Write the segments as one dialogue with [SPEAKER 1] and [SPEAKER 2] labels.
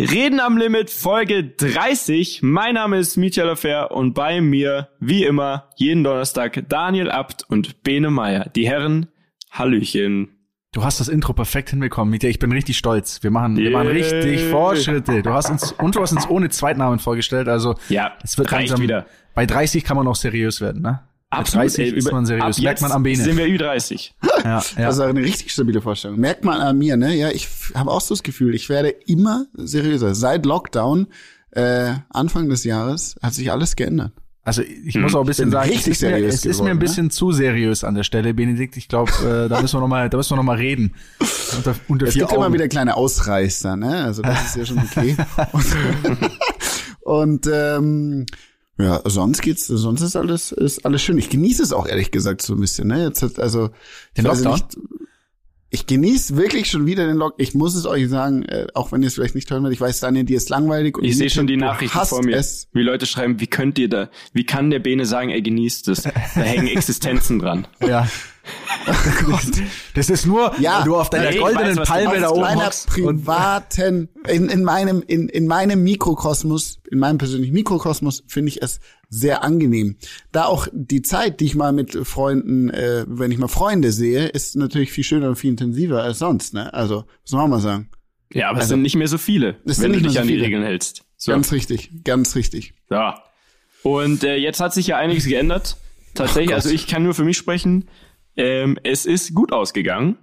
[SPEAKER 1] Reden am Limit Folge 30. Mein Name ist Michael Affair und bei mir, wie immer, jeden Donnerstag Daniel Abt und Bene Meyer. Die Herren, Hallöchen.
[SPEAKER 2] Du hast das Intro perfekt hinbekommen, Michael. Ich bin richtig stolz. Wir machen, wir machen richtig Fortschritte. Du hast uns, und du hast uns ohne Zweitnamen vorgestellt. Also,
[SPEAKER 1] Ja,
[SPEAKER 2] es wird
[SPEAKER 1] reicht
[SPEAKER 2] langsam,
[SPEAKER 1] wieder.
[SPEAKER 2] Bei 30 kann man auch seriös werden, ne?
[SPEAKER 1] Absolut,
[SPEAKER 2] 30
[SPEAKER 1] ey,
[SPEAKER 2] ist man seriös.
[SPEAKER 1] ab
[SPEAKER 2] Merkt man
[SPEAKER 1] jetzt
[SPEAKER 2] am Bene.
[SPEAKER 1] Sind wir Ü30.
[SPEAKER 2] Ja, ja.
[SPEAKER 3] Das ist auch eine richtig stabile Vorstellung. Merkt man an mir, ne? Ja, ich habe auch so das Gefühl, ich werde immer seriöser. Seit Lockdown, äh, Anfang des Jahres, hat sich alles geändert.
[SPEAKER 2] Also ich muss auch ein bisschen sagen,
[SPEAKER 3] richtig
[SPEAKER 2] es ist, mir, es ist mir
[SPEAKER 3] geworden,
[SPEAKER 2] ein
[SPEAKER 3] ne?
[SPEAKER 2] bisschen zu seriös an der Stelle, Benedikt. Ich glaube, äh, da müssen wir noch mal, da müssen wir noch mal reden. Unter, unter
[SPEAKER 3] Es
[SPEAKER 2] vier
[SPEAKER 3] gibt
[SPEAKER 2] Augen.
[SPEAKER 3] immer wieder kleine Ausreißer, ne? Also das ist ja schon okay. und, und ähm, ja, sonst geht's, sonst ist alles, ist alles schön. Ich genieße es auch ehrlich gesagt so ein bisschen, ne? Jetzt hat, also
[SPEAKER 2] Den Lockdown?
[SPEAKER 3] Nicht, ich genieße wirklich schon wieder den Lock. Ich muss es euch sagen, äh, auch wenn ihr es vielleicht nicht hören werdet. Ich weiß, Daniel, dir ist langweilig. Und
[SPEAKER 1] Ich sehe schon die Nachrichten vor mir.
[SPEAKER 3] Es.
[SPEAKER 1] Wie Leute schreiben, wie könnt ihr da, wie kann der Bene sagen, er genießt es? Da hängen Existenzen dran.
[SPEAKER 2] Ja. das ist nur,
[SPEAKER 3] Ja,
[SPEAKER 2] du auf deiner
[SPEAKER 1] nee,
[SPEAKER 2] goldenen
[SPEAKER 1] weiß,
[SPEAKER 2] Palme da
[SPEAKER 3] Aus
[SPEAKER 2] oben und
[SPEAKER 3] privaten, in, in meinem, in, in meinem Mikrokosmos, in meinem persönlichen Mikrokosmos finde ich es sehr angenehm. Da auch die Zeit, die ich mal mit Freunden, äh, wenn ich mal Freunde sehe, ist natürlich viel schöner und viel intensiver als sonst, ne? Also, muss man auch mal sagen.
[SPEAKER 1] Ja, aber es
[SPEAKER 3] Also-
[SPEAKER 1] sind nicht mehr so viele,
[SPEAKER 3] Es
[SPEAKER 1] wenn
[SPEAKER 3] sind
[SPEAKER 1] du dich
[SPEAKER 3] so
[SPEAKER 1] an die
[SPEAKER 3] viele.
[SPEAKER 1] Regeln hältst. So.
[SPEAKER 3] Ganz richtig, ganz richtig.
[SPEAKER 1] Ja. Und äh, jetzt hat sich ja einiges geändert. Tatsächlich,
[SPEAKER 3] Gott.
[SPEAKER 1] also ich kann nur für mich sprechen. Ähm, es ist gut ausgegangen,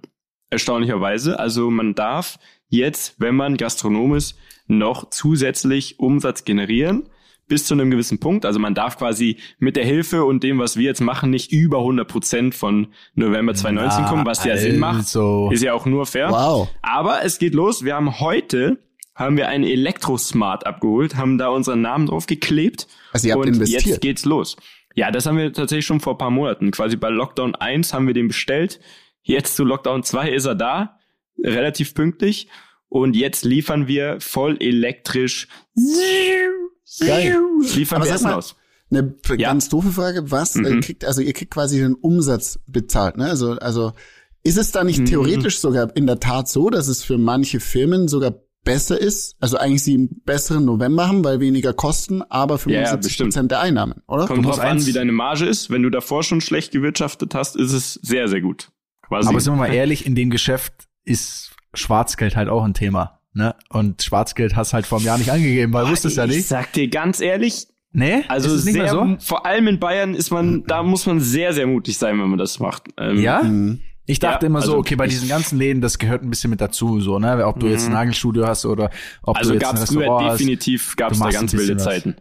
[SPEAKER 1] erstaunlicherweise. Also man darf jetzt, wenn man Gastronom ist, noch zusätzlich Umsatz generieren bis zu einem gewissen Punkt. Also man darf quasi mit der Hilfe und dem, was wir jetzt machen, nicht über 100 Prozent von November 2019
[SPEAKER 2] Na,
[SPEAKER 1] kommen, was ja Sinn macht.
[SPEAKER 2] also.
[SPEAKER 1] Ist ja auch nur fair.
[SPEAKER 3] Wow.
[SPEAKER 1] Aber es geht los. Wir haben heute haben wir einen Elektrosmart abgeholt, haben da unseren Namen drauf geklebt.
[SPEAKER 3] Also ihr habt
[SPEAKER 1] und
[SPEAKER 3] investiert.
[SPEAKER 1] jetzt geht's los. Ja, das haben wir tatsächlich schon vor ein paar Monaten. Quasi bei Lockdown 1 haben wir den bestellt. Jetzt zu Lockdown 2 ist er da. Relativ pünktlich. Und jetzt liefern wir voll elektrisch.
[SPEAKER 3] Geil.
[SPEAKER 1] Liefern
[SPEAKER 3] Aber
[SPEAKER 1] wir Essen
[SPEAKER 3] mal,
[SPEAKER 1] aus.
[SPEAKER 3] Eine
[SPEAKER 1] Ja.
[SPEAKER 3] ganz doofe Frage. Was
[SPEAKER 1] Mhm.
[SPEAKER 3] äh, kriegt, also ihr kriegt quasi den Umsatz bezahlt, ne? Also, also ist es da nicht
[SPEAKER 1] Mhm.
[SPEAKER 3] theoretisch sogar in der Tat so, dass es für manche Firmen sogar besser ist? Also eigentlich sie einen besseren November haben, weil weniger kosten, aber
[SPEAKER 1] Ja, ja,
[SPEAKER 3] 75
[SPEAKER 1] bestimmt.
[SPEAKER 3] Prozent der Einnahmen, oder?
[SPEAKER 1] Kommt drauf an, wie deine Marge ist. Wenn du davor schon schlecht gewirtschaftet hast, ist es sehr, sehr gut. Quasi.
[SPEAKER 2] Aber sind wir mal ehrlich, in dem Geschäft ist Schwarzgeld halt auch ein Thema. Ne? Und Schwarzgeld hast halt vor einem Jahr nicht angegeben, weil wusstest ja
[SPEAKER 1] Ich
[SPEAKER 2] nicht.
[SPEAKER 1] sag dir ganz ehrlich,
[SPEAKER 2] Nee?
[SPEAKER 1] Also
[SPEAKER 2] ist es nicht
[SPEAKER 1] sehr,
[SPEAKER 2] mehr so?
[SPEAKER 1] vor allem in Bayern ist man, da muss man sehr, sehr mutig sein, wenn man das macht. Ähm,
[SPEAKER 2] Ja?
[SPEAKER 3] Mhm.
[SPEAKER 2] Ich dachte
[SPEAKER 1] Ja,
[SPEAKER 2] immer so,
[SPEAKER 1] also
[SPEAKER 2] okay, bei diesen ganzen Läden, das gehört ein bisschen mit dazu, so, ne? Ob du jetzt ein Nagelstudio hast oder ob
[SPEAKER 1] Also
[SPEAKER 2] du jetzt
[SPEAKER 1] gab
[SPEAKER 2] ein
[SPEAKER 1] es früher
[SPEAKER 2] Restaurant hast.
[SPEAKER 1] definitiv, gab es
[SPEAKER 2] Du
[SPEAKER 1] da ganz wilde
[SPEAKER 2] was.
[SPEAKER 1] Zeiten.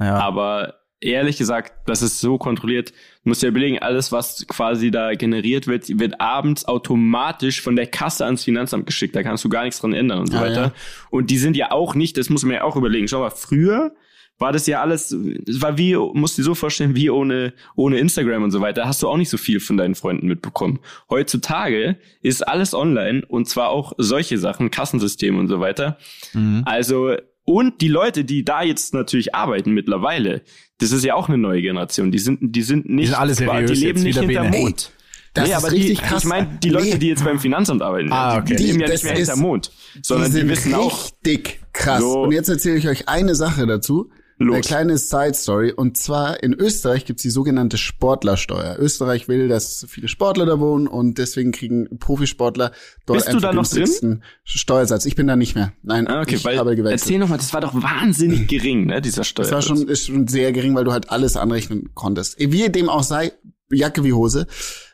[SPEAKER 2] Ja.
[SPEAKER 1] Aber ehrlich gesagt, das ist so kontrolliert. Du musst dir überlegen, alles, was quasi da generiert wird, wird abends automatisch von der Kasse ans Finanzamt geschickt. Da kannst du gar nichts dran ändern und so
[SPEAKER 3] Ah,
[SPEAKER 1] weiter.
[SPEAKER 3] ja.
[SPEAKER 1] Und die sind ja auch nicht, das muss man ja auch überlegen. Schau mal, früher war das ja alles, es war wie, musst du dir so vorstellen, wie ohne, ohne Instagram und so weiter, hast du auch nicht so viel von deinen Freunden mitbekommen. Heutzutage ist alles online und zwar auch solche Sachen, Kassensysteme und so weiter.
[SPEAKER 2] Mhm.
[SPEAKER 1] Also, und die Leute, die da jetzt natürlich arbeiten mittlerweile, das ist ja auch eine neue Generation. Die sind, die sind nicht,
[SPEAKER 2] sind alle seriös
[SPEAKER 1] die leben nicht hinterm. Mond.
[SPEAKER 3] Das
[SPEAKER 1] nee,
[SPEAKER 3] ist
[SPEAKER 1] aber
[SPEAKER 3] richtig
[SPEAKER 1] die,
[SPEAKER 3] krass.
[SPEAKER 1] ich meine, die Leute,
[SPEAKER 3] Nee.
[SPEAKER 1] die jetzt beim Finanzamt arbeiten,
[SPEAKER 2] Ah,
[SPEAKER 1] die,
[SPEAKER 2] okay.
[SPEAKER 1] die leben ja
[SPEAKER 3] Die-
[SPEAKER 1] nicht mehr hinterm Mond, sondern
[SPEAKER 3] die
[SPEAKER 1] die,
[SPEAKER 3] sind
[SPEAKER 1] wissen auch,
[SPEAKER 3] richtig krass.
[SPEAKER 1] So.
[SPEAKER 3] Und jetzt erzähle ich euch eine Sache dazu.
[SPEAKER 1] Los.
[SPEAKER 3] Eine kleine Side-Story. Und zwar in Österreich gibt's die sogenannte Sportlersteuer. Österreich will, dass viele Sportler da wohnen und deswegen kriegen Profisportler dort
[SPEAKER 1] Bist du
[SPEAKER 3] einen
[SPEAKER 1] da noch drin?
[SPEAKER 3] Steuersatz. Ich bin da nicht mehr. Nein,
[SPEAKER 1] Ah, okay,
[SPEAKER 3] ich
[SPEAKER 1] weil,
[SPEAKER 3] habe gewechselt.
[SPEAKER 1] erzähl nochmal, das war doch wahnsinnig gering, ne, dieser Steuer.
[SPEAKER 3] Das war schon, ist schon sehr gering, weil du halt alles anrechnen konntest. Wie dem auch sei, Jacke wie Hose.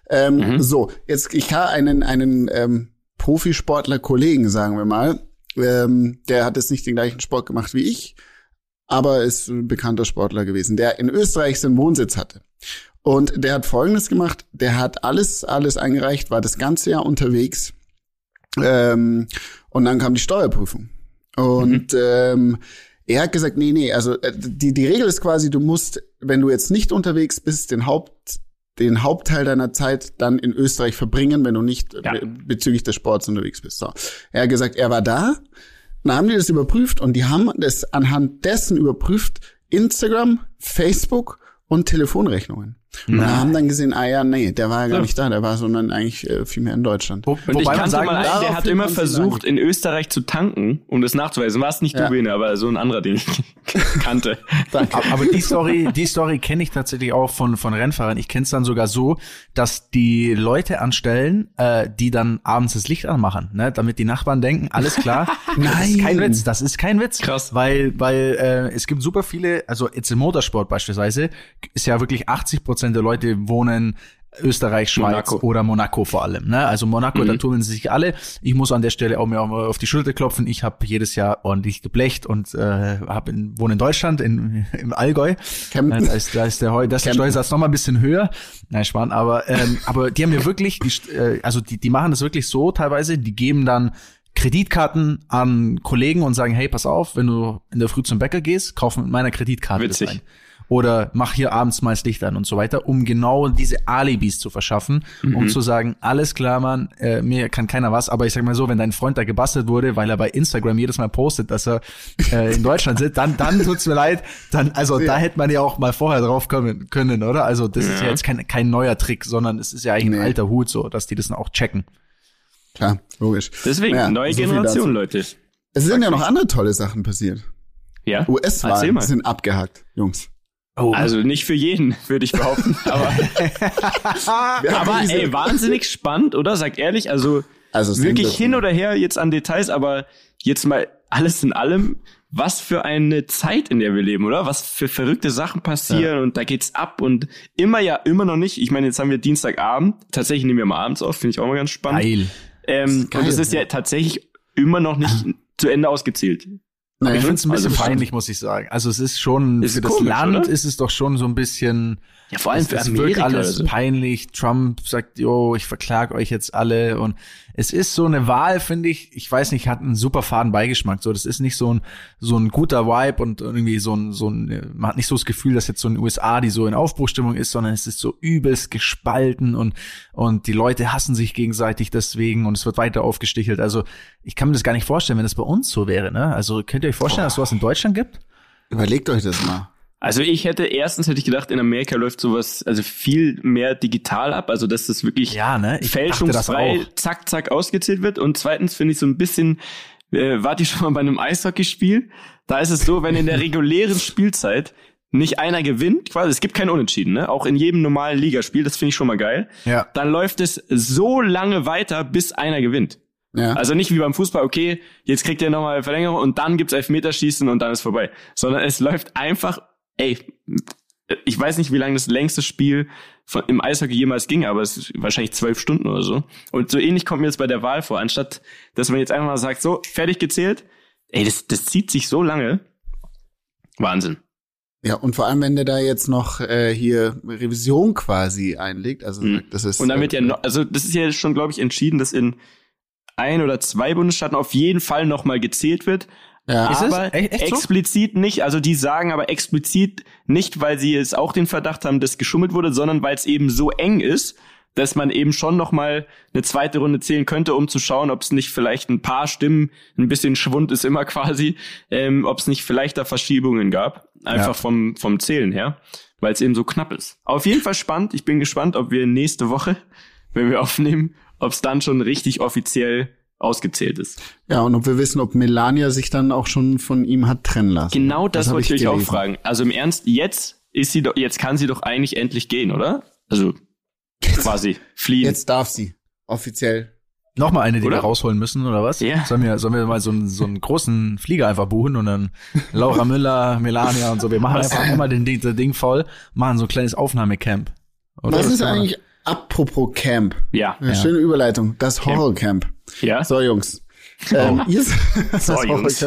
[SPEAKER 3] Ähm,
[SPEAKER 1] Mhm.
[SPEAKER 3] So, jetzt, ich habe einen, einen ähm, Profisportler-Kollegen, sagen wir mal. Ähm, der hat jetzt nicht den gleichen Sport gemacht wie ich, aber ist ein bekannter Sportler gewesen, der in Österreich seinen Wohnsitz hatte. Und der hat Folgendes gemacht, der hat alles, alles eingereicht, war das ganze Jahr unterwegs. Ähm, und dann kam die Steuerprüfung. Und ähm, er hat gesagt, nee, nee, also äh, die, die Regel ist quasi, du musst, wenn du jetzt nicht unterwegs bist, den Haupt, den Hauptteil deiner Zeit dann in Österreich verbringen, wenn du nicht
[SPEAKER 1] Ja.
[SPEAKER 3] be bezüglich des Sports unterwegs bist. So. Er hat gesagt, er war da, dann haben die das überprüft und die haben das anhand dessen überprüft, Instagram, Facebook und Telefonrechnungen. Und wir haben dann gesehen, ah ja, nee, der war ja gar nicht da, der war sondern eigentlich äh, viel mehr in Deutschland.
[SPEAKER 2] Wo,
[SPEAKER 1] Und ich
[SPEAKER 2] wobei man
[SPEAKER 1] kannte
[SPEAKER 2] sagen
[SPEAKER 1] mal einen, der hat immer versucht, in Österreich zu tanken, um das nachzuweisen. War es nicht
[SPEAKER 3] Ja.
[SPEAKER 1] du, Bene, aber so ein anderer, den ich kannte.
[SPEAKER 3] Danke.
[SPEAKER 2] Aber- die Story, die Story kenne ich tatsächlich auch von von Rennfahrern. Ich kenne es dann sogar so, dass die Leute anstellen, äh, die dann abends das Licht anmachen, ne, damit die Nachbarn denken, alles klar. Das ist kein
[SPEAKER 3] Nein.
[SPEAKER 2] Witz. Das ist kein Witz.
[SPEAKER 1] Krass.
[SPEAKER 2] Weil weil äh, es gibt super viele, also jetzt im Motorsport beispielsweise ist ja wirklich 80 Prozent der Leute wohnen Österreich, Schweiz
[SPEAKER 1] Monaco.
[SPEAKER 2] oder Monaco vor allem. Ne? Also Monaco, da tummeln sie sich alle. Ich muss an der Stelle auch mir auch mal auf die Schulter klopfen. Ich habe jedes Jahr ordentlich geblecht und äh, hab in, wohne in Deutschland, in, im Allgäu.
[SPEAKER 3] Kempten.
[SPEAKER 2] Da ist, da ist der, Heu- da ist der. Steuersatz noch mal ein bisschen höher. Nein, Schwan, aber ähm, aber die haben mir wirklich, die, äh, also die, die machen das wirklich so teilweise. Die geben dann Kreditkarten an Kollegen und sagen, hey, pass auf, wenn du in der Früh zum Bäcker gehst, kauf mit meiner Kreditkarte
[SPEAKER 1] Witzig.
[SPEAKER 2] das ein. Oder mach hier abends mal das Licht an und so weiter, um genau diese Alibis zu verschaffen, um zu sagen, alles klar, Mann, äh, mir kann keiner was, aber ich sag mal so, wenn dein Freund da gebastelt wurde, weil er bei Instagram jedes Mal postet, dass er äh, in Deutschland sitzt, dann, dann tut's mir leid, dann, also da hätte man ja auch mal vorher drauf kommen können, oder? Also das ist ja
[SPEAKER 1] Ja.
[SPEAKER 2] jetzt kein, kein neuer Trick, sondern es ist ja eigentlich
[SPEAKER 3] Nee.
[SPEAKER 2] ein alter Hut so, dass die das dann auch checken.
[SPEAKER 3] Klar, logisch.
[SPEAKER 1] Deswegen,
[SPEAKER 3] Ja,
[SPEAKER 1] neue
[SPEAKER 3] so
[SPEAKER 1] Generation. Leute.
[SPEAKER 3] Es sind ja noch andere tolle Sachen passiert.
[SPEAKER 1] Ja?
[SPEAKER 3] US-Wahlen sind abgehakt, Jungs.
[SPEAKER 2] Oh,
[SPEAKER 1] Also nicht für jeden, würde ich behaupten. Aber, aber ey, wahnsinnig spannend, oder? Sag ehrlich, also
[SPEAKER 3] also
[SPEAKER 1] wirklich hin oder her jetzt an Details, aber jetzt mal alles in allem, was für eine Zeit, in der wir leben, oder? Was für verrückte Sachen passieren und da geht's ab und immer ja, immer noch nicht. Ich meine, jetzt haben wir Dienstagabend, tatsächlich nehmen wir mal abends auf, finde ich auch mal ganz spannend.
[SPEAKER 2] geil.
[SPEAKER 1] Ähm,
[SPEAKER 3] geil,
[SPEAKER 1] und es ist ja, tatsächlich immer noch nicht zu Ende ausgezählt.
[SPEAKER 3] Nee,
[SPEAKER 2] Ich finde es ein bisschen
[SPEAKER 1] Also,
[SPEAKER 2] peinlich, muss ich sagen. Also es ist schon,
[SPEAKER 1] Ist
[SPEAKER 2] für das
[SPEAKER 1] komisch,
[SPEAKER 2] Land
[SPEAKER 1] oder?
[SPEAKER 2] ist es doch schon so ein bisschen,
[SPEAKER 1] Ja, vor allem
[SPEAKER 2] es,
[SPEAKER 1] für
[SPEAKER 2] es wirkt
[SPEAKER 1] Amerika.
[SPEAKER 2] alles
[SPEAKER 1] also.
[SPEAKER 2] peinlich. Trump sagt, jo, ich verklag euch jetzt alle. Und es ist so eine Wahl, finde ich, ich weiß nicht, hat einen super faden Beigeschmack. So, das ist nicht so ein, so ein guter Vibe und irgendwie so ein, so ein, man hat nicht so das Gefühl, dass jetzt so in den USA, die so in Aufbruchstimmung ist, sondern es ist so übelst gespalten und, und die Leute hassen sich gegenseitig deswegen und es wird weiter aufgestichelt. Also, ich kann mir das gar nicht vorstellen, wenn das bei uns so wäre, ne? Also, könnt ihr euch vorstellen, dass sowas in Deutschland gibt?
[SPEAKER 3] Überlegt euch das mal.
[SPEAKER 1] Also ich hätte erstens hätte ich gedacht, in Amerika läuft sowas also viel mehr digital ab, also dass das wirklich
[SPEAKER 2] Ja, ne? Ich
[SPEAKER 1] fälschungsfrei zack zack ausgezählt wird. Und zweitens finde ich so ein bisschen, äh, wart ihr schon mal bei einem Eishockeyspiel? Da ist es so, wenn in der regulären Spielzeit nicht einer gewinnt, quasi es gibt kein Unentschieden, ne? Auch in jedem normalen Ligaspiel, das finde ich schon mal geil.
[SPEAKER 2] Ja.
[SPEAKER 1] Dann läuft es so lange weiter, bis einer gewinnt.
[SPEAKER 3] Ja.
[SPEAKER 1] Also nicht wie beim Fußball, okay, jetzt kriegt ihr nochmal Verlängerung und dann gibt's Elfmeterschießen und dann ist vorbei. Sondern es läuft einfach, ey, ich weiß nicht, wie lange das längste Spiel von, im Eishockey jemals ging, aber es ist wahrscheinlich zwölf Stunden oder so. Und so ähnlich kommt mir jetzt bei der Wahl vor, anstatt, dass man jetzt einfach mal sagt, so, fertig gezählt. Ey, das, das zieht sich so lange. Wahnsinn.
[SPEAKER 3] Ja, und vor allem, wenn der da jetzt noch äh, hier Revision quasi einlegt, also
[SPEAKER 1] Mhm.
[SPEAKER 3] das ist.
[SPEAKER 1] Und dann wird ja
[SPEAKER 3] äh,
[SPEAKER 1] noch, also das ist ja schon, glaube ich, entschieden, dass in ein oder zwei Bundesstaaten auf jeden Fall nochmal gezählt wird.
[SPEAKER 3] Ja,
[SPEAKER 2] Ist es?
[SPEAKER 1] aber
[SPEAKER 2] Echt- echt so?
[SPEAKER 1] explizit nicht, also die sagen aber explizit nicht, weil sie es auch den Verdacht haben, dass geschummelt wurde, sondern weil es eben so eng ist, dass man eben schon noch mal eine zweite Runde zählen könnte, um zu schauen, ob es nicht vielleicht ein paar Stimmen, ein bisschen Schwund ist immer quasi, ähm, ob es nicht vielleicht da Verschiebungen gab, einfach
[SPEAKER 2] Ja.
[SPEAKER 1] vom vom Zählen her, weil es eben so knapp ist. Auf jeden Fall spannend. Ich bin gespannt, ob wir nächste Woche, wenn wir aufnehmen, ob es dann schon richtig offiziell ausgezählt ist.
[SPEAKER 3] ja, und ob wir wissen, ob Melania sich dann auch schon von ihm hat trennen lassen.
[SPEAKER 1] Genau das,
[SPEAKER 3] hab
[SPEAKER 1] wollte ich euch auch fragen. Also im Ernst, jetzt ist sie doch, jetzt kann sie doch eigentlich endlich gehen, oder? Also quasi fliehen.
[SPEAKER 3] Jetzt darf sie. Offiziell.
[SPEAKER 2] Nochmal eine, die
[SPEAKER 1] Oder?
[SPEAKER 2] wir rausholen müssen, oder was?
[SPEAKER 1] Ja.
[SPEAKER 2] Sollen wir, sollen wir mal so einen, so einen großen Flieger einfach buchen und dann Laura Müller, Melania und so. Wir machen
[SPEAKER 1] Was?
[SPEAKER 2] einfach immer den Ding, das Ding voll, machen so ein kleines Aufnahmecamp. Oder
[SPEAKER 3] Was ist eigentlich apropos Camp?
[SPEAKER 1] Ja.
[SPEAKER 3] Ja, Schöne Überleitung. Das Horrorcamp.
[SPEAKER 1] Ja.
[SPEAKER 3] So, Jungs. Ähm, ihr, das
[SPEAKER 1] So, Jungs.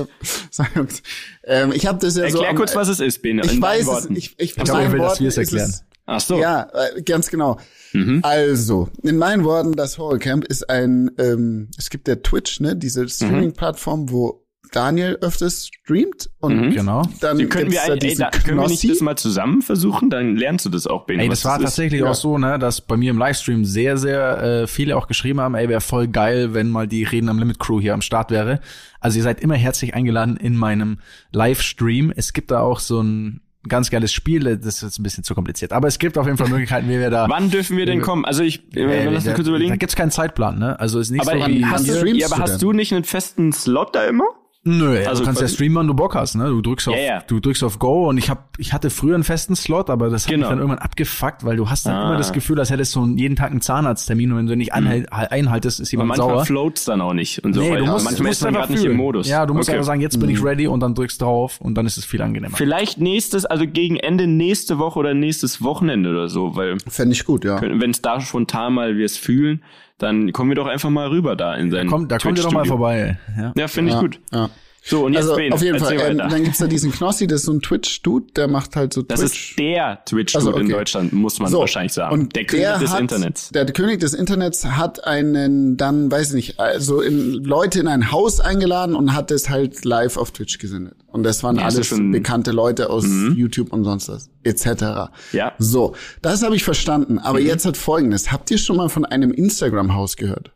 [SPEAKER 3] So, Jungs. Ähm, ich habe das ja so.
[SPEAKER 1] Erklär kurz, was es ist, Bene.
[SPEAKER 3] Ich weiß es.
[SPEAKER 1] Worten.
[SPEAKER 3] Ich, ich,
[SPEAKER 2] Ich glaube, er will, dass wir es
[SPEAKER 3] ist
[SPEAKER 2] erklären.
[SPEAKER 1] Ach so.
[SPEAKER 3] Ja, äh, ganz genau.
[SPEAKER 1] Mhm.
[SPEAKER 3] Also, in meinen Worten, das Horrorcamp ist ein, ähm, es gibt der Twitch, ne, diese Streaming-Plattform, wo Daniel öfters streamt und
[SPEAKER 1] Mhm.
[SPEAKER 2] Genau.
[SPEAKER 3] dann
[SPEAKER 1] Die können wir,
[SPEAKER 3] da
[SPEAKER 1] ey,
[SPEAKER 3] diesen
[SPEAKER 1] da, können wir nicht das mal zusammen versuchen? Dann lernst du das auch, Bene.
[SPEAKER 2] Ey, das war
[SPEAKER 1] ist.
[SPEAKER 2] tatsächlich
[SPEAKER 3] Ja.
[SPEAKER 2] auch so, ne, dass bei mir im Livestream sehr, sehr äh, viele auch geschrieben haben, ey, wäre voll geil, wenn mal die Reden am Limit Crew hier am Start wäre. Also ihr seid immer herzlich eingeladen in meinem Livestream. Es gibt da auch so ein ganz geiles Spiel. Das ist jetzt ein bisschen zu kompliziert. Aber es gibt auf jeden Fall Möglichkeiten, wie wir da.
[SPEAKER 1] Wann dürfen wir denn kommen? Also ich, äh, lass
[SPEAKER 2] da,
[SPEAKER 1] uns kurz überlegen.
[SPEAKER 2] Da gibt's keinen Zeitplan, ne? Also ist nicht
[SPEAKER 1] aber
[SPEAKER 2] so wie.
[SPEAKER 1] hast, du, ja, aber
[SPEAKER 3] du
[SPEAKER 1] hast
[SPEAKER 3] denn?
[SPEAKER 1] du nicht einen festen Slot da immer?
[SPEAKER 2] Nö,
[SPEAKER 1] Also
[SPEAKER 2] du kannst ja streamen, wann du Bock hast, ne? Du drückst auf,
[SPEAKER 1] Ja, ja.
[SPEAKER 2] du drückst auf Go und ich hab, ich hatte früher einen festen Slot, aber das hat
[SPEAKER 1] Genau.
[SPEAKER 2] mich dann irgendwann abgefuckt, weil du hast dann
[SPEAKER 1] Ah. Mhm.
[SPEAKER 2] immer das Gefühl, als hättest du jeden Tag einen Zahnarzttermin und wenn du ihn nicht anhält, einhaltest, ist jemand
[SPEAKER 1] manchmal
[SPEAKER 2] sauer.
[SPEAKER 1] floats dann auch nicht und so.
[SPEAKER 2] Nee,
[SPEAKER 1] weil
[SPEAKER 2] du musst,
[SPEAKER 1] manchmal
[SPEAKER 2] du musst
[SPEAKER 1] ist man
[SPEAKER 2] einfach
[SPEAKER 1] gerade nicht im
[SPEAKER 2] fühlen.
[SPEAKER 1] Modus.
[SPEAKER 2] Ja, du musst
[SPEAKER 1] Okay.
[SPEAKER 2] einfach sagen, jetzt bin ich ready und dann drückst drauf und dann ist es viel angenehmer.
[SPEAKER 1] Vielleicht nächstes, also gegen Ende nächste Woche oder nächstes Wochenende oder so, weil
[SPEAKER 3] Fände ich gut, ja.
[SPEAKER 1] wenn es da spontan mal wir es fühlen, dann kommen wir doch einfach mal rüber da in sein
[SPEAKER 2] Komm, da kommt ihr doch mal vorbei. Ja.
[SPEAKER 1] Ja, finde ich gut.
[SPEAKER 3] Ja.
[SPEAKER 1] So, und jetzt
[SPEAKER 3] Also
[SPEAKER 1] wen?
[SPEAKER 3] auf jeden Fall. Ähm, dann gibt's da diesen Knossi, das ist so ein Twitch-Dude, der macht halt so
[SPEAKER 1] Das
[SPEAKER 3] Twitch.
[SPEAKER 1] ist der Twitch-Dude
[SPEAKER 3] Also, okay.
[SPEAKER 1] in Deutschland, muss man
[SPEAKER 3] So,
[SPEAKER 1] wahrscheinlich sagen.
[SPEAKER 3] Und
[SPEAKER 1] der König des
[SPEAKER 3] hat,
[SPEAKER 1] Internets.
[SPEAKER 3] Der König des Internets hat einen dann, weiß ich nicht, also in, Leute in ein Haus eingeladen und hat es halt live auf Twitch gesendet. Und das waren
[SPEAKER 1] Ja,
[SPEAKER 3] alles
[SPEAKER 1] schon- Mhm.
[SPEAKER 3] bekannte Leute aus YouTube und sonst was, etc.
[SPEAKER 1] Ja.
[SPEAKER 3] So, das habe ich verstanden. Aber
[SPEAKER 1] Mhm.
[SPEAKER 3] jetzt hat Folgendes. Habt ihr schon mal von einem Instagram-Haus gehört?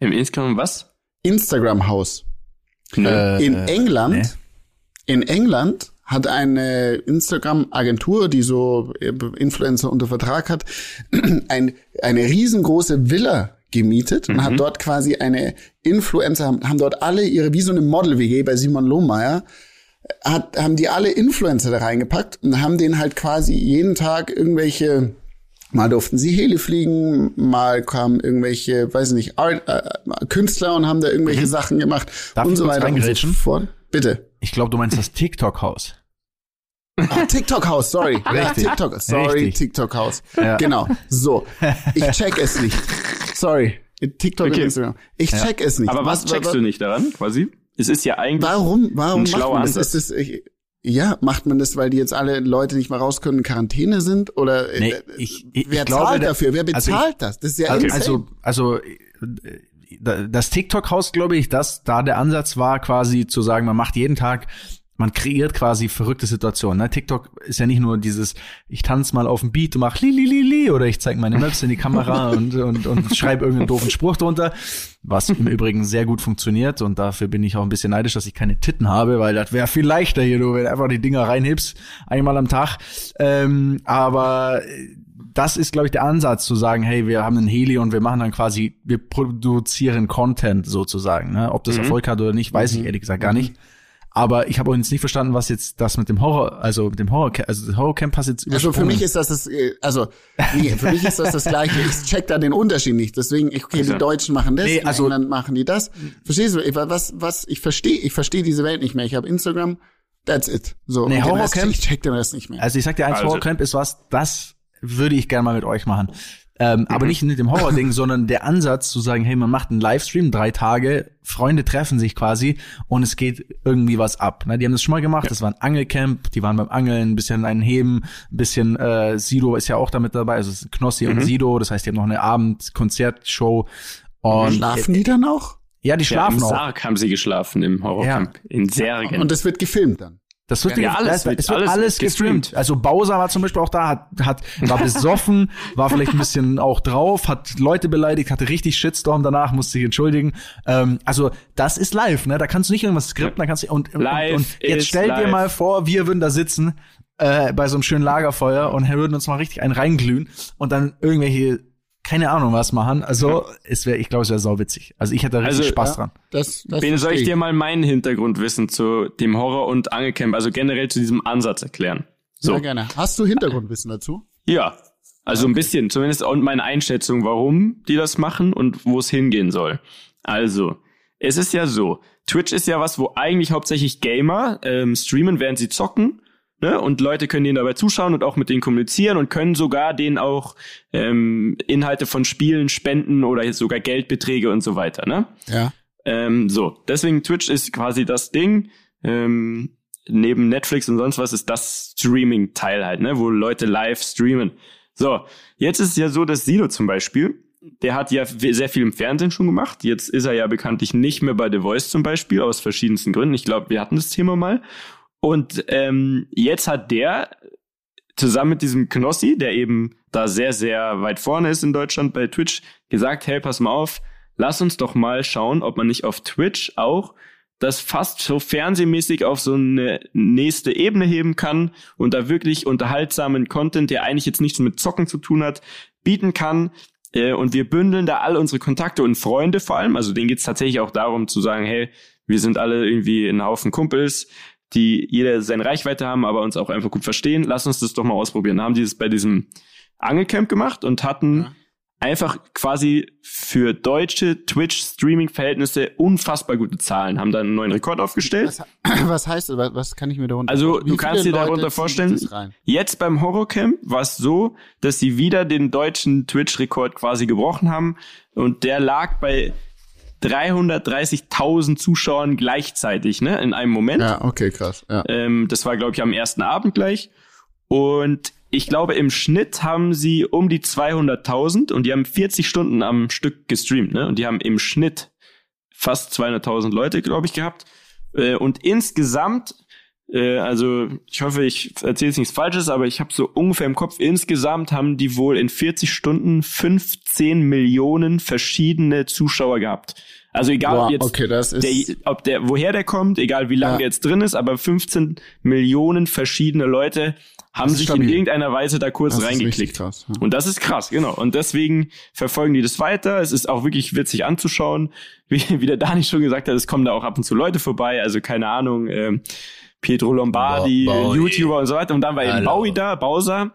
[SPEAKER 1] Im Instagram was?
[SPEAKER 3] Instagram-Haus.
[SPEAKER 2] Äh,
[SPEAKER 3] In England,
[SPEAKER 2] nee.
[SPEAKER 3] in England hat eine Instagram-Agentur, die so äh, Influencer unter Vertrag hat, ein, eine riesengroße Villa gemietet und
[SPEAKER 1] Mhm.
[SPEAKER 3] hat dort quasi eine Influencer, haben, haben dort alle ihre, wie so eine Model-WG bei Simon Lohmeier, hat, haben die alle Influencer da reingepackt und haben denen halt quasi jeden Tag irgendwelche Mal durften sie Heli fliegen, mal kamen irgendwelche, weiß ich nicht, Art, äh, Künstler und haben da irgendwelche Sachen gemacht
[SPEAKER 2] Mhm. Darf
[SPEAKER 3] und so weiter und so fort. Bitte.
[SPEAKER 2] Ich glaube, du meinst das TikTok-Haus.
[SPEAKER 3] Ah, TikTok-Haus, sorry. Ja,
[SPEAKER 2] Richtig.
[SPEAKER 3] TikTok, sorry,
[SPEAKER 2] Richtig.
[SPEAKER 3] TikTok-Haus.
[SPEAKER 2] Ja.
[SPEAKER 3] Genau. So. Ich check es nicht. Sorry. TikTok
[SPEAKER 1] Okay.
[SPEAKER 3] und Instagram. Ich check es nicht.
[SPEAKER 1] Aber was, checkst du nicht daran, quasi? Es ist ja eigentlich.
[SPEAKER 3] Warum, warum
[SPEAKER 1] Ein
[SPEAKER 3] macht
[SPEAKER 1] schlauer
[SPEAKER 3] man das?
[SPEAKER 1] Ansatz.
[SPEAKER 3] Ist das ich, ja, macht man das, weil die jetzt alle Leute nicht mehr raus können, in Quarantäne sind? Oder äh,
[SPEAKER 2] Nee, ich- ich-
[SPEAKER 3] wer
[SPEAKER 2] ich glaube,
[SPEAKER 3] zahlt
[SPEAKER 2] da-
[SPEAKER 3] dafür? Wer
[SPEAKER 2] also
[SPEAKER 3] bezahlt das? Das ist ja
[SPEAKER 2] Also, also, also äh, das TikTok-Haus, glaube ich, dass da der Ansatz war, quasi zu sagen, man macht jeden Tag, man kreiert quasi verrückte Situationen. Ne? TikTok ist ja nicht nur dieses, ich tanze mal auf dem Beat und mach li li li li oder ich zeige meine Möpse in die Kamera und, und, und schreibe irgendeinen doofen Spruch drunter, was im Übrigen sehr gut funktioniert und dafür bin ich auch ein bisschen neidisch, dass ich keine Titten habe, weil das wäre viel leichter hier, du, wenn du einfach die Dinger reinhebst, einmal am Tag. Ähm, aber das ist, glaube ich, der Ansatz, zu sagen, hey, wir haben einen Heli und wir machen dann quasi, wir produzieren Content sozusagen. Ne? Ob das
[SPEAKER 3] Mhm.
[SPEAKER 2] Erfolg hat oder nicht, weiß ich ehrlich gesagt gar nicht. Aber ich habe auch jetzt nicht verstanden, was jetzt das mit dem Horror, also mit dem Horror, also das Horrorcamp passt jetzt
[SPEAKER 3] Also für mich ist das das, äh, also nee, für mich ist das das Gleiche. Ich check da den Unterschied nicht. Deswegen, okay,
[SPEAKER 1] Also-
[SPEAKER 3] die Deutschen machen das,
[SPEAKER 2] Nee,
[SPEAKER 3] in
[SPEAKER 2] also-
[SPEAKER 3] England machen die das. Verstehst du? Was, was, ich verstehe, ich verstehe diese Welt nicht mehr. Ich habe Instagram, that's it. So,
[SPEAKER 2] Nee, Horrorcamp-
[SPEAKER 3] ich check den Rest nicht mehr.
[SPEAKER 2] Also ich sag dir eins,
[SPEAKER 1] Also-
[SPEAKER 2] Horrorcamp ist was, das würde ich gerne mal mit euch machen. Ähm, Aber
[SPEAKER 1] Mhm.
[SPEAKER 2] nicht mit dem Horror-Ding, sondern der Ansatz zu sagen, hey, man macht einen Livestream, drei Tage, Freunde treffen sich quasi und es geht irgendwie was ab. Ne, die haben das schon mal gemacht, das war ein Angelcamp, die waren beim Angeln, ein bisschen einen Heben, ein bisschen äh, Sido ist ja auch damit dabei, also es ist Knossi
[SPEAKER 1] Mhm.
[SPEAKER 2] und Sido, das heißt, die haben noch eine Abend-Konzertshow und
[SPEAKER 3] Schlafen die dann auch?
[SPEAKER 2] ja, die
[SPEAKER 1] Ja,
[SPEAKER 2] schlafen
[SPEAKER 1] Im
[SPEAKER 2] auch.
[SPEAKER 1] Sarg haben sie geschlafen im Horrorcamp. In Särgen.
[SPEAKER 3] Und das wird gefilmt dann.
[SPEAKER 2] Das wird,
[SPEAKER 1] Ja, alles wird-
[SPEAKER 2] es wird
[SPEAKER 1] alles
[SPEAKER 2] alles, gestreamt.
[SPEAKER 1] gestreamt.
[SPEAKER 2] Also Bowser war zum Beispiel auch da, hat, hat war besoffen, war vielleicht ein bisschen auch drauf, hat Leute beleidigt, hatte richtig Shitstorm danach, musste sich entschuldigen. Ähm, also das ist live, ne? Da kannst du nicht irgendwas skripten, da kannst du und, und,
[SPEAKER 1] Live
[SPEAKER 2] und jetzt
[SPEAKER 1] ist
[SPEAKER 2] stell dir
[SPEAKER 1] live.
[SPEAKER 2] mal vor, wir würden da sitzen äh, bei so einem schönen Lagerfeuer und würden uns mal richtig einen reinglühen und dann irgendwelche keine Ahnung was machen. Also es wäre, ich glaube, es wäre sauwitzig. Also ich hätte da richtig
[SPEAKER 1] Also,
[SPEAKER 2] Spaß
[SPEAKER 3] ja.
[SPEAKER 2] dran.
[SPEAKER 3] Das, das
[SPEAKER 1] Bene, soll ich dir mal meinen Hintergrundwissen zu dem Horror- und Angelcamp, also generell zu diesem Ansatz erklären? So.
[SPEAKER 3] Ja, gerne. Hast du Hintergrundwissen dazu?
[SPEAKER 1] Ja. Also ein bisschen, zumindest und meine Einschätzung, warum die das machen und wo es hingehen soll. Also, es ist ja so, Twitch ist ja was, wo eigentlich hauptsächlich Gamer ähm, streamen, während sie zocken. Ne? Und Leute können denen dabei zuschauen und auch mit denen kommunizieren und können sogar denen auch ähm, Inhalte von Spielen spenden oder sogar Geldbeträge und so weiter. Ne?
[SPEAKER 3] Ja.
[SPEAKER 1] Ähm, so, deswegen Twitch ist quasi das Ding. Ähm, neben Netflix und sonst was ist das Streaming-Teil halt, ne, wo Leute live streamen. So, jetzt ist es ja so, dass Sido zum Beispiel, der hat ja sehr viel im Fernsehen schon gemacht. Jetzt ist er ja bekanntlich nicht mehr bei The Voice zum Beispiel, aus verschiedensten Gründen. Ich glaube, wir hatten das Thema mal. Und ähm, jetzt hat der zusammen mit diesem Knossi, der eben da sehr, sehr weit vorne ist in Deutschland bei Twitch, gesagt, hey, pass mal auf, lass uns doch mal schauen, ob man nicht auf Twitch auch das fast so fernsehmäßig auf so eine nächste Ebene heben kann und da wirklich unterhaltsamen Content, der eigentlich jetzt nichts mit Zocken zu tun hat, bieten kann. Äh, und wir bündeln da all unsere Kontakte und Freunde vor allem. Also denen geht es tatsächlich auch darum zu sagen, hey, wir sind alle irgendwie ein Haufen Kumpels, die jeder seine Reichweite haben, aber uns auch einfach gut verstehen. Lass uns das doch mal ausprobieren. Haben die das bei diesem Angelcamp gemacht und hatten ja einfach quasi für deutsche Twitch-Streaming-Verhältnisse unfassbar gute Zahlen, haben da einen neuen Rekord aufgestellt.
[SPEAKER 3] Was, was heißt, was, was kann ich mir darunter
[SPEAKER 1] Also du kannst dir darunter vorstellen, jetzt beim Horrorcamp war es so, dass sie wieder den deutschen Twitch-Rekord quasi gebrochen haben und der lag bei 330.000 Zuschauern gleichzeitig, ne, in einem Moment.
[SPEAKER 3] Ja, okay, krass. Ja.
[SPEAKER 1] Ähm, das war, glaube ich, am ersten Abend gleich. Und ich glaube, im Schnitt haben sie um die 200.000 und die haben 40 Stunden am Stück gestreamt, ne? Und die haben im Schnitt fast 200.000 Leute, glaube ich, gehabt. Äh, und insgesamt, äh, also ich hoffe, ich erzähle jetzt nichts Falsches, aber ich habe so ungefähr im Kopf, insgesamt haben die wohl in 40 Stunden 15 Millionen verschiedene Zuschauer gehabt. Also egal,
[SPEAKER 3] Boah,
[SPEAKER 1] jetzt,
[SPEAKER 3] okay,
[SPEAKER 1] der, ob der, woher der kommt, egal wie lange ja. der jetzt drin ist, aber 15 Millionen verschiedene Leute haben sich stabil. in irgendeiner Weise da kurz das reingeklickt. Krass, ja. Und das ist krass, genau. Und deswegen verfolgen die das weiter. Es ist auch wirklich witzig anzuschauen. Wie, wie der Dani schon gesagt hat, es kommen da auch ab und zu Leute vorbei. Also keine Ahnung, ähm, Pietro Lombardi, ba YouTuber und so weiter. Und dann war eben Bowie da, Bowser.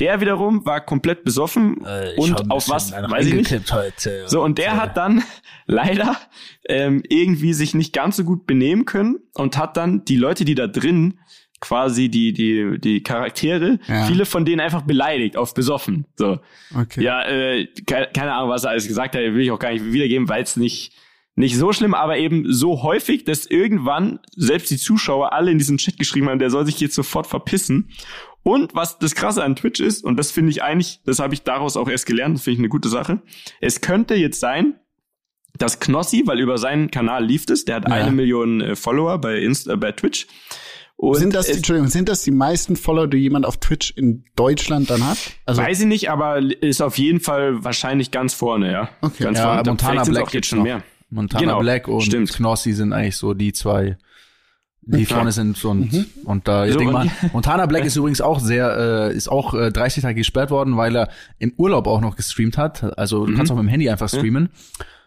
[SPEAKER 1] Der wiederum war komplett besoffen äh, und auf was, weiß ich nicht. Heute, so, und der hat dann leider ähm, irgendwie sich nicht ganz so gut benehmen können und hat dann die Leute, die da drin quasi die, die, die Charaktere, ja. viele von denen einfach beleidigt, auf besoffen. So. Okay. Ja, äh, keine, keine Ahnung, was er alles gesagt hat, will ich auch gar nicht wiedergeben, weil es nicht, nicht so schlimm, aber eben so häufig, dass irgendwann selbst die Zuschauer alle in diesen Chat geschrieben haben, der soll sich jetzt sofort verpissen. Und was das Krasse an Twitch ist, und das finde ich eigentlich, das habe ich daraus auch erst gelernt, das finde ich eine gute Sache. Es könnte jetzt sein, dass Knossi, weil über seinen Kanal lief es, der hat ja. eine Million äh, Follower bei Insta, äh, bei Twitch.
[SPEAKER 3] Und sind das, die, Entschuldigung, sind das die meisten Follower, die jemand auf Twitch in Deutschland dann hat?
[SPEAKER 1] Also weiß ich nicht, aber ist auf jeden Fall wahrscheinlich ganz vorne, ja.
[SPEAKER 2] Okay.
[SPEAKER 1] Ganz
[SPEAKER 2] ja,
[SPEAKER 1] vorne.
[SPEAKER 2] Montana Black jetzt schon noch. mehr. Montana genau. Black und Stimmt. Knossi sind eigentlich so die zwei, die okay. vorne sind und mhm. und da so, denk mal, Montana Black ist übrigens auch sehr äh, ist auch äh, 30 Tage gesperrt worden, weil er im Urlaub auch noch gestreamt hat. Also du mhm. kannst auch mit dem Handy einfach streamen.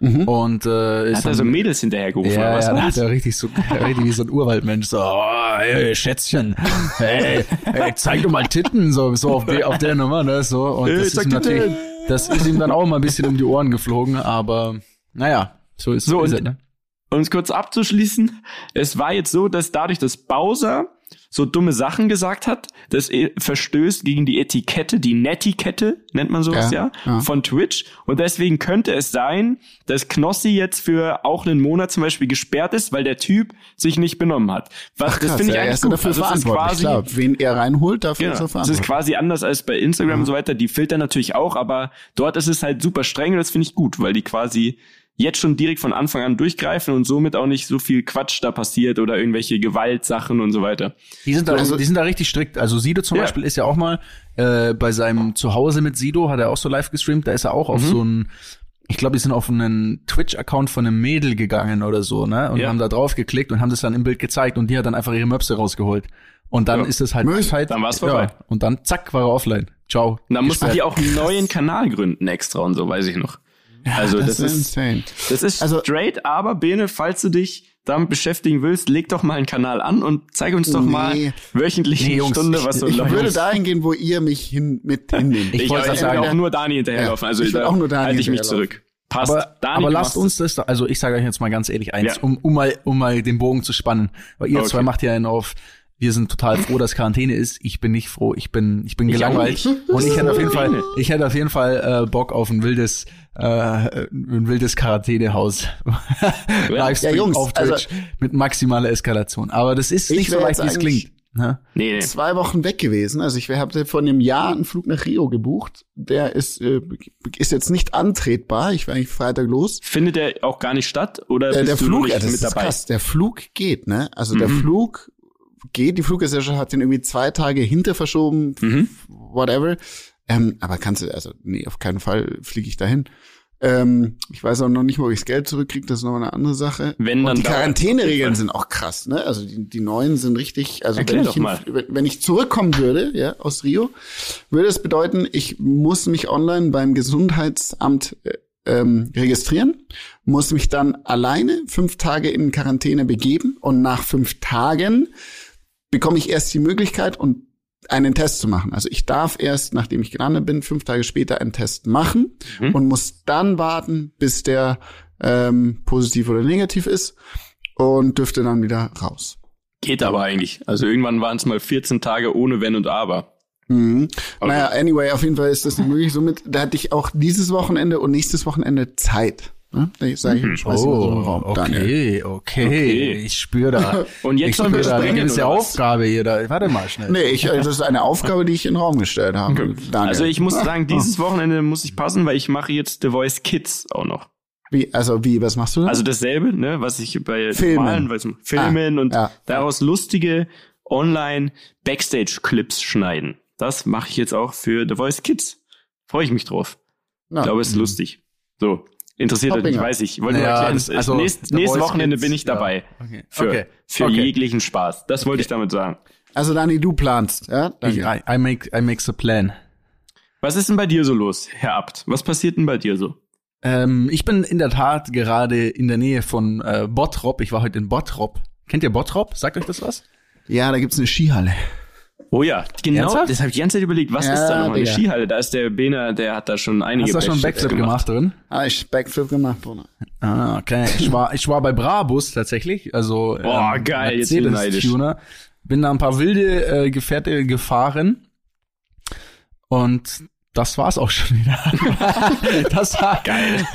[SPEAKER 2] Mhm. Und äh,
[SPEAKER 1] ist hat er so Mädels hinterhergerufen
[SPEAKER 2] ja, oder was? Ja, da hat er richtig so richtig wie so ein Urwaldmensch so, oh, hey, Schätzchen, hey, hey, zeig doch mal Titten so so auf, die, auf der Nummer, ne, so und hey, das ist natürlich das ist ihm dann auch mal ein bisschen um die Ohren geflogen, aber naja, so ist, so ist es, ne?
[SPEAKER 1] Um es kurz abzuschließen, es war jetzt so, dass dadurch, dass Bowser so dumme Sachen gesagt hat, das e- verstößt gegen die Etikette, die Netiquette, nennt man sowas ja, ja, ja, von Twitch. Und deswegen könnte es sein, dass Knossi jetzt für auch einen Monat zum Beispiel gesperrt ist, weil der Typ sich nicht benommen hat.
[SPEAKER 3] Was, Ach, das finde ich eigentlich gut. Dafür also verantwortlich, quasi, klar. Wen er reinholt, dafür genau, ist er
[SPEAKER 1] verantwortlich. Das ist quasi anders als bei Instagram ja. und so weiter. Die filtern natürlich auch, aber dort ist es halt super streng und das finde ich gut, weil die quasi jetzt schon direkt von Anfang an durchgreifen und somit auch nicht so viel Quatsch da passiert oder irgendwelche Gewaltsachen und so weiter.
[SPEAKER 2] Die sind da, also, die sind da richtig strikt. Also Sido zum ja. Beispiel ist ja auch mal äh, bei seinem Zuhause mit Sido, hat er auch so live gestreamt, da ist er auch auf mhm. so ein ich glaube, die sind auf einen Twitch-Account von einem Mädel gegangen oder so, ne? Und ja. haben da drauf geklickt und haben das dann im Bild gezeigt und die hat dann einfach ihre Möpse rausgeholt. Und dann ja. ist es halt, halt
[SPEAKER 1] dann war's vorbei.
[SPEAKER 2] Ja, und dann zack war er offline. Ciao.
[SPEAKER 1] Und dann mussten die auch einen neuen Kanal gründen extra und so, weiß ich noch. Also das, das ist insane. Das ist also, straight, aber Bene, falls du dich damit beschäftigen willst, leg doch mal einen Kanal an und zeig uns doch nee. mal wöchentlich nee, eine Stunde, was so
[SPEAKER 3] Ich, ich würde dahin gehen, wo ihr mich hin, mit hinnehmt.
[SPEAKER 1] Ich, ich wollte sagen, auch nur Dani hinterherlaufen. Also ich will auch nur Dani halte ich mich zurück.
[SPEAKER 2] Passt. Aber, Dani, aber lasst uns das, also ich sage euch jetzt mal ganz ehrlich eins, ja. um, um mal, um mal den Bogen zu spannen. Weil ihr okay. zwei macht ja einen auf, wir sind total froh, dass Quarantäne ist. Ich bin nicht froh. Ich bin, ich bin gelangweilt. und ich hätte auf jeden Fall, ich hätte auf jeden Fall äh, Bock auf ein wildes äh, ein wildes Quarantänehaus. Livestream ja, Jungs, auf Twitch also, mit maximaler Eskalation. Aber das ist nicht so leicht, wie es klingt.
[SPEAKER 3] Ne? Nee, nee. Zwei Wochen weg gewesen. Also ich habe vor einem Jahr einen Flug nach Rio gebucht. Der ist äh, ist jetzt nicht antretbar. Ich war eigentlich Freitag los.
[SPEAKER 1] Findet der auch gar nicht statt oder
[SPEAKER 3] äh, der Flug? Ja, das mit ist dabei? krass. Der Flug geht, ne? Also mhm. der Flug geht. Die Fluggesellschaft hat den irgendwie zwei Tage hinter verschoben. Mhm. Whatever. Ähm, aber kannst du, also nee, auf keinen Fall fliege ich dahin. Ähm, ich weiß auch noch nicht, wo ich das Geld zurückkriege, das ist noch eine andere Sache.
[SPEAKER 1] Wenn, dann
[SPEAKER 3] Und die Quarantäneregeln sind auch krass, ne? Also die, die neuen sind richtig, also
[SPEAKER 1] Erklär
[SPEAKER 3] wenn ich, hin- wenn ich zurückkommen würde, ja, aus Rio, würde es bedeuten, ich muss mich online beim Gesundheitsamt äh, ähm, registrieren, muss mich dann alleine fünf Tage in Quarantäne begeben und nach fünf Tagen bekomme ich erst die Möglichkeit und einen Test zu machen. Also ich darf erst, nachdem ich gelandet bin, fünf Tage später einen Test machen
[SPEAKER 1] Mhm.
[SPEAKER 3] und muss dann warten, bis der ähm, positiv oder negativ ist und dürfte dann wieder raus.
[SPEAKER 1] Geht aber eigentlich. Also irgendwann waren es mal 14 Tage ohne Wenn und Aber.
[SPEAKER 3] Mhm.
[SPEAKER 1] Okay.
[SPEAKER 3] Naja, anyway, auf jeden Fall ist das nicht möglich. Somit, da hatte ich auch dieses Wochenende und nächstes Wochenende Zeit. Ne? Da sage ich,
[SPEAKER 1] Mhm.
[SPEAKER 3] schmeiß mal so einen Raum.
[SPEAKER 2] Oh,
[SPEAKER 3] Daniel.
[SPEAKER 2] okay, okay,
[SPEAKER 1] Okay.
[SPEAKER 2] Ich spüre da.
[SPEAKER 1] Und jetzt
[SPEAKER 2] ich
[SPEAKER 1] sollen wir
[SPEAKER 2] spüre da eine
[SPEAKER 1] sprengen,
[SPEAKER 2] gewisse
[SPEAKER 1] oder was?
[SPEAKER 2] Aufgabe hier. Da. Warte mal schnell.
[SPEAKER 3] Nee, ich, das ist eine Aufgabe, die ich in den Raum gestellt habe. Daniel.
[SPEAKER 1] Also ich muss
[SPEAKER 3] Ah,
[SPEAKER 1] sagen, dieses Wochenende muss ich passen, weil ich mache jetzt The Voice Kids auch noch.
[SPEAKER 3] Wie, also wie, was machst du da?
[SPEAKER 1] Also dasselbe, ne, was ich bei
[SPEAKER 3] Filmen.
[SPEAKER 1] normalen was, Filmen
[SPEAKER 3] Ah,
[SPEAKER 1] und
[SPEAKER 3] ja.
[SPEAKER 1] daraus lustige online Backstage-Clips schneiden. Das mache ich jetzt auch für The Voice Kids. Freue ich mich drauf.
[SPEAKER 3] Na,
[SPEAKER 1] Ich glaube, es ist lustig. So, interessiert euch
[SPEAKER 3] Toppinger.
[SPEAKER 1] weiß ich. Ich wollte
[SPEAKER 2] Ja,
[SPEAKER 1] erklären,
[SPEAKER 2] das- also,
[SPEAKER 1] nächst,
[SPEAKER 2] The
[SPEAKER 1] nächstes Wochenende bin ich
[SPEAKER 2] ja.
[SPEAKER 1] dabei.
[SPEAKER 2] Okay.
[SPEAKER 1] Für,
[SPEAKER 2] Okay.
[SPEAKER 1] für
[SPEAKER 2] Okay.
[SPEAKER 1] jeglichen Spaß. Das wollte ich damit sagen.
[SPEAKER 3] Also Dani, du planst, ja?
[SPEAKER 2] Ich. I, I make I make a plan.
[SPEAKER 1] Was ist denn bei dir so los, Herr Abt? Was passiert denn bei dir so?
[SPEAKER 2] Ähm, ich bin in der Tat gerade in der Nähe von äh, Bottrop. Ich war heute in Bottrop. Kennt ihr Bottrop? Sagt euch das was?
[SPEAKER 3] Ja, da gibt's eine Skihalle.
[SPEAKER 1] Oh ja, genau.
[SPEAKER 2] Ernsthaft?
[SPEAKER 1] Das habe ich die ganze Zeit überlegt. Was
[SPEAKER 3] Ja,
[SPEAKER 1] ist da noch eine. Skihalle? Da ist der Bena, der hat da schon einige
[SPEAKER 2] Hast du da schon einen Backflip gemacht drin?
[SPEAKER 3] Ah, ich Backflip gemacht, Bruder.
[SPEAKER 2] Ah, okay. Ich war, ich war bei Brabus tatsächlich, also
[SPEAKER 1] Boah, geil, jetzt bin ich.
[SPEAKER 2] Tuner. Bin da ein paar wilde äh, Gefährte gefahren und das war's auch schon wieder. das war geil.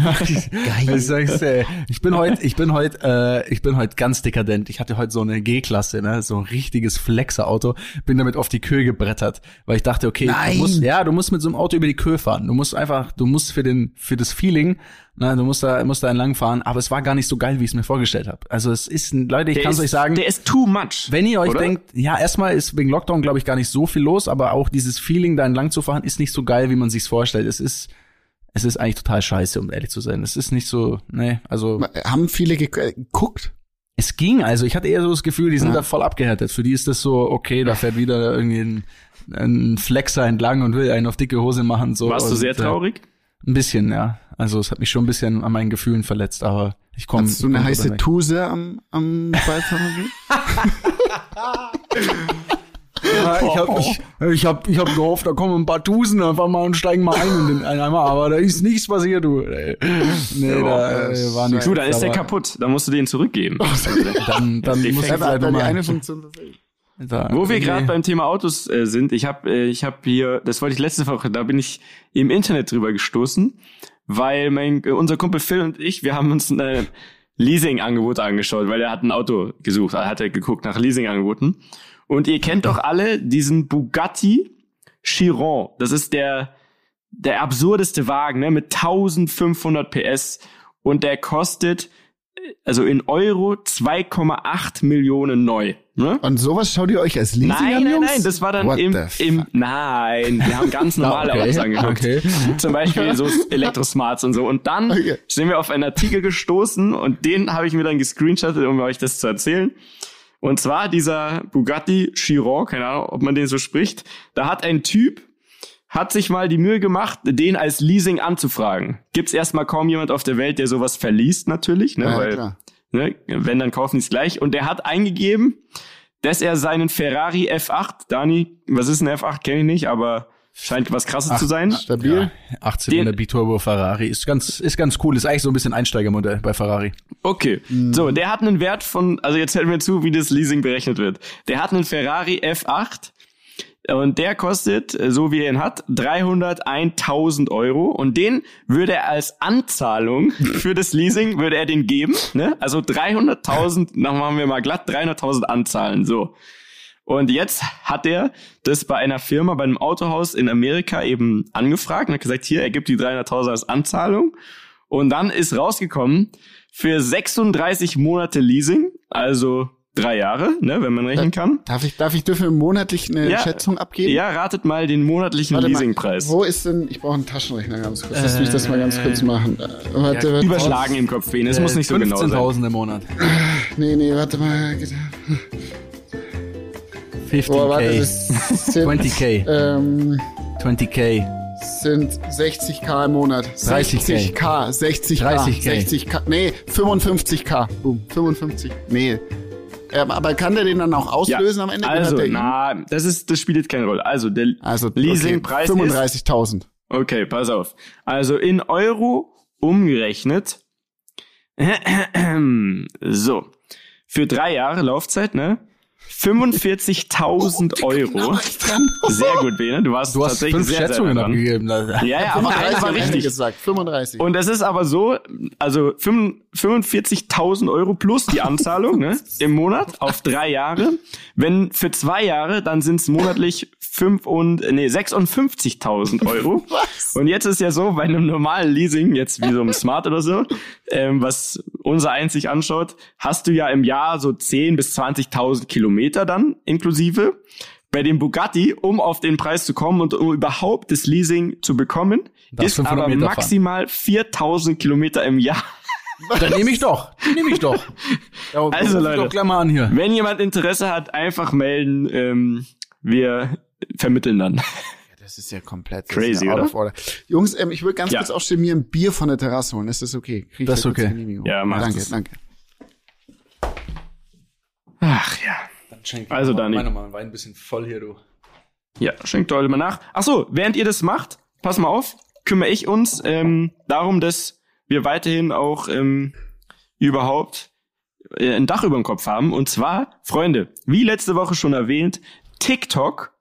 [SPEAKER 2] geil. Ich sag's ich bin heute, ich bin heute, äh, ich bin heute ganz dekadent. Ich hatte heute so eine G-Klasse, ne, so ein richtiges Flexer-Auto. Bin damit auf die Köhe gebrettert, weil ich dachte, okay,
[SPEAKER 3] Nein.
[SPEAKER 2] du musst, ja, du musst mit so einem Auto über die Köhe fahren. Du musst einfach, du musst für den, für das Feeling, ne, du musst da, musst da entlang fahren. Aber es war gar nicht so geil, wie ich es mir vorgestellt habe. Also es ist, Leute, ich kann es euch sagen.
[SPEAKER 1] Der ist too much.
[SPEAKER 2] Wenn ihr euch
[SPEAKER 1] oder?
[SPEAKER 2] denkt, ja, erstmal ist wegen Lockdown, glaube ich, gar nicht so viel los, aber auch dieses Feeling, da entlang zu fahren, ist nicht so geil, wie man sich's vorstellt. Es ist, es ist eigentlich total scheiße, um ehrlich zu sein. Es ist nicht so, ne, also
[SPEAKER 3] Haben viele äh, geguckt?
[SPEAKER 2] es ging. Also ich hatte eher so das Gefühl, die sind
[SPEAKER 3] Ja.
[SPEAKER 2] da voll abgehärtet. Für die ist das so, okay, da fährt wieder irgendwie ein, ein Flexer entlang und will einen auf dicke Hose machen. So.
[SPEAKER 1] Warst du sehr
[SPEAKER 2] äh,
[SPEAKER 1] traurig?
[SPEAKER 2] Ein bisschen, ja. Also es hat mich schon ein bisschen an meinen Gefühlen verletzt, aber ich komme.
[SPEAKER 3] Hast du eine heiße Tuse am, am Beifahrersitz?
[SPEAKER 2] Ja, ich habe ich, ich hab, ich hab gehofft, da kommen ein paar Tusen einfach mal und steigen mal ein in den einmal, aber da ist nichts passiert, du. Nee, da äh, war nichts.
[SPEAKER 1] Du, dann ist der kaputt. Dann musst du den zurückgeben.
[SPEAKER 2] Dann, dann muss ich
[SPEAKER 3] Er da die
[SPEAKER 2] nochmal.
[SPEAKER 3] eine Funktion verfehlt.
[SPEAKER 1] Wo wir gerade beim Thema Autos äh, sind, ich habe äh, ich hab hier, das wollte ich letzte Woche, da bin ich im Internet drüber gestoßen, weil mein äh, unser Kumpel Phil und ich, wir haben uns ein äh, Leasing-Angebot angeschaut, weil er hat ein Auto gesucht, er hat er geguckt nach Leasing-Angeboten. Und ihr kennt doch alle diesen Bugatti Chiron. Das ist der der absurdeste Wagen, ne, mit 1500 PS und der kostet also in Euro 2,8 Millionen neu. Ne?
[SPEAKER 3] Und sowas schaut ihr euch als Leasing
[SPEAKER 1] Nein,
[SPEAKER 3] an,
[SPEAKER 1] nein,
[SPEAKER 3] Jungs?
[SPEAKER 1] nein, das war dann
[SPEAKER 3] What
[SPEAKER 1] im, im, nein, wir haben ganz normale
[SPEAKER 2] okay,
[SPEAKER 1] Autos angeguckt.
[SPEAKER 2] okay.
[SPEAKER 1] Zum Beispiel so Elektrosmarts und so. Und dann
[SPEAKER 3] Okay.
[SPEAKER 1] sind wir auf einen Artikel gestoßen und den habe ich mir dann gescreenshottet, um euch das zu erzählen. Und zwar dieser Bugatti Chiron, keine Ahnung, ob man den so spricht, da hat ein Typ, hat sich mal die Mühe gemacht, den als Leasing anzufragen. Gibt's erstmal kaum jemand auf der Welt, der sowas verliest, natürlich, ne?
[SPEAKER 3] Ja,
[SPEAKER 1] weil,
[SPEAKER 3] klar.
[SPEAKER 1] ne, wenn, dann kaufen die es gleich. Und der hat eingegeben, dass er seinen Ferrari F8, Dani, was ist ein F8, kenne ich nicht, aber scheint was krasses zu sein.
[SPEAKER 3] Stabil.
[SPEAKER 2] Ja, 18 in der Biturbo Ferrari ist ganz ist ganz cool, ist eigentlich so ein bisschen Einsteigermodell bei Ferrari.
[SPEAKER 1] Okay. So, der hat einen Wert von, also jetzt hört mir zu, wie das Leasing berechnet wird. Der hat einen Ferrari F8 und der kostet, äh, so wie er ihn hat, 301.000 Euro und den würde er als Anzahlung für das Leasing, würde er den geben, ne? Also 300.000, dann machen wir mal glatt 300.000 anzahlen, so. Und jetzt hat er das bei einer Firma, bei einem Autohaus in Amerika eben angefragt und hat gesagt, hier, er gibt die 300.000 als Anzahlung. Und dann ist rausgekommen, für 36 Monate Leasing, also drei Jahre, ne, wenn man rechnen kann.
[SPEAKER 3] Darf ich, darf ich dürfen wir monatlich eine
[SPEAKER 1] Ja.
[SPEAKER 3] Schätzung abgeben?
[SPEAKER 1] Ja, ratet mal den monatlichen
[SPEAKER 3] Warte mal,
[SPEAKER 1] Leasingpreis.
[SPEAKER 3] Wo ist denn, ich brauche einen Taschenrechner ganz kurz. Lass mich das mal ganz kurz machen. Äh, warte, warte.
[SPEAKER 1] Überschlagen im Kopf, wen. Es muss nicht so genau sein.
[SPEAKER 2] 15.000 im Monat.
[SPEAKER 3] Nee, nee, warte mal.
[SPEAKER 2] 15k.
[SPEAKER 3] Boah, warte, das sind,
[SPEAKER 2] 20k.
[SPEAKER 3] ähm,
[SPEAKER 2] 20k.
[SPEAKER 3] sind 60k im Monat.
[SPEAKER 2] 30K.
[SPEAKER 3] 60k, 60k,
[SPEAKER 2] 30K.
[SPEAKER 3] 60k, nee, 55k. Boom, 55. Nee. Ähm, aber kann der den dann auch auslösen am Ende?
[SPEAKER 1] Also, na, das ist, das spielt jetzt keine Rolle. Also, der
[SPEAKER 3] also
[SPEAKER 1] Leasingpreis
[SPEAKER 3] okay,
[SPEAKER 1] ist
[SPEAKER 3] 35.000.
[SPEAKER 1] Okay, pass auf. Also in Euro umgerechnet. So. Für drei Jahre Laufzeit, ne? 45.000 Euro. Sehr gut, Bene. Du warst
[SPEAKER 2] Du hast
[SPEAKER 1] tatsächlich
[SPEAKER 2] fünf
[SPEAKER 1] sehr, sehr
[SPEAKER 2] Schätzungen abgegeben.
[SPEAKER 1] Ja, ja, aber eine
[SPEAKER 3] 35
[SPEAKER 1] war richtig.
[SPEAKER 3] gesagt, 35.
[SPEAKER 1] Und es ist aber so, also 45.000 Euro plus die Anzahlung ne, im Monat auf drei Jahre. Wenn für zwei Jahre, dann sind es monatlich fünf und nee 56.000 Euro.
[SPEAKER 3] Was?
[SPEAKER 1] Und jetzt ist ja so, bei einem normalen Leasing, jetzt wie so einem Smart oder so, ähm, was unser einzig anschaut, hast du ja im Jahr so 10 bis 20.000 Kilometer dann inklusive. Bei dem Bugatti, um auf den Preis zu kommen und um überhaupt das Leasing zu bekommen,
[SPEAKER 2] Darfst
[SPEAKER 1] ist
[SPEAKER 2] 500
[SPEAKER 1] aber maximal 4.000 Kilometer im Jahr.
[SPEAKER 2] Dann nehme ich doch. Nehme ich doch. Ja,
[SPEAKER 1] Also, Leute.
[SPEAKER 2] Doch gleich mal an hier.
[SPEAKER 1] Wenn jemand Interesse hat, einfach melden. Ähm, wir vermitteln dann.
[SPEAKER 3] Das ist ja komplett
[SPEAKER 1] Crazy,
[SPEAKER 3] ja out
[SPEAKER 1] oder?
[SPEAKER 3] of order. Jungs, ähm, ich würde ganz
[SPEAKER 1] Ja.
[SPEAKER 3] kurz aufstehen, mir ein Bier von der Terrasse holen. Ist das okay? Krieg
[SPEAKER 2] Das
[SPEAKER 3] da
[SPEAKER 2] ist okay.
[SPEAKER 3] Genehmigung?
[SPEAKER 1] Ja, mach
[SPEAKER 3] Danke,
[SPEAKER 1] das.
[SPEAKER 3] danke.
[SPEAKER 1] Ach ja. Also, Dani.
[SPEAKER 2] Meine mal Wein ein bisschen voll hier, du.
[SPEAKER 1] Ja, schenkt heute mal nach. Ach so, während ihr das macht, pass mal auf, kümmere ich uns ähm, darum, dass wir weiterhin auch ähm, überhaupt äh, ein Dach über dem Kopf haben. Und zwar, Freunde, wie letzte Woche schon erwähnt, TikTok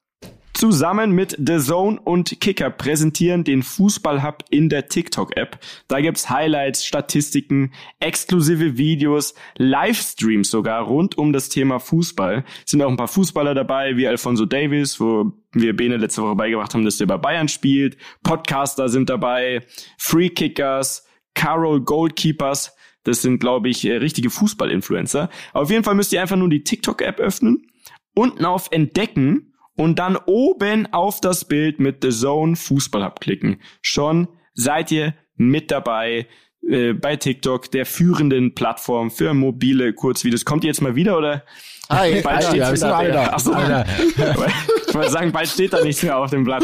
[SPEAKER 1] zusammen mit The Zone und Kicker präsentieren den Fußballhub in der TikTok-App. Da gibt's Highlights, Statistiken, exklusive Videos, Livestreams sogar rund um das Thema Fußball. Sind auch ein paar Fußballer dabei, wie Alfonso Davis, wo wir Bene letzte Woche beigebracht haben, dass der bei Bayern spielt. Podcaster sind dabei, Free Kickers, Carol Goldkeepers. Das sind, glaube ich, äh, richtige Fußball-Influencer. Auf jeden Fall müsst ihr einfach nur die TikTok-App öffnen, unten auf Entdecken und dann oben auf das Bild mit The Zone Fußball Hub klicken. Schon seid ihr mit dabei äh, bei TikTok, der führenden Plattform für mobile Kurzvideos. Kommt ihr jetzt mal wieder oder?
[SPEAKER 3] Hi,
[SPEAKER 1] Bald
[SPEAKER 3] Alter,
[SPEAKER 1] steht's
[SPEAKER 2] ja,
[SPEAKER 1] wieder
[SPEAKER 2] alle
[SPEAKER 1] da.
[SPEAKER 2] da.
[SPEAKER 1] Ach so.
[SPEAKER 2] Alter.
[SPEAKER 1] ich wollte sagen, bald steht da nichts mehr auf dem Blatt.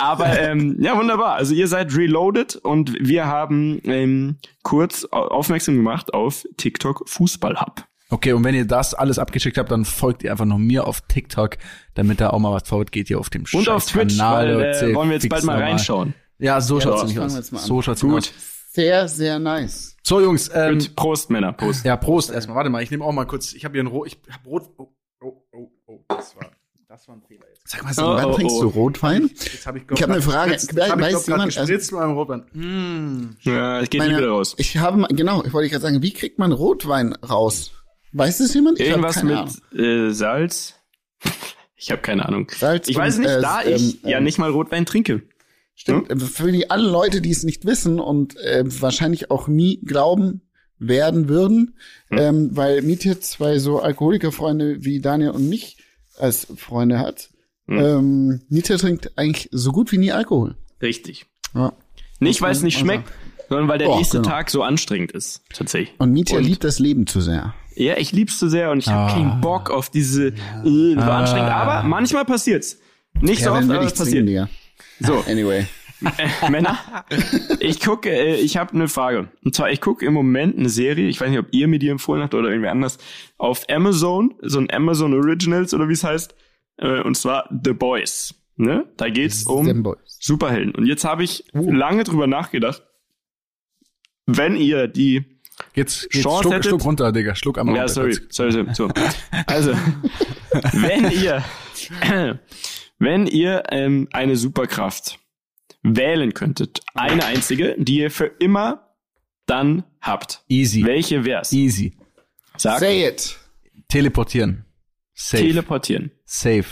[SPEAKER 1] Aber ähm, ja, wunderbar. Also ihr seid reloaded und wir haben ähm, kurz au- aufmerksam gemacht auf TikTok Fußball Hub.
[SPEAKER 2] Okay, und wenn ihr das alles abgeschickt habt, dann folgt ihr einfach noch mir auf TikTok, damit da auch mal was folgt, geht ihr auf dem
[SPEAKER 1] Und auf Twitch,
[SPEAKER 2] Kanal,
[SPEAKER 1] weil äh, wollen wir jetzt bald mal reinschauen.
[SPEAKER 2] Ja, so schaut's
[SPEAKER 3] das
[SPEAKER 2] nicht aus. So schaut's
[SPEAKER 1] Gut.
[SPEAKER 2] nicht aus.
[SPEAKER 3] Sehr, sehr nice.
[SPEAKER 2] So, Jungs, ähm,
[SPEAKER 1] Gut, Prost, Männer, Prost.
[SPEAKER 2] ja, Prost erstmal. Warte mal, ich nehme auch mal kurz, ich habe hier ein Rot, ich hab Rot, oh, oh, oh, oh, das war, das war ein Fehler jetzt.
[SPEAKER 3] Sag mal,
[SPEAKER 1] Oh,
[SPEAKER 3] wann
[SPEAKER 1] oh,
[SPEAKER 3] trinkst
[SPEAKER 1] oh.
[SPEAKER 3] du Rotwein?
[SPEAKER 2] Jetzt hab ich,
[SPEAKER 3] Ich hab eine Frage.
[SPEAKER 2] Jetzt, jetzt hab ich
[SPEAKER 3] Weiß jemand- also-
[SPEAKER 2] gespritzt mit meinem Rotwein. Mm.
[SPEAKER 1] Ja, geht
[SPEAKER 3] Meine-
[SPEAKER 1] nie wieder raus.
[SPEAKER 3] Ich habe, mal- genau, ich wollte gerade sagen, wie kriegt man Rotwein raus? Weiß das jemand? Ich
[SPEAKER 1] Irgendwas
[SPEAKER 3] keine Ahnung.
[SPEAKER 1] mit äh, Salz? Ich habe keine Ahnung.
[SPEAKER 3] Salz
[SPEAKER 1] ich weiß nicht,
[SPEAKER 3] äh,
[SPEAKER 1] da ich
[SPEAKER 3] ähm,
[SPEAKER 1] ja
[SPEAKER 3] ähm,
[SPEAKER 1] nicht mal Rotwein trinke.
[SPEAKER 3] Stimmt. äh, Für die alle Leute, die es nicht wissen und äh, wahrscheinlich auch nie glauben werden würden,
[SPEAKER 1] Hm.
[SPEAKER 3] ähm, weil Mietje zwei so Alkoholikerfreunde wie Daniel und mich als Freunde hat.
[SPEAKER 1] Hm.
[SPEAKER 3] Ähm, Mietje trinkt eigentlich so gut wie nie Alkohol.
[SPEAKER 1] Richtig.
[SPEAKER 3] Ja.
[SPEAKER 1] Nicht, weil es nicht schmeckt, sondern weil der
[SPEAKER 3] Oh,
[SPEAKER 1] nächste
[SPEAKER 3] genau.
[SPEAKER 1] Tag so anstrengend ist. Tatsächlich.
[SPEAKER 3] Und Mietje liebt das Leben zu sehr.
[SPEAKER 1] Ja, ich lieb's zu sehr und ich habe
[SPEAKER 2] Ah.
[SPEAKER 1] keinen Bock auf diese äh, war anstrengend. Aber manchmal passiert's. Nicht so
[SPEAKER 3] Ja,
[SPEAKER 1] oft,
[SPEAKER 3] dann will
[SPEAKER 1] aber es passiert.
[SPEAKER 3] dir.
[SPEAKER 1] So,
[SPEAKER 3] Anyway.
[SPEAKER 1] äh, Männer, ich gucke, äh, ich habe eine Frage. Und zwar, ich gucke im Moment eine Serie, ich weiß nicht, ob ihr mir die empfohlen habt oder irgendwer anders, auf Amazon, so ein Amazon Originals oder wie es heißt, äh, und zwar The Boys. Ne? Da geht's um. Superhelden. Und jetzt habe ich
[SPEAKER 3] Uh.
[SPEAKER 1] lange drüber nachgedacht, wenn ihr die
[SPEAKER 2] Jetzt, jetzt
[SPEAKER 1] Chance
[SPEAKER 2] schluck,
[SPEAKER 1] hättet-
[SPEAKER 2] schluck runter, Digga, schluck einmal
[SPEAKER 1] ja,
[SPEAKER 2] runter.
[SPEAKER 1] sorry, sorry, sorry. So. Also, wenn ihr, wenn ihr ähm, eine Superkraft wählen könntet, eine einzige, die ihr für immer dann habt,
[SPEAKER 2] Easy,
[SPEAKER 1] welche wär's?
[SPEAKER 2] easy.
[SPEAKER 1] Sag,
[SPEAKER 3] Say it.
[SPEAKER 2] Teleportieren. Safe.
[SPEAKER 1] teleportieren.
[SPEAKER 2] Safe.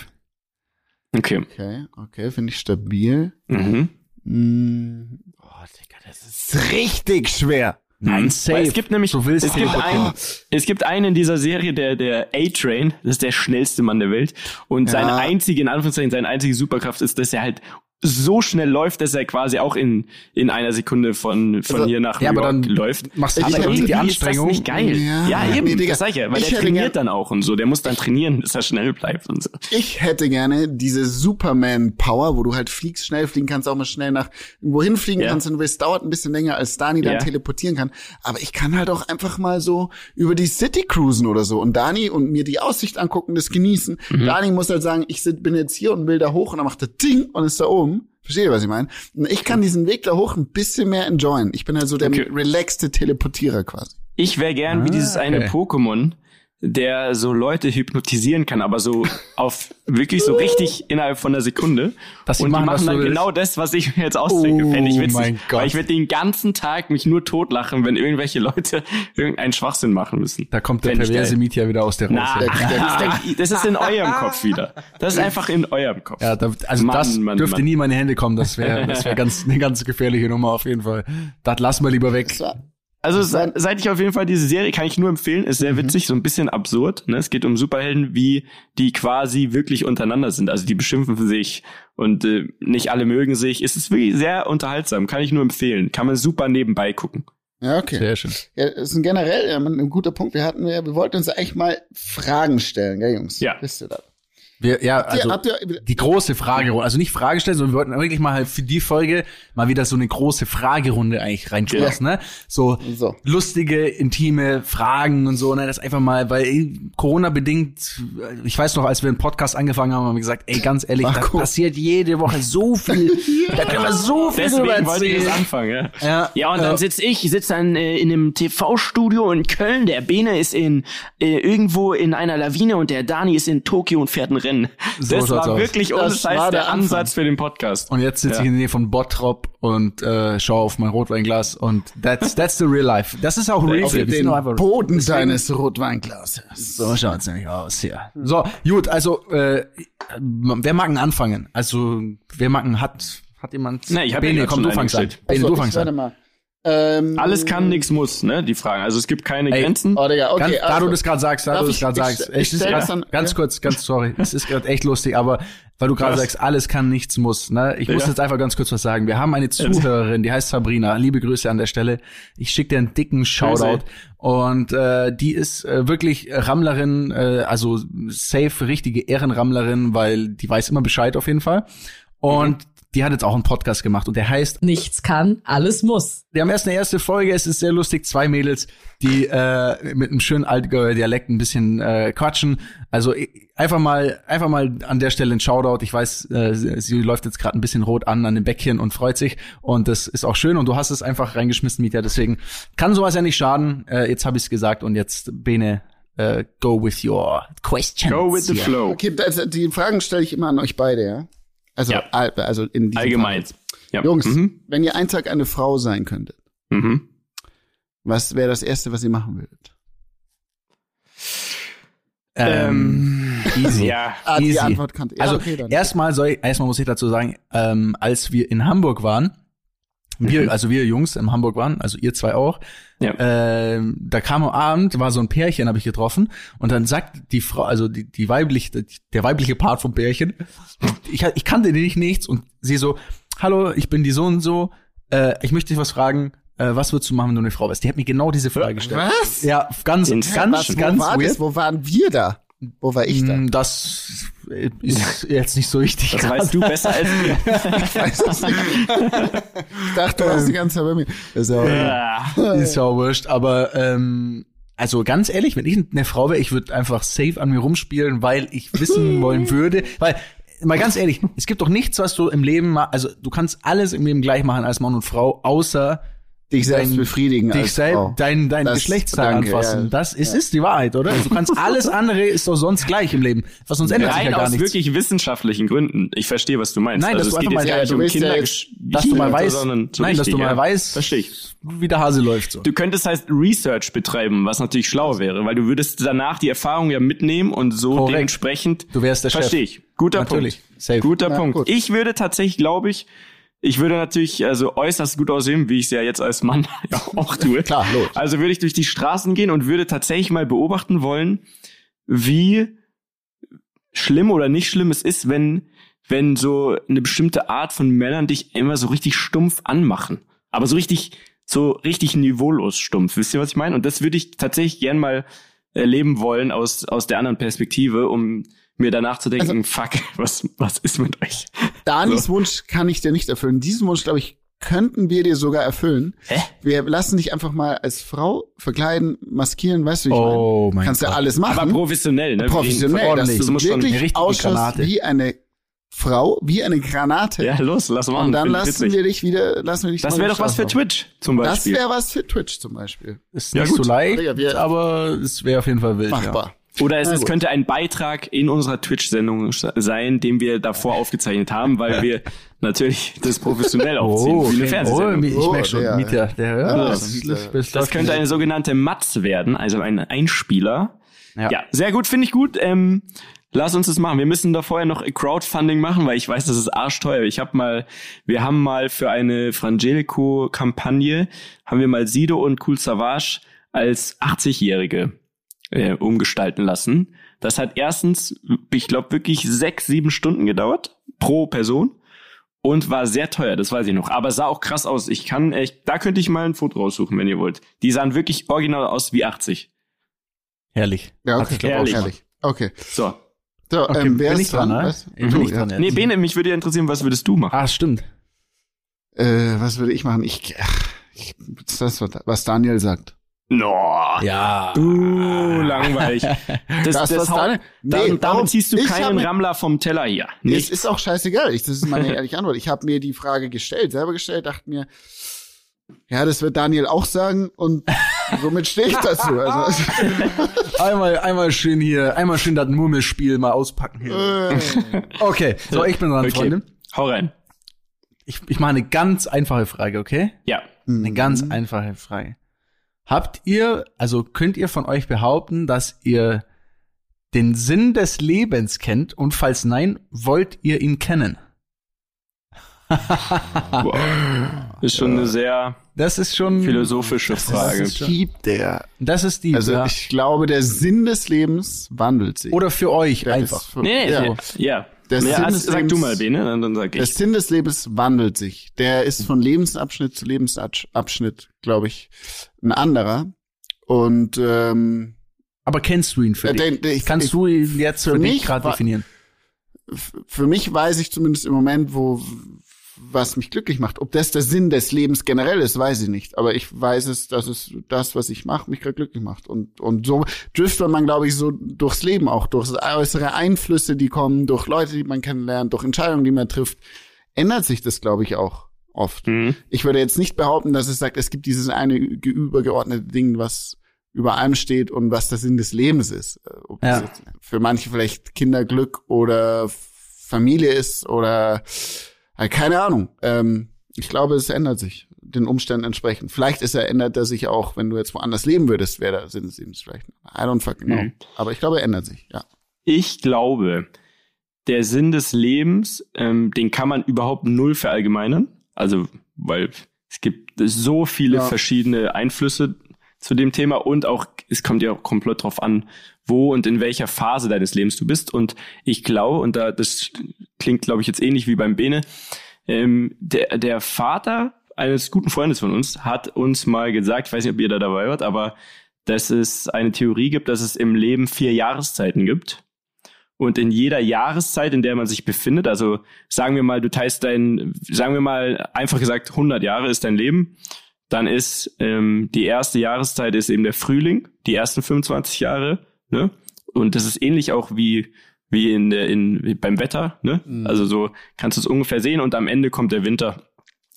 [SPEAKER 1] Okay.
[SPEAKER 3] Okay, okay, finde ich stabil.
[SPEAKER 1] Mhm.
[SPEAKER 3] Mm, oh, Digga, das ist richtig schwer.
[SPEAKER 2] Nein,
[SPEAKER 1] Mhm.
[SPEAKER 2] safe.
[SPEAKER 1] Es gibt nämlich, es gibt einen, es gibt einen in dieser Serie, der, der A-Train, das ist der schnellste Mann der Welt. Und
[SPEAKER 3] Ja.
[SPEAKER 1] seine einzige, in Anführungszeichen, seine einzige Superkraft ist, dass er halt so schnell läuft, dass er quasi auch in, in einer Sekunde von, von
[SPEAKER 3] Also,
[SPEAKER 1] hier nach
[SPEAKER 2] ja,
[SPEAKER 1] New
[SPEAKER 2] aber
[SPEAKER 1] York
[SPEAKER 2] dann
[SPEAKER 1] läuft.
[SPEAKER 2] machst du
[SPEAKER 1] aber irgendwie
[SPEAKER 2] die
[SPEAKER 1] ist das
[SPEAKER 2] Anstrengung.
[SPEAKER 1] nicht geil.
[SPEAKER 3] Ja,
[SPEAKER 1] Ja, eben,
[SPEAKER 3] nee, Digga.
[SPEAKER 1] das sag ich ja, weil
[SPEAKER 3] Ich
[SPEAKER 1] der trainiert
[SPEAKER 3] gern-
[SPEAKER 1] dann auch und so. Der muss dann trainieren, dass er schnell bleibt und so.
[SPEAKER 3] Ich hätte gerne diese Superman-Power, wo du halt fliegst, schnell fliegen kannst, auch mal schnell nach wohin fliegen
[SPEAKER 1] Ja.
[SPEAKER 3] kannst und willst, dauert ein bisschen länger, als Dani dann
[SPEAKER 1] Ja.
[SPEAKER 3] teleportieren kann. Aber ich kann halt auch einfach mal so über die City cruisen oder so und Dani und mir die Aussicht angucken, das genießen.
[SPEAKER 1] Mhm.
[SPEAKER 3] Dani muss halt sagen, ich bin jetzt hier und will da hoch und dann macht er Ding und ist da oben. Versteht ihr, was ich meine? Ich kann diesen Weg da hoch ein bisschen mehr enjoyen. Ich bin halt so der
[SPEAKER 1] Okay.
[SPEAKER 3] relaxte Teleportierer quasi.
[SPEAKER 1] Ich wäre gern wie
[SPEAKER 2] Ah,
[SPEAKER 1] dieses eine
[SPEAKER 2] okay.
[SPEAKER 1] Pokémon, der so Leute hypnotisieren kann, aber so auf wirklich so richtig innerhalb von einer Sekunde.
[SPEAKER 2] Dass
[SPEAKER 1] und
[SPEAKER 2] machen,
[SPEAKER 1] die machen
[SPEAKER 2] du
[SPEAKER 1] dann
[SPEAKER 2] willst.
[SPEAKER 1] genau das, was ich mir jetzt ausdenke.
[SPEAKER 2] Oh
[SPEAKER 1] Fände ich witzig.
[SPEAKER 2] mein Gott.
[SPEAKER 1] Weil ich werde den ganzen Tag mich nur totlachen, wenn irgendwelche Leute irgendeinen Schwachsinn machen müssen.
[SPEAKER 2] Da kommt der perverse. Mietja wieder aus der Rose.
[SPEAKER 1] Na, das ist in eurem Kopf wieder. Das ist einfach in eurem Kopf.
[SPEAKER 2] Ja, da, also
[SPEAKER 1] Mann,
[SPEAKER 2] das
[SPEAKER 1] Mann,
[SPEAKER 2] dürfte
[SPEAKER 1] Mann.
[SPEAKER 2] nie in meine Hände kommen. Das wäre das wäre ganz eine ganz gefährliche Nummer auf jeden Fall. Das lassen wir lieber weg.
[SPEAKER 1] Also se- seit ich auf jeden Fall diese Serie kann ich nur empfehlen, ist
[SPEAKER 2] Mhm.
[SPEAKER 1] sehr witzig, so ein bisschen absurd. Ne? Es geht um Superhelden, wie die quasi wirklich untereinander sind. Also die beschimpfen sich und äh, nicht alle mögen sich. Es ist wirklich sehr unterhaltsam, kann ich nur empfehlen. Kann man super nebenbei gucken.
[SPEAKER 3] ja, okay.
[SPEAKER 2] Sehr schön.
[SPEAKER 3] Ja, das ist ein generell ja, ein guter Punkt. Wir hatten ja, wir wollten uns eigentlich mal Fragen stellen, gell, Jungs?
[SPEAKER 1] Ja.
[SPEAKER 3] Wisst ihr das?
[SPEAKER 2] Wir, ja,
[SPEAKER 3] Habt ihr-
[SPEAKER 2] also
[SPEAKER 3] habt ihr,
[SPEAKER 2] die große Fragerunde, also nicht Frage stellen, sondern wir wollten wirklich mal halt für die Folge mal wieder so eine große Fragerunde eigentlich reinschmeißen, ne? So,
[SPEAKER 3] So.
[SPEAKER 2] lustige, intime Fragen und so, ne? Das einfach mal, weil ey, Corona bedingt, ich weiß noch, als wir einen Podcast angefangen haben, haben wir gesagt, ey, ganz ehrlich, da
[SPEAKER 3] Marco.
[SPEAKER 2] passiert jede Woche so viel, da können wir so viel drüber
[SPEAKER 1] Deswegen wollte ich jetzt anfangen, ja.
[SPEAKER 2] Ja,
[SPEAKER 1] Ja, und
[SPEAKER 2] ja.
[SPEAKER 1] dann sitze ich, ich sitze dann äh, in einem TV-Studio in Köln, der Bene ist in äh, irgendwo in einer Lawine und der Dani ist in Tokio und fährt ein Rennen.
[SPEAKER 2] So
[SPEAKER 1] das war
[SPEAKER 2] aus.
[SPEAKER 1] wirklich ohne
[SPEAKER 3] Das
[SPEAKER 1] Scheiß
[SPEAKER 3] war
[SPEAKER 1] der
[SPEAKER 3] der.
[SPEAKER 1] Ansatz für den Podcast.
[SPEAKER 2] Und jetzt sitze
[SPEAKER 1] Ja.
[SPEAKER 2] ich in der Nähe von Bottrop und äh, schaue auf mein Rotweinglas und that's that's the real life. Das ist auch real. Sind
[SPEAKER 3] den Boden
[SPEAKER 2] Deswegen-
[SPEAKER 3] deines Rotweinglases.
[SPEAKER 2] So schaut's nämlich aus, ja. So, gut, also äh, wer mag denn anfangen? Also wer mag denn, hat hat jemand?
[SPEAKER 1] Na, ich hab ja
[SPEAKER 2] Bene, komm, du fangst an. Bene, du
[SPEAKER 3] ich
[SPEAKER 2] fangst
[SPEAKER 3] warte
[SPEAKER 2] an.
[SPEAKER 3] Ähm,
[SPEAKER 1] Alles kann, nix muss, ne? Die Fragen. Also es gibt keine
[SPEAKER 2] Ey,
[SPEAKER 1] Grenzen.
[SPEAKER 3] Oh, Digga, okay.
[SPEAKER 2] Ganz, da
[SPEAKER 3] also,
[SPEAKER 2] du das gerade sagst, da du das
[SPEAKER 3] ich-
[SPEAKER 2] gerade
[SPEAKER 3] ich-
[SPEAKER 2] sagst,
[SPEAKER 3] ich
[SPEAKER 2] ist
[SPEAKER 3] stell
[SPEAKER 2] grad,
[SPEAKER 3] dann-
[SPEAKER 2] ganz
[SPEAKER 3] ja.
[SPEAKER 2] kurz, ganz sorry, es ist gerade echt lustig, aber weil du gerade sagst, alles kann, nichts muss, ne? Ich muss
[SPEAKER 1] Ja.
[SPEAKER 2] jetzt einfach ganz kurz was sagen. Wir haben eine Zuhörerin, die heißt Sabrina. Liebe Grüße an der Stelle. Ich schicke dir einen dicken Shoutout und äh, die ist äh, wirklich Rammlerin, äh, also safe richtige Ehrenrammlerin, weil die weiß immer Bescheid auf jeden Fall. Und die hat jetzt auch einen Podcast gemacht und der heißt
[SPEAKER 4] Nichts kann, alles muss.
[SPEAKER 2] wir haben erst eine erste Folge, es ist sehr lustig, zwei Mädels, die äh, mit einem schönen Allgäuer Dialekt ein bisschen äh, quatschen. Also einfach mal einfach mal an der Stelle ein Shoutout. Ich weiß, äh, sie, sie läuft jetzt gerade ein bisschen rot an an den Bäckchen und freut sich und das ist auch schön und du hast es einfach reingeschmissen, Mieter, deswegen kann sowas ja nicht schaden. Äh, jetzt habe ich es gesagt und jetzt Bene äh, go with your questions.
[SPEAKER 1] Go with the flow.
[SPEAKER 3] Okay, also die Fragen stelle ich immer an euch beide, ja? Also,
[SPEAKER 1] Ja.
[SPEAKER 3] all- also in diesem
[SPEAKER 1] Allgemein.
[SPEAKER 3] Fall.
[SPEAKER 1] Ja.
[SPEAKER 3] Jungs,
[SPEAKER 1] Mhm.
[SPEAKER 3] wenn ihr einen Tag eine Frau sein könntet,
[SPEAKER 1] Mhm.
[SPEAKER 3] was wäre das Erste, was ihr machen würdet?
[SPEAKER 2] Ähm, easy.
[SPEAKER 1] Ja.
[SPEAKER 3] Ah, die
[SPEAKER 2] Easy.
[SPEAKER 3] Antwort kannte ja,
[SPEAKER 2] Also
[SPEAKER 3] okay,
[SPEAKER 2] erstmal soll ich, erstmal muss ich dazu sagen, ähm, als wir in Hamburg waren, wir,
[SPEAKER 1] Mhm.
[SPEAKER 2] also wir Jungs in Hamburg waren, also ihr zwei auch,
[SPEAKER 1] Ja.
[SPEAKER 2] ähm, da kam am Abend, war so ein Pärchen, habe ich getroffen, und dann sagt die Frau, also die, die weibliche, der weibliche Part vom Pärchen, ich, ich kannte nicht nichts und sie so, hallo, ich bin die so und so, äh, ich möchte dich was fragen, äh, was würdest du machen, wenn du eine Frau bist? Die hat mir genau diese Frage gestellt.
[SPEAKER 3] Was?
[SPEAKER 2] Ja, ganz, ganz,
[SPEAKER 3] wo
[SPEAKER 2] ganz
[SPEAKER 3] war
[SPEAKER 2] weird.
[SPEAKER 3] das? Wo waren wir da? Wo war ich da?
[SPEAKER 2] Mm, Das ist jetzt nicht so wichtig.
[SPEAKER 1] Das weißt du besser als wir.
[SPEAKER 3] Ich weiß es nicht. Ich dachte, du warst die ganze Zeit bei mir. Ist ja auch
[SPEAKER 1] Ja.
[SPEAKER 2] Ist ja auch wurscht, aber ähm, also ganz ehrlich, wenn ich eine Frau wäre, ich würde einfach safe an mir rumspielen, weil ich wissen wollen würde, weil mal ganz ehrlich, es gibt doch nichts, was du im Leben also du kannst alles im Leben gleich machen als Mann und Frau, außer
[SPEAKER 3] dich selbst
[SPEAKER 2] dein-
[SPEAKER 3] befriedigen
[SPEAKER 2] dich selbst,
[SPEAKER 3] Frau.
[SPEAKER 2] dein, dein
[SPEAKER 3] Das-
[SPEAKER 2] Geschlechtsteil
[SPEAKER 3] danke,
[SPEAKER 2] anfassen.
[SPEAKER 3] ja.
[SPEAKER 2] Das ist, ist die Wahrheit, oder? Du kannst alles andere ist doch sonst gleich im Leben. Was sonst ändert sich ja
[SPEAKER 1] Rein
[SPEAKER 2] gar
[SPEAKER 1] aus
[SPEAKER 2] nichts.
[SPEAKER 1] wirklich wissenschaftlichen Gründen. Ich verstehe, was du meinst.
[SPEAKER 2] Nein, dass
[SPEAKER 1] also
[SPEAKER 2] du
[SPEAKER 1] es geht
[SPEAKER 2] einfach
[SPEAKER 1] jetzt
[SPEAKER 2] mal-
[SPEAKER 3] du
[SPEAKER 1] um
[SPEAKER 3] willst ja
[SPEAKER 1] Kinder,
[SPEAKER 3] jetzt-
[SPEAKER 2] dass du mal weißt,
[SPEAKER 1] so
[SPEAKER 2] nein, dass du
[SPEAKER 1] richtig,
[SPEAKER 2] mal
[SPEAKER 1] ja.
[SPEAKER 2] weißt,
[SPEAKER 1] Verstehe ich.
[SPEAKER 2] wie der Hase läuft so.
[SPEAKER 1] Du könntest heißt Research betreiben, was natürlich schlau wäre, weil du würdest danach die Erfahrung ja mitnehmen und so
[SPEAKER 2] Korrekt.
[SPEAKER 1] dementsprechend.
[SPEAKER 2] Du wärst der Chef.
[SPEAKER 1] Verstehe ich. Guter
[SPEAKER 2] Natürlich.
[SPEAKER 1] Punkt.
[SPEAKER 2] Safe.
[SPEAKER 1] Guter
[SPEAKER 3] Ja,
[SPEAKER 1] Punkt.
[SPEAKER 3] gut.
[SPEAKER 1] Ich würde tatsächlich, glaube ich, ich würde natürlich also äußerst gut aussehen, wie ich es ja jetzt als Mann ja auch tue.
[SPEAKER 3] Klar, los.
[SPEAKER 1] Also würde ich durch die Straßen gehen und würde tatsächlich mal beobachten wollen, wie schlimm oder nicht schlimm es ist, wenn, wenn so eine bestimmte Art von Männern dich immer so richtig stumpf anmachen. Aber so richtig, so richtig niveaulos stumpf. Wisst ihr, was ich meine? Und das würde ich tatsächlich gern mal erleben wollen aus, aus der anderen Perspektive, um mir danach zu denken,
[SPEAKER 3] Also-
[SPEAKER 1] fuck, was, was ist mit euch?
[SPEAKER 3] Danis
[SPEAKER 1] So.
[SPEAKER 3] Wunsch kann ich dir nicht erfüllen. Diesen Wunsch, glaube ich, könnten wir dir sogar erfüllen.
[SPEAKER 1] Hä?
[SPEAKER 3] Wir lassen dich einfach mal als Frau verkleiden, maskieren, weißt du, wie ich
[SPEAKER 2] Oh
[SPEAKER 3] meine?
[SPEAKER 2] mein
[SPEAKER 3] Kannst du
[SPEAKER 2] Gott.
[SPEAKER 3] alles machen.
[SPEAKER 1] Aber professionell, ne?
[SPEAKER 3] professionell, dass du
[SPEAKER 1] Das muss schon
[SPEAKER 3] wirklich ausschaust wie eine Frau, wie eine Granate.
[SPEAKER 1] Ja, los, lass machen.
[SPEAKER 3] Und dann
[SPEAKER 1] Find
[SPEAKER 3] lassen
[SPEAKER 1] witzig.
[SPEAKER 3] wir dich wieder, lassen wir dich
[SPEAKER 1] Das
[SPEAKER 3] mal
[SPEAKER 1] wäre doch was für. Twitch zum
[SPEAKER 3] Das
[SPEAKER 1] Beispiel.
[SPEAKER 3] wäre was für Twitch zum Beispiel.
[SPEAKER 2] Ist
[SPEAKER 1] Ja,
[SPEAKER 2] nicht
[SPEAKER 1] gut.
[SPEAKER 2] so leicht, aber es wäre auf jeden Fall wild.
[SPEAKER 3] Machbar.
[SPEAKER 1] Oder es, es könnte ein Beitrag in unserer Twitch-Sendung sein, den wir davor aufgezeichnet haben, weil wir natürlich das professionell
[SPEAKER 2] Ja.
[SPEAKER 1] aufziehen,
[SPEAKER 2] Oh,
[SPEAKER 1] wie eine
[SPEAKER 2] okay. oh,
[SPEAKER 1] Fernsehsendung.
[SPEAKER 2] ich
[SPEAKER 3] Oh,
[SPEAKER 2] merke schon,
[SPEAKER 3] der-
[SPEAKER 2] Mieter, der, ja,
[SPEAKER 3] Ja,
[SPEAKER 2] das,
[SPEAKER 3] das,
[SPEAKER 2] Das
[SPEAKER 1] könnte eine sogenannte Matz werden, also ein Einspieler.
[SPEAKER 2] Ja.
[SPEAKER 1] Ja, sehr gut, finde ich gut. Ähm, lass uns das machen. Wir müssen da vorher noch Crowdfunding machen, weil ich weiß, das ist arschteuer. Ich habe mal, wir haben mal für eine Frangelico-Kampagne, haben wir mal Sido und Cool Savage als 80-Jährige äh, umgestalten lassen. Das hat erstens, ich glaube, wirklich sechs, sieben Stunden gedauert pro Person und war sehr teuer, das weiß ich noch. Aber sah auch krass aus. Ich kann echt, da könnte ich mal ein Foto raussuchen, wenn ihr wollt. Die sahen wirklich original aus wie 80.
[SPEAKER 2] Herrlich.
[SPEAKER 3] Ja,
[SPEAKER 2] Hat
[SPEAKER 3] okay.
[SPEAKER 2] sich, glaub ich,
[SPEAKER 1] Herrlich.
[SPEAKER 3] Okay.
[SPEAKER 1] So.
[SPEAKER 3] So,
[SPEAKER 2] Okay,
[SPEAKER 3] ähm, wer
[SPEAKER 2] bin
[SPEAKER 3] ist
[SPEAKER 2] ich dran, ne?
[SPEAKER 3] Was?
[SPEAKER 2] Bin
[SPEAKER 3] Du,
[SPEAKER 2] ich
[SPEAKER 3] ja.
[SPEAKER 2] dran jetzt?
[SPEAKER 1] Nee, Bene, mich würde ja interessieren, was würdest du machen?
[SPEAKER 2] Ah, stimmt.
[SPEAKER 3] Äh, was würde ich machen? Ich, ach, ich das, was Daniel sagt.
[SPEAKER 1] No.
[SPEAKER 2] Ja.
[SPEAKER 1] Uh, langweilig. Das, das,
[SPEAKER 3] was
[SPEAKER 1] haut-
[SPEAKER 3] Daniel-
[SPEAKER 1] da-
[SPEAKER 3] Nee,
[SPEAKER 1] damit
[SPEAKER 3] warum?
[SPEAKER 1] ziehst du keinen
[SPEAKER 3] hab
[SPEAKER 1] Rammler vom Teller hier.
[SPEAKER 3] Es
[SPEAKER 1] Nicht.
[SPEAKER 3] ist auch scheißegal. Ich, das ist meine ehrliche Antwort. Ich habe mir die Frage gestellt, selber gestellt, dachte mir, ja, das wird Daniel auch sagen und somit stehe ich dazu. Also,
[SPEAKER 2] Einmal, einmal schön hier, einmal schön das Murmelspiel mal auspacken hier.
[SPEAKER 3] äh,
[SPEAKER 2] Okay, so ich bin dran,
[SPEAKER 1] Okay.
[SPEAKER 2] Freunde.
[SPEAKER 1] Hau rein.
[SPEAKER 2] Ich, ich mache eine ganz einfache Frage, okay?
[SPEAKER 1] Ja.
[SPEAKER 2] Eine ganz einfache Frage. Habt ihr, also könnt ihr von euch behaupten, dass ihr den Sinn des Lebens kennt und falls nein, wollt ihr ihn kennen?
[SPEAKER 1] Wow. Ist schon eine sehr
[SPEAKER 2] Das ist schon
[SPEAKER 1] philosophische
[SPEAKER 2] Das
[SPEAKER 1] Frage.
[SPEAKER 2] ist
[SPEAKER 3] gibt der.
[SPEAKER 2] Das ist die.
[SPEAKER 3] Also
[SPEAKER 2] ja.
[SPEAKER 3] ich glaube, der Sinn des Lebens wandelt sich.
[SPEAKER 2] Oder für euch
[SPEAKER 3] Der
[SPEAKER 2] einfach.
[SPEAKER 3] für-
[SPEAKER 1] Nee, nee,
[SPEAKER 3] ja.
[SPEAKER 1] ja. ja.
[SPEAKER 3] Der
[SPEAKER 1] ja
[SPEAKER 3] Sinn
[SPEAKER 1] also,
[SPEAKER 3] des
[SPEAKER 1] sag du mal, Bene, dann, dann sag
[SPEAKER 3] Der
[SPEAKER 1] ich.
[SPEAKER 3] Sinn des Lebens wandelt sich. Der ist von Lebensabschnitt zu Lebensabschnitt, glaube ich, ein anderer. Und ähm,
[SPEAKER 2] Aber kennst du ihn für dich?
[SPEAKER 3] den- den- ich-
[SPEAKER 2] Kannst
[SPEAKER 3] ich-
[SPEAKER 2] du ihn jetzt für,
[SPEAKER 3] für
[SPEAKER 2] dich
[SPEAKER 3] mich
[SPEAKER 2] gerade definieren?
[SPEAKER 3] für mich weiß ich zumindest im Moment, wo was mich glücklich macht. Ob das der Sinn des Lebens generell ist, weiß ich nicht. Aber ich weiß es, dass es das, was ich mache, mich gerade glücklich macht. Und und so driftet man, glaube ich, so durchs Leben auch, durch äußere Einflüsse, die kommen, durch Leute, die man kennenlernt, durch Entscheidungen, die man trifft, ändert sich das, glaube ich, auch oft.
[SPEAKER 1] Mhm.
[SPEAKER 3] Ich würde jetzt nicht behaupten, dass es sagt, es gibt dieses eine ge- übergeordnete Ding, was über allem steht und was der Sinn des Lebens ist. Äh, Ob
[SPEAKER 2] Ja.
[SPEAKER 3] das für manche vielleicht Kinderglück oder Familie ist oder äh, keine Ahnung. Ähm, ich glaube, es ändert sich den Umständen entsprechend. Vielleicht ist er ändert er sich auch, wenn du jetzt woanders leben würdest, wäre der Sinn des Lebens vielleicht. I don't fucking know.
[SPEAKER 1] Mhm.
[SPEAKER 3] Aber ich glaube, er ändert sich, ja.
[SPEAKER 1] Ich glaube, der Sinn des Lebens, ähm, den kann man überhaupt null verallgemeinern. Also, weil es gibt so viele
[SPEAKER 3] Ja.
[SPEAKER 1] verschiedene Einflüsse zu dem Thema und auch, es kommt ja auch komplett drauf an, wo und in welcher Phase deines Lebens du bist. Und ich glaube, und da, das klingt, glaube ich, jetzt ähnlich wie beim Bene, ähm, der, der Vater eines guten Freundes von uns hat uns mal gesagt, ich weiß nicht, ob ihr da dabei wart, aber dass es eine Theorie gibt, dass es im Leben vier Jahreszeiten gibt. Und in jeder Jahreszeit, in der man sich befindet, also sagen wir mal, du teilst dein, sagen wir mal, einfach gesagt, 100 Jahre ist dein Leben, dann ist ähm, die erste Jahreszeit ist eben der Frühling, die ersten 25 Jahre, ne? Und das ist ähnlich auch wie wie in der in beim Wetter, ne?
[SPEAKER 3] Mhm.
[SPEAKER 1] Also so kannst du es ungefähr sehen und am Ende kommt der Winter.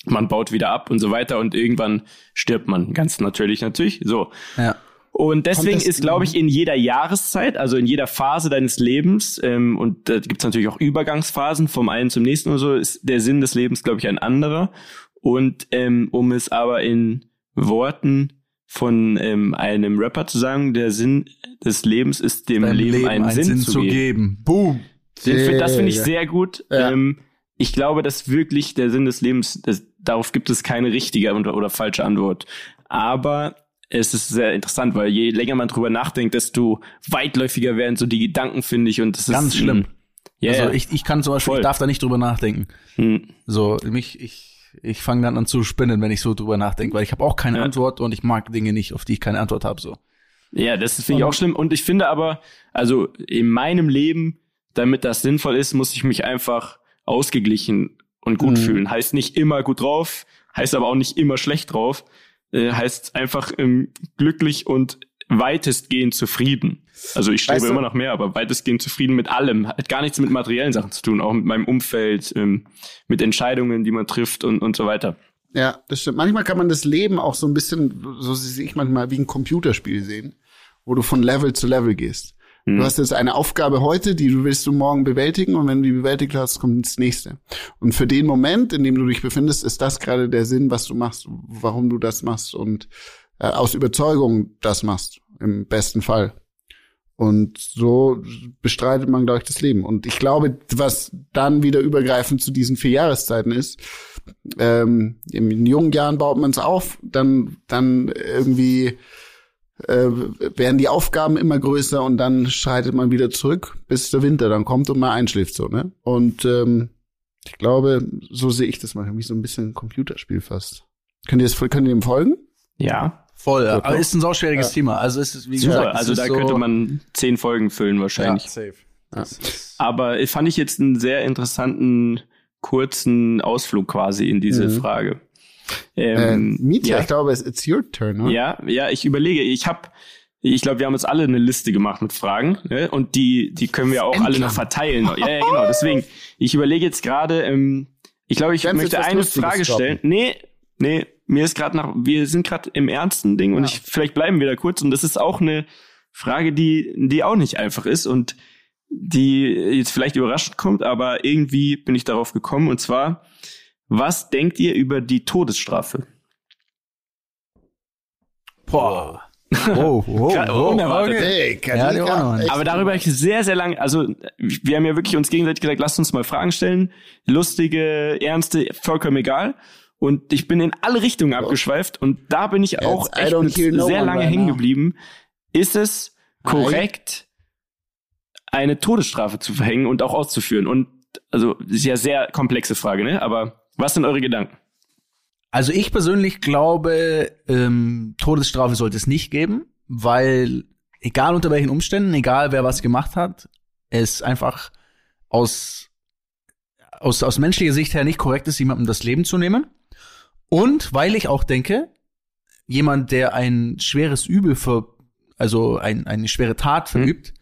[SPEAKER 1] Man baut wieder ab und so weiter und irgendwann stirbt man, ganz natürlich natürlich. So.
[SPEAKER 2] Ja.
[SPEAKER 1] Und deswegen ist, glaube ich, in jeder Jahreszeit, also in jeder Phase deines Lebens, ähm, und da gibt es natürlich auch Übergangsphasen vom einen zum nächsten und so, ist der Sinn des Lebens, glaube ich, ein anderer. Und ähm, um es aber in Worten von ähm, einem Rapper zu sagen, der Sinn des Lebens ist dem
[SPEAKER 2] Deinem
[SPEAKER 1] Leben, einen, Sinn, zu geben.
[SPEAKER 2] geben. Boom.
[SPEAKER 1] Den Das finde ich sehr gut.
[SPEAKER 3] Ja.
[SPEAKER 1] Ähm, ich glaube, dass wirklich der Sinn des Lebens, das, darauf gibt es keine richtige oder, oder falsche Antwort. Aber es ist sehr interessant, weil je länger man drüber nachdenkt, desto weitläufiger werden so die Gedanken, finde ich. Und das
[SPEAKER 2] Ganz
[SPEAKER 1] ist
[SPEAKER 2] schlimm.
[SPEAKER 1] Ja,
[SPEAKER 2] also ich, ich kann zum Beispiel,
[SPEAKER 1] Voll.
[SPEAKER 2] ich darf da nicht drüber nachdenken.
[SPEAKER 1] Hm.
[SPEAKER 2] So, mich, ich, ich fange dann an zu spinnen, wenn ich so drüber nachdenke, weil ich habe auch keine
[SPEAKER 1] Ja.
[SPEAKER 2] Antwort und ich mag Dinge nicht, auf die ich keine Antwort habe. So.
[SPEAKER 1] Ja, das finde ich auch schlimm. Und ich finde aber, also in meinem Leben, damit das sinnvoll ist, muss ich mich einfach ausgeglichen und gut
[SPEAKER 3] Mhm.
[SPEAKER 1] fühlen. Heißt nicht immer gut drauf, heißt aber auch nicht immer schlecht drauf. Äh, heißt einfach ähm, glücklich und weitestgehend zufrieden. Also ich strebe
[SPEAKER 3] Weißt du-
[SPEAKER 1] immer noch mehr, aber weitestgehend zufrieden mit allem. Hat gar nichts mit materiellen Sachen zu tun, auch mit meinem Umfeld, ähm, mit Entscheidungen, die man trifft und, und so weiter.
[SPEAKER 3] Ja, das stimmt. Manchmal kann man das Leben auch so ein bisschen, so sehe ich manchmal, wie ein Computerspiel sehen, wo du von Level zu Level gehst.
[SPEAKER 1] Mhm.
[SPEAKER 3] Du hast jetzt eine Aufgabe heute, die du willst du morgen bewältigen und wenn du die bewältigt hast, kommt das nächste. Und für den Moment, in dem du dich befindest, ist das gerade der Sinn, was du machst, warum du das machst und äh, aus Überzeugung das machst, im besten Fall. Und so bestreitet man, glaube ich, das Leben. Und ich glaube, was dann wieder übergreifend zu diesen vier Jahreszeiten ist, ähm, in jungen Jahren baut man es auf, dann, dann irgendwie äh, werden die Aufgaben immer größer und dann schreitet man wieder zurück, bis der Winter dann kommt und man einschläft so, ne? Und ähm, ich glaube, so sehe ich das mal, wie so ein bisschen ein Computerspiel fast. Könnt ihr das, könnt ihr dem folgen?
[SPEAKER 1] Ja,
[SPEAKER 2] Voll,
[SPEAKER 3] Ja,
[SPEAKER 2] aber ist ein sauschwieriges Thema. Also es ist, wie
[SPEAKER 1] super.
[SPEAKER 2] gesagt, es
[SPEAKER 1] Also da
[SPEAKER 2] so,
[SPEAKER 1] könnte man zehn Folgen füllen wahrscheinlich.
[SPEAKER 2] Ja, safe.
[SPEAKER 3] Ja.
[SPEAKER 1] Aber ich fand ich jetzt einen sehr interessanten, kurzen Ausflug quasi in diese
[SPEAKER 3] Mhm.
[SPEAKER 1] Frage.
[SPEAKER 3] Äh,
[SPEAKER 1] Ähm,
[SPEAKER 3] Mietja,
[SPEAKER 1] ja,
[SPEAKER 3] ich glaube, es it's your turn, oder?
[SPEAKER 1] ja, ja, ich überlege, ich habe ich glaube, wir haben uns alle eine Liste gemacht mit Fragen ne? und die, die können wir auch alle noch verteilen. Ja, ja, genau. Deswegen, ich überlege jetzt gerade, ähm, ich glaube, ich
[SPEAKER 3] Kannst
[SPEAKER 1] möchte eine
[SPEAKER 3] Lustiges
[SPEAKER 1] Frage stellen. Nee, nee, mir ist gerade nach, wir sind gerade im ernsten Ding und
[SPEAKER 3] Ja.
[SPEAKER 1] ich, vielleicht bleiben wir da kurz und das ist auch eine Frage, die, die auch nicht einfach ist und die jetzt vielleicht überraschend kommt, aber irgendwie bin ich darauf gekommen und zwar, was denkt ihr über die Todesstrafe?
[SPEAKER 2] Boah. Oh, oh, oh,
[SPEAKER 1] unerwartet.
[SPEAKER 2] okay.
[SPEAKER 3] Hey,
[SPEAKER 2] Ja.
[SPEAKER 1] Aber darüber habe ich sehr, sehr lange, also wir haben ja wirklich uns gegenseitig gesagt, lasst uns mal Fragen stellen. Lustige, ernste, vollkommen egal. Und ich bin in alle Richtungen abgeschweift und da bin ich auch
[SPEAKER 3] I
[SPEAKER 1] echt
[SPEAKER 3] no
[SPEAKER 1] sehr
[SPEAKER 3] one
[SPEAKER 1] lange hängen geblieben. Ist es korrekt, eine Todesstrafe zu verhängen und auch auszuführen? Und also das ist ja sehr komplexe Frage, ne? Aber was sind eure Gedanken?
[SPEAKER 2] Also ich persönlich glaube, ähm, Todesstrafe sollte es nicht geben, weil egal unter welchen Umständen, egal wer was gemacht hat, es einfach aus, aus, aus menschlicher Sicht her nicht korrekt ist, jemandem das Leben zu nehmen. Und weil ich auch denke, jemand, der ein schweres Übel ver, also ein, eine schwere Tat verübt,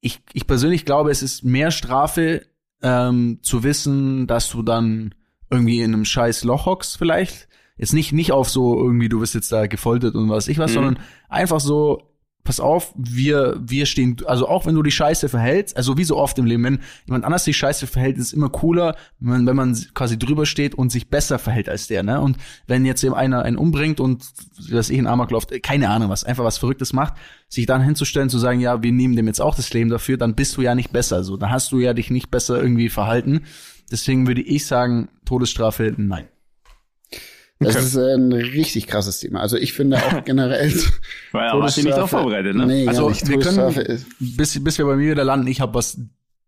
[SPEAKER 2] ich, ich persönlich glaube, es ist mehr Strafe, ähm, zu wissen, dass du dann irgendwie in einem scheiß Loch hockst vielleicht. Jetzt nicht, nicht auf so irgendwie, du wirst jetzt da gefoltert und was ich was,
[SPEAKER 1] Mhm.
[SPEAKER 2] sondern einfach so, pass auf, wir, wir stehen, also auch wenn du die Scheiße verhältst, also wie so oft im Leben, wenn jemand anders die Scheiße verhält, ist es immer cooler, wenn man, wenn man quasi drüber steht und sich besser verhält als der, ne? Und wenn jetzt eben einer einen umbringt und, dass ich in Amok läuft, keine Ahnung was, einfach was Verrücktes macht, sich dann hinzustellen, zu sagen, ja, wir nehmen dem jetzt auch das Leben dafür, dann bist du ja nicht besser, so, dann hast du ja dich nicht besser irgendwie verhalten. Deswegen würde ich sagen, Todesstrafe, nein.
[SPEAKER 3] Das
[SPEAKER 1] Okay.
[SPEAKER 3] ist ein richtig krasses Thema. Also ich finde auch generell.
[SPEAKER 1] Weil aber hast du nicht darauf vorbereitet, ne?
[SPEAKER 3] Nee,
[SPEAKER 2] Also,
[SPEAKER 3] nicht.
[SPEAKER 2] wir können- Bis, bis wir bei mir wieder landen, ich habe was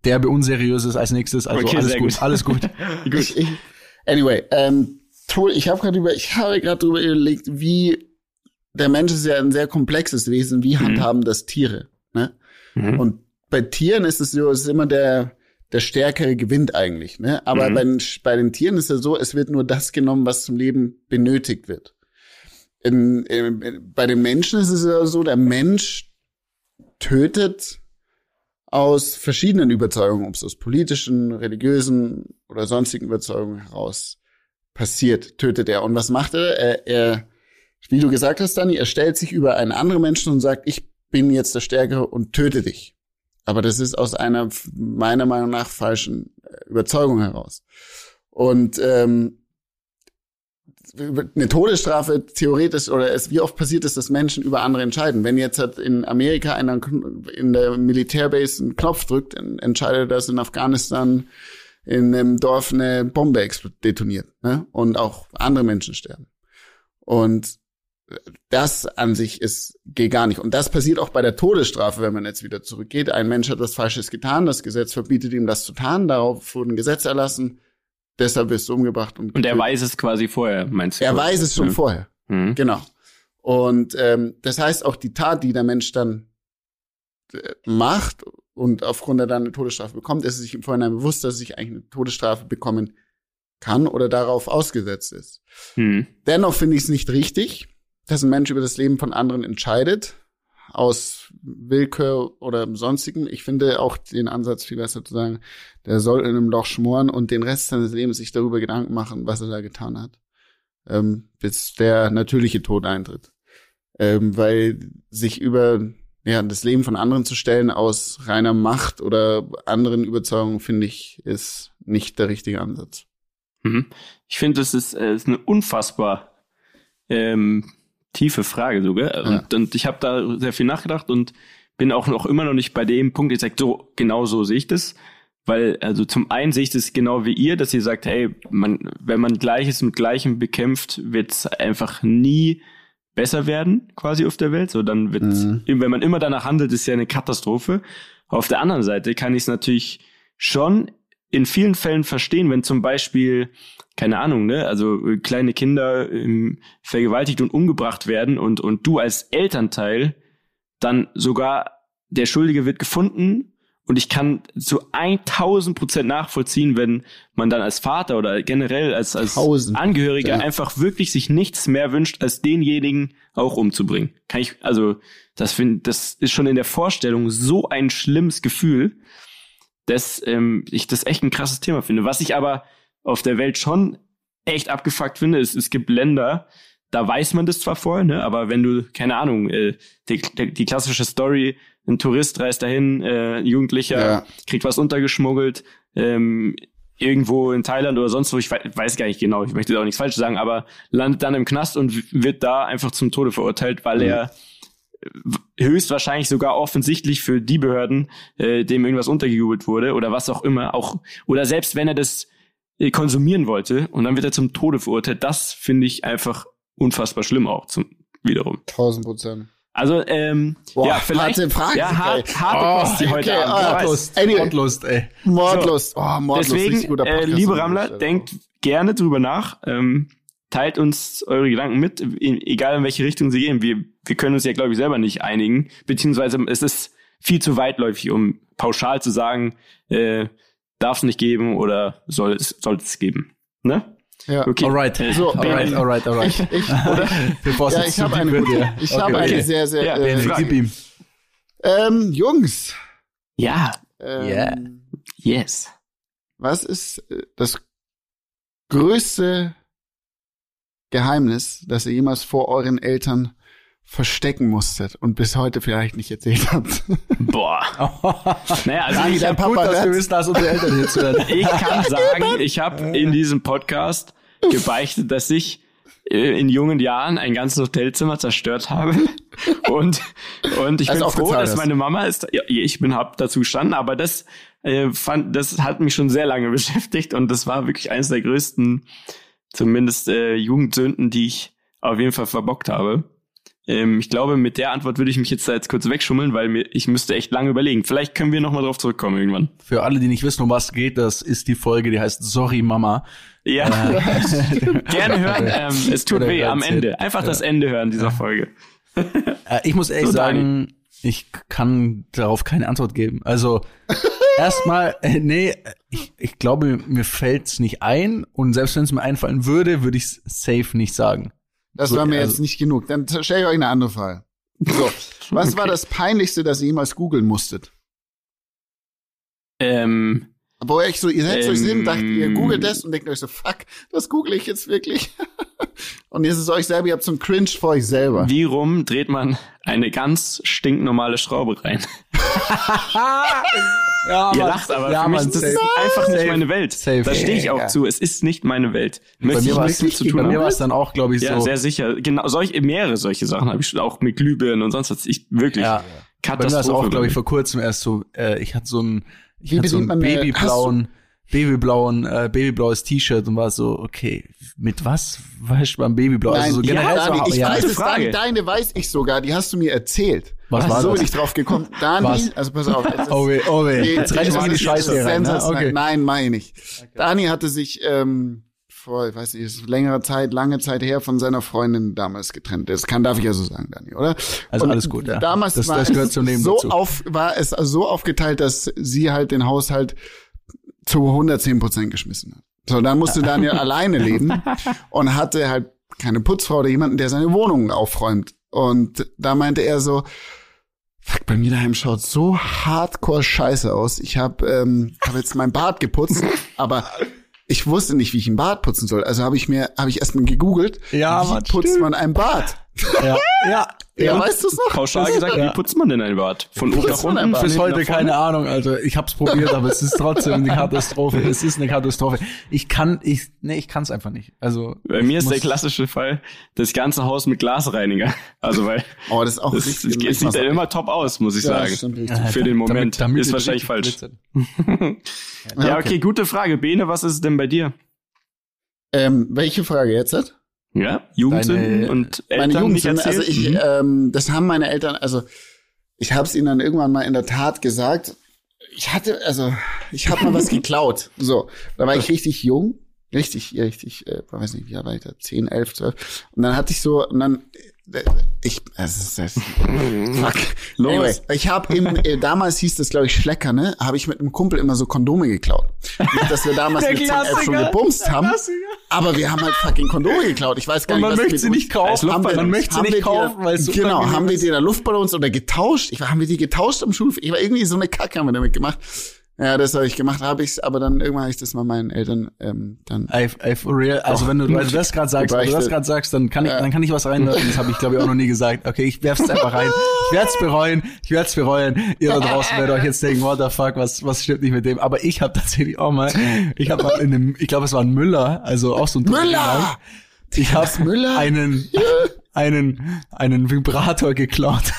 [SPEAKER 2] derbe unseriöses als nächstes, also
[SPEAKER 1] Okay,
[SPEAKER 2] alles gut,
[SPEAKER 1] gut.
[SPEAKER 2] alles gut.
[SPEAKER 3] ich, ich, anyway, ähm, Tod, ich habe gerade über, ich habe gerade drüber überlegt, wie der Mensch ist ja ein sehr komplexes Wesen. Wie handhaben das Tiere? Ne?
[SPEAKER 1] Mhm.
[SPEAKER 3] Und bei Tieren ist es so, es ist immer der der Stärkere gewinnt eigentlich. Ne? Aber
[SPEAKER 1] Mhm.
[SPEAKER 3] bei, den, bei den Tieren ist es so, es wird nur das genommen, was zum Leben benötigt wird. In, in, bei den Menschen ist es ja so, der Mensch tötet aus verschiedenen Überzeugungen, ob es aus politischen, religiösen oder sonstigen Überzeugungen heraus passiert, tötet er. Und was macht er? Er, er wie du gesagt hast, Dani, er stellt sich über einen anderen Menschen und sagt, ich bin jetzt der Stärkere und töte dich. Aber das ist aus einer meiner Meinung nach falschen äh, Überzeugung heraus. Und ähm, eine Todesstrafe theoretisch oder es wie oft passiert es, dass Menschen über andere entscheiden. Wenn jetzt hat in Amerika einer in der Militärbase einen Knopf drückt, entscheidet das in Afghanistan in einem Dorf eine Bombe detoniert ne? und auch andere Menschen sterben. Und das an sich ist, geht gar nicht. Und das passiert auch bei der Todesstrafe, wenn man jetzt wieder zurückgeht. Ein Mensch hat was Falsches getan, das Gesetz verbietet ihm das zu tun, darauf wurde ein Gesetz erlassen, deshalb wirst du umgebracht. Und,
[SPEAKER 1] und er weiß es quasi vorher, meinst du?
[SPEAKER 3] Er weiß es schon ja. vorher. Mhm. Genau. Und ähm, das heißt auch die Tat, die der Mensch dann äh, macht und aufgrund der dann eine Todesstrafe bekommt, ist sich im Vorhinein bewusst, dass er sich eigentlich eine Todesstrafe bekommen kann oder darauf ausgesetzt ist. Mhm. Dennoch finde ich es nicht richtig, dass ein Mensch über das Leben von anderen entscheidet, aus Willkür oder sonstigen. Ich finde auch den Ansatz viel besser zu sagen, der soll in einem Loch schmoren und den Rest seines Lebens sich darüber Gedanken machen, was er da getan hat, ähm, bis der natürliche Tod eintritt. Ähm, weil sich über ja, das Leben von anderen zu stellen aus reiner Macht oder anderen Überzeugungen, finde ich, ist nicht der richtige Ansatz.
[SPEAKER 1] Mhm. Ich finde, das ist, äh, ist eine unfassbar ähm, tiefe Frage sogar. Ja. Und, und ich habe da sehr viel nachgedacht und bin auch noch immer noch nicht bei dem Punkt, ich sage, so genau so sehe ich das. Weil, also zum einen sehe ich das genau wie ihr, dass ihr sagt, hey, man, wenn man Gleiches mit Gleichem bekämpft, wird es einfach nie besser werden, quasi auf der Welt. So, dann wird, mhm. wenn man immer danach handelt, ist ja eine Katastrophe. Auf der anderen Seite kann ich es natürlich schon in vielen Fällen verstehen, wenn zum Beispiel, keine Ahnung, ne, also äh, kleine Kinder ähm, vergewaltigt und umgebracht werden und, und du als Elternteil dann sogar der Schuldige wird gefunden und ich kann zu 1000 Prozent nachvollziehen, wenn man dann als Vater oder generell als, als Angehöriger ja. einfach wirklich sich nichts mehr wünscht, als denjenigen auch umzubringen. Kann ich, also, das finde, das ist schon in der Vorstellung so ein schlimmes Gefühl dass ähm, ich das echt ein krasses Thema finde. Was ich aber auf der Welt schon echt abgefuckt finde, ist, es gibt Länder, da weiß man das zwar vorher, ne, aber wenn du, keine Ahnung, äh, die, die klassische Story, ein Tourist reist dahin, äh, ein Jugendlicher ja. kriegt was untergeschmuggelt, ähm, irgendwo in Thailand oder sonst wo, ich weiß gar nicht genau, ich möchte auch nichts falsch sagen, aber landet dann im Knast und wird da einfach zum Tode verurteilt, weil mhm. er höchstwahrscheinlich sogar offensichtlich für die Behörden, äh, dem irgendwas untergejubelt wurde oder was auch immer, auch oder selbst wenn er das äh, konsumieren wollte und dann wird er zum Tode verurteilt, das finde ich einfach unfassbar schlimm auch zum wiederum.
[SPEAKER 3] Tausend Prozent.
[SPEAKER 1] Also, ähm, Boah, ja, vielleicht.
[SPEAKER 3] Harte Frage,
[SPEAKER 1] ja, hart, harte oh, Kost, die okay, heute Abend.
[SPEAKER 3] Mordlust, anyway. Mordlust, ey. Mordlust.
[SPEAKER 1] So, oh, Mordlust. Deswegen, äh, liebe Rammler, denkt gerne drüber nach. Ähm, teilt uns eure Gedanken mit, egal in welche Richtung sie gehen. Wir, wir können uns ja, glaube ich, selber nicht einigen, beziehungsweise es ist viel zu weitläufig, um pauschal zu sagen, äh, darf es nicht geben oder soll es, soll es geben. Ne?
[SPEAKER 2] Ja. Okay. Alright. So, alright, alright, alright. Ich,
[SPEAKER 3] ich, oder? ja, ich habe eine, gute, ich okay, habe okay. eine sehr, sehr. Ja, äh, gib ihm. Ähm, Jungs.
[SPEAKER 1] Ja.
[SPEAKER 3] Ähm,
[SPEAKER 1] yeah. Yes.
[SPEAKER 3] Was ist äh, das größte Geheimnis, das ihr jemals vor euren Eltern verstecken musstet und bis heute vielleicht nicht erzählt habt.
[SPEAKER 1] Boah. naja, also
[SPEAKER 3] ich hab Papa gut, dass wir wissen, dass unsere Eltern jetzt hören.
[SPEAKER 1] Ich kann sagen, ich habe in diesem Podcast gebeichtet, dass ich äh, in jungen Jahren ein ganzes Hotelzimmer zerstört habe und und ich also bin froh, dass meine Mama ist. Ja, ich bin hab dazu gestanden, aber das äh, fand, das hat mich schon sehr lange beschäftigt und das war wirklich eines der größten zumindest äh, Jugendsünden, die ich auf jeden Fall verbockt habe. Ähm, ich glaube, mit der Antwort würde ich mich jetzt da jetzt kurz wegschummeln, weil mir, ich müsste echt lange überlegen. Vielleicht können wir noch mal drauf zurückkommen irgendwann.
[SPEAKER 2] Für alle, die nicht wissen, um was geht, das ist die Folge, die heißt Sorry Mama.
[SPEAKER 1] Ja, äh, gerne hören. Ähm, es tut weh am Ende. Einfach ja. das Ende hören dieser Folge.
[SPEAKER 2] äh, ich muss ehrlich so, sagen, ich kann darauf keine Antwort geben. Also erstmal, äh, nee, ich, ich glaube, mir fällt's nicht ein. Und selbst wenn es mir einfallen würde, würde ich safe nicht sagen.
[SPEAKER 3] Das so, war mir also, jetzt nicht genug. Dann stelle ich euch eine andere Frage. So, was okay. war das Peinlichste, das ihr jemals googeln musstet?
[SPEAKER 1] Ähm,
[SPEAKER 3] wo ich so, ihr setzt ähm, euch hin, dacht, ihr googelt das und denkt euch so, fuck, das google ich jetzt wirklich. und jetzt ist es euch selber, ihr habt so einen Cringe vor euch selber.
[SPEAKER 1] Wie rum dreht man eine ganz stinknormale Schraube rein? ja, ihr lacht, aber ja, für mich das ist einfach safe, nicht meine Welt. Safe. Da stehe ich auch ja. zu. Es ist nicht meine Welt.
[SPEAKER 2] Bei mir war es zu tun. Bei mir war es dann auch, glaube ich, so.
[SPEAKER 1] Ja, sehr sicher. Genau, solche, mehrere solche Sachen habe ich schon auch mit Glühbirnen und sonst was. Ich wirklich. Ja.
[SPEAKER 2] Katastrophe. Bei mir war es auch, glaube ich, vor kurzem erst so, äh, ich hatte so ein, ich hatte so einen babyblauen, babyblauen, äh, babyblaues T-Shirt und war so, okay, mit was wäscht man babyblau?
[SPEAKER 3] Nein,
[SPEAKER 2] also so
[SPEAKER 3] ja,
[SPEAKER 2] generell
[SPEAKER 3] Dani,
[SPEAKER 2] so,
[SPEAKER 3] ich
[SPEAKER 2] ja,
[SPEAKER 3] weiß es, Dani,
[SPEAKER 1] Frage.
[SPEAKER 3] deine weiß ich sogar, die hast du mir erzählt.
[SPEAKER 2] Was war
[SPEAKER 3] so
[SPEAKER 2] das?
[SPEAKER 3] bin ich drauf gekommen. Dani,
[SPEAKER 2] Was?
[SPEAKER 3] also pass auf. ist-
[SPEAKER 2] Oh weh, oh weh.
[SPEAKER 3] Nee,
[SPEAKER 2] Jetzt rein
[SPEAKER 3] ich
[SPEAKER 2] in die Scheiße rein. Ne? Okay.
[SPEAKER 3] Nein, meine ich. Dani hatte sich ähm, vor, ich weiß nicht, ist längere Zeit, lange Zeit her von seiner Freundin damals getrennt. Das kann, darf ich ja so sagen, Dani, oder?
[SPEAKER 2] Also alles gut, ja.
[SPEAKER 3] Damals
[SPEAKER 2] Das-
[SPEAKER 3] war
[SPEAKER 2] das gehört
[SPEAKER 3] es
[SPEAKER 2] zum Leben
[SPEAKER 3] so
[SPEAKER 2] dazu.
[SPEAKER 3] auf, war es so aufgeteilt, dass sie halt den Haushalt zu 110 Prozent geschmissen hat. So, dann musste Daniel alleine leben und hatte halt keine Putzfrau oder jemanden, der seine Wohnung aufräumt. Und da meinte er so, fuck, bei mir daheim schaut so hardcore scheiße aus. Ich habe ähm, hab jetzt mein Bad geputzt, aber ich wusste nicht, wie ich ein Bad putzen soll. Also habe ich mir, habe ich erstmal gegoogelt,
[SPEAKER 2] Ja,
[SPEAKER 3] wie
[SPEAKER 2] Mann,
[SPEAKER 3] putzt
[SPEAKER 2] stimmt.
[SPEAKER 3] man ein Bad?
[SPEAKER 2] Ja, ja.
[SPEAKER 3] Ja, weißt du es noch?
[SPEAKER 1] Pauschal gesagt, wie putzt man denn ein Bad? Von oben nach unten?
[SPEAKER 2] Bis heute keine Ahnung, also ich hab's probiert, aber es ist trotzdem eine Katastrophe. Es ist eine Katastrophe. Ich kann, ich, nee, ich kann's einfach nicht. Also
[SPEAKER 1] Bei mir ist der klassische Fall, das ganze Haus mit Glasreiniger. Also weil
[SPEAKER 3] Oh, das ist auch
[SPEAKER 1] das,
[SPEAKER 3] richtig.
[SPEAKER 1] es, es sieht dann immer top aus, muss ich
[SPEAKER 3] Ja,
[SPEAKER 1] sagen. Für den Moment.
[SPEAKER 2] damit
[SPEAKER 1] ist
[SPEAKER 2] es
[SPEAKER 1] wahrscheinlich falsch. Ja, okay, gute Frage. Bene, was ist denn bei dir?
[SPEAKER 3] Ähm, welche Frage jetzt?
[SPEAKER 1] Ja, Jugendsünden
[SPEAKER 2] Deine-
[SPEAKER 1] und
[SPEAKER 3] Meine
[SPEAKER 1] Eltern nicht erzählt?
[SPEAKER 3] also ich,
[SPEAKER 1] Mhm.
[SPEAKER 3] ähm, das haben meine Eltern, also ich habe es ihnen dann irgendwann mal in der Tat gesagt. Ich hatte, also ich habe mal was geklaut. So, da war ich richtig jung, richtig, richtig, äh, weiß nicht, wie alt war ich da, 10, 11, 12. Und dann hatte ich so, und dann, ich, es ist, fuck.
[SPEAKER 1] Los.
[SPEAKER 3] Anyway, ich habe im, äh, damals hieß das, glaube ich, Schlecker, ne? Habe ich mit einem Kumpel immer so Kondome geklaut. Nicht, dass wir damals mit 10, 11 schon gebumst haben. Aber wir haben halt fucking Kondome geklaut. Ich weiß gar nicht,
[SPEAKER 2] man
[SPEAKER 3] was
[SPEAKER 2] möchte sie nicht kaufen.
[SPEAKER 3] Als Luftballons.
[SPEAKER 2] Man möchte sie
[SPEAKER 3] Haben
[SPEAKER 2] nicht
[SPEAKER 3] wir die-
[SPEAKER 2] kaufen, weil so
[SPEAKER 3] Genau, haben wir die da Luftballons oder getauscht? Ich, haben wir die getauscht am Schulhof? Ich war irgendwie so eine Kacke haben wir damit gemacht. Ja, das habe ich gemacht, habe ich aber dann irgendwann habe ich das mal meinen Eltern ähm, dann
[SPEAKER 2] Ey, ey, for real. Also wenn du, weil du das gerade sagst, wenn du das gerade sagst, dann kann ich, dann kann ich was reinwerfen. Das habe ich glaube ich auch noch nie gesagt. Okay, ich werf's einfach rein. Ich werde es bereuen. Ich werde es bereuen. Ihr da draußen werdet euch jetzt denken, what the fuck, was was stimmt nicht mit dem? Aber ich habe tatsächlich auch mal, ich habe mal in einem, ich glaube es war ein Müller, also auch so ein
[SPEAKER 3] Müller!
[SPEAKER 2] Ich habe
[SPEAKER 3] Müller?
[SPEAKER 2] einen einen einen Vibrator geklaut.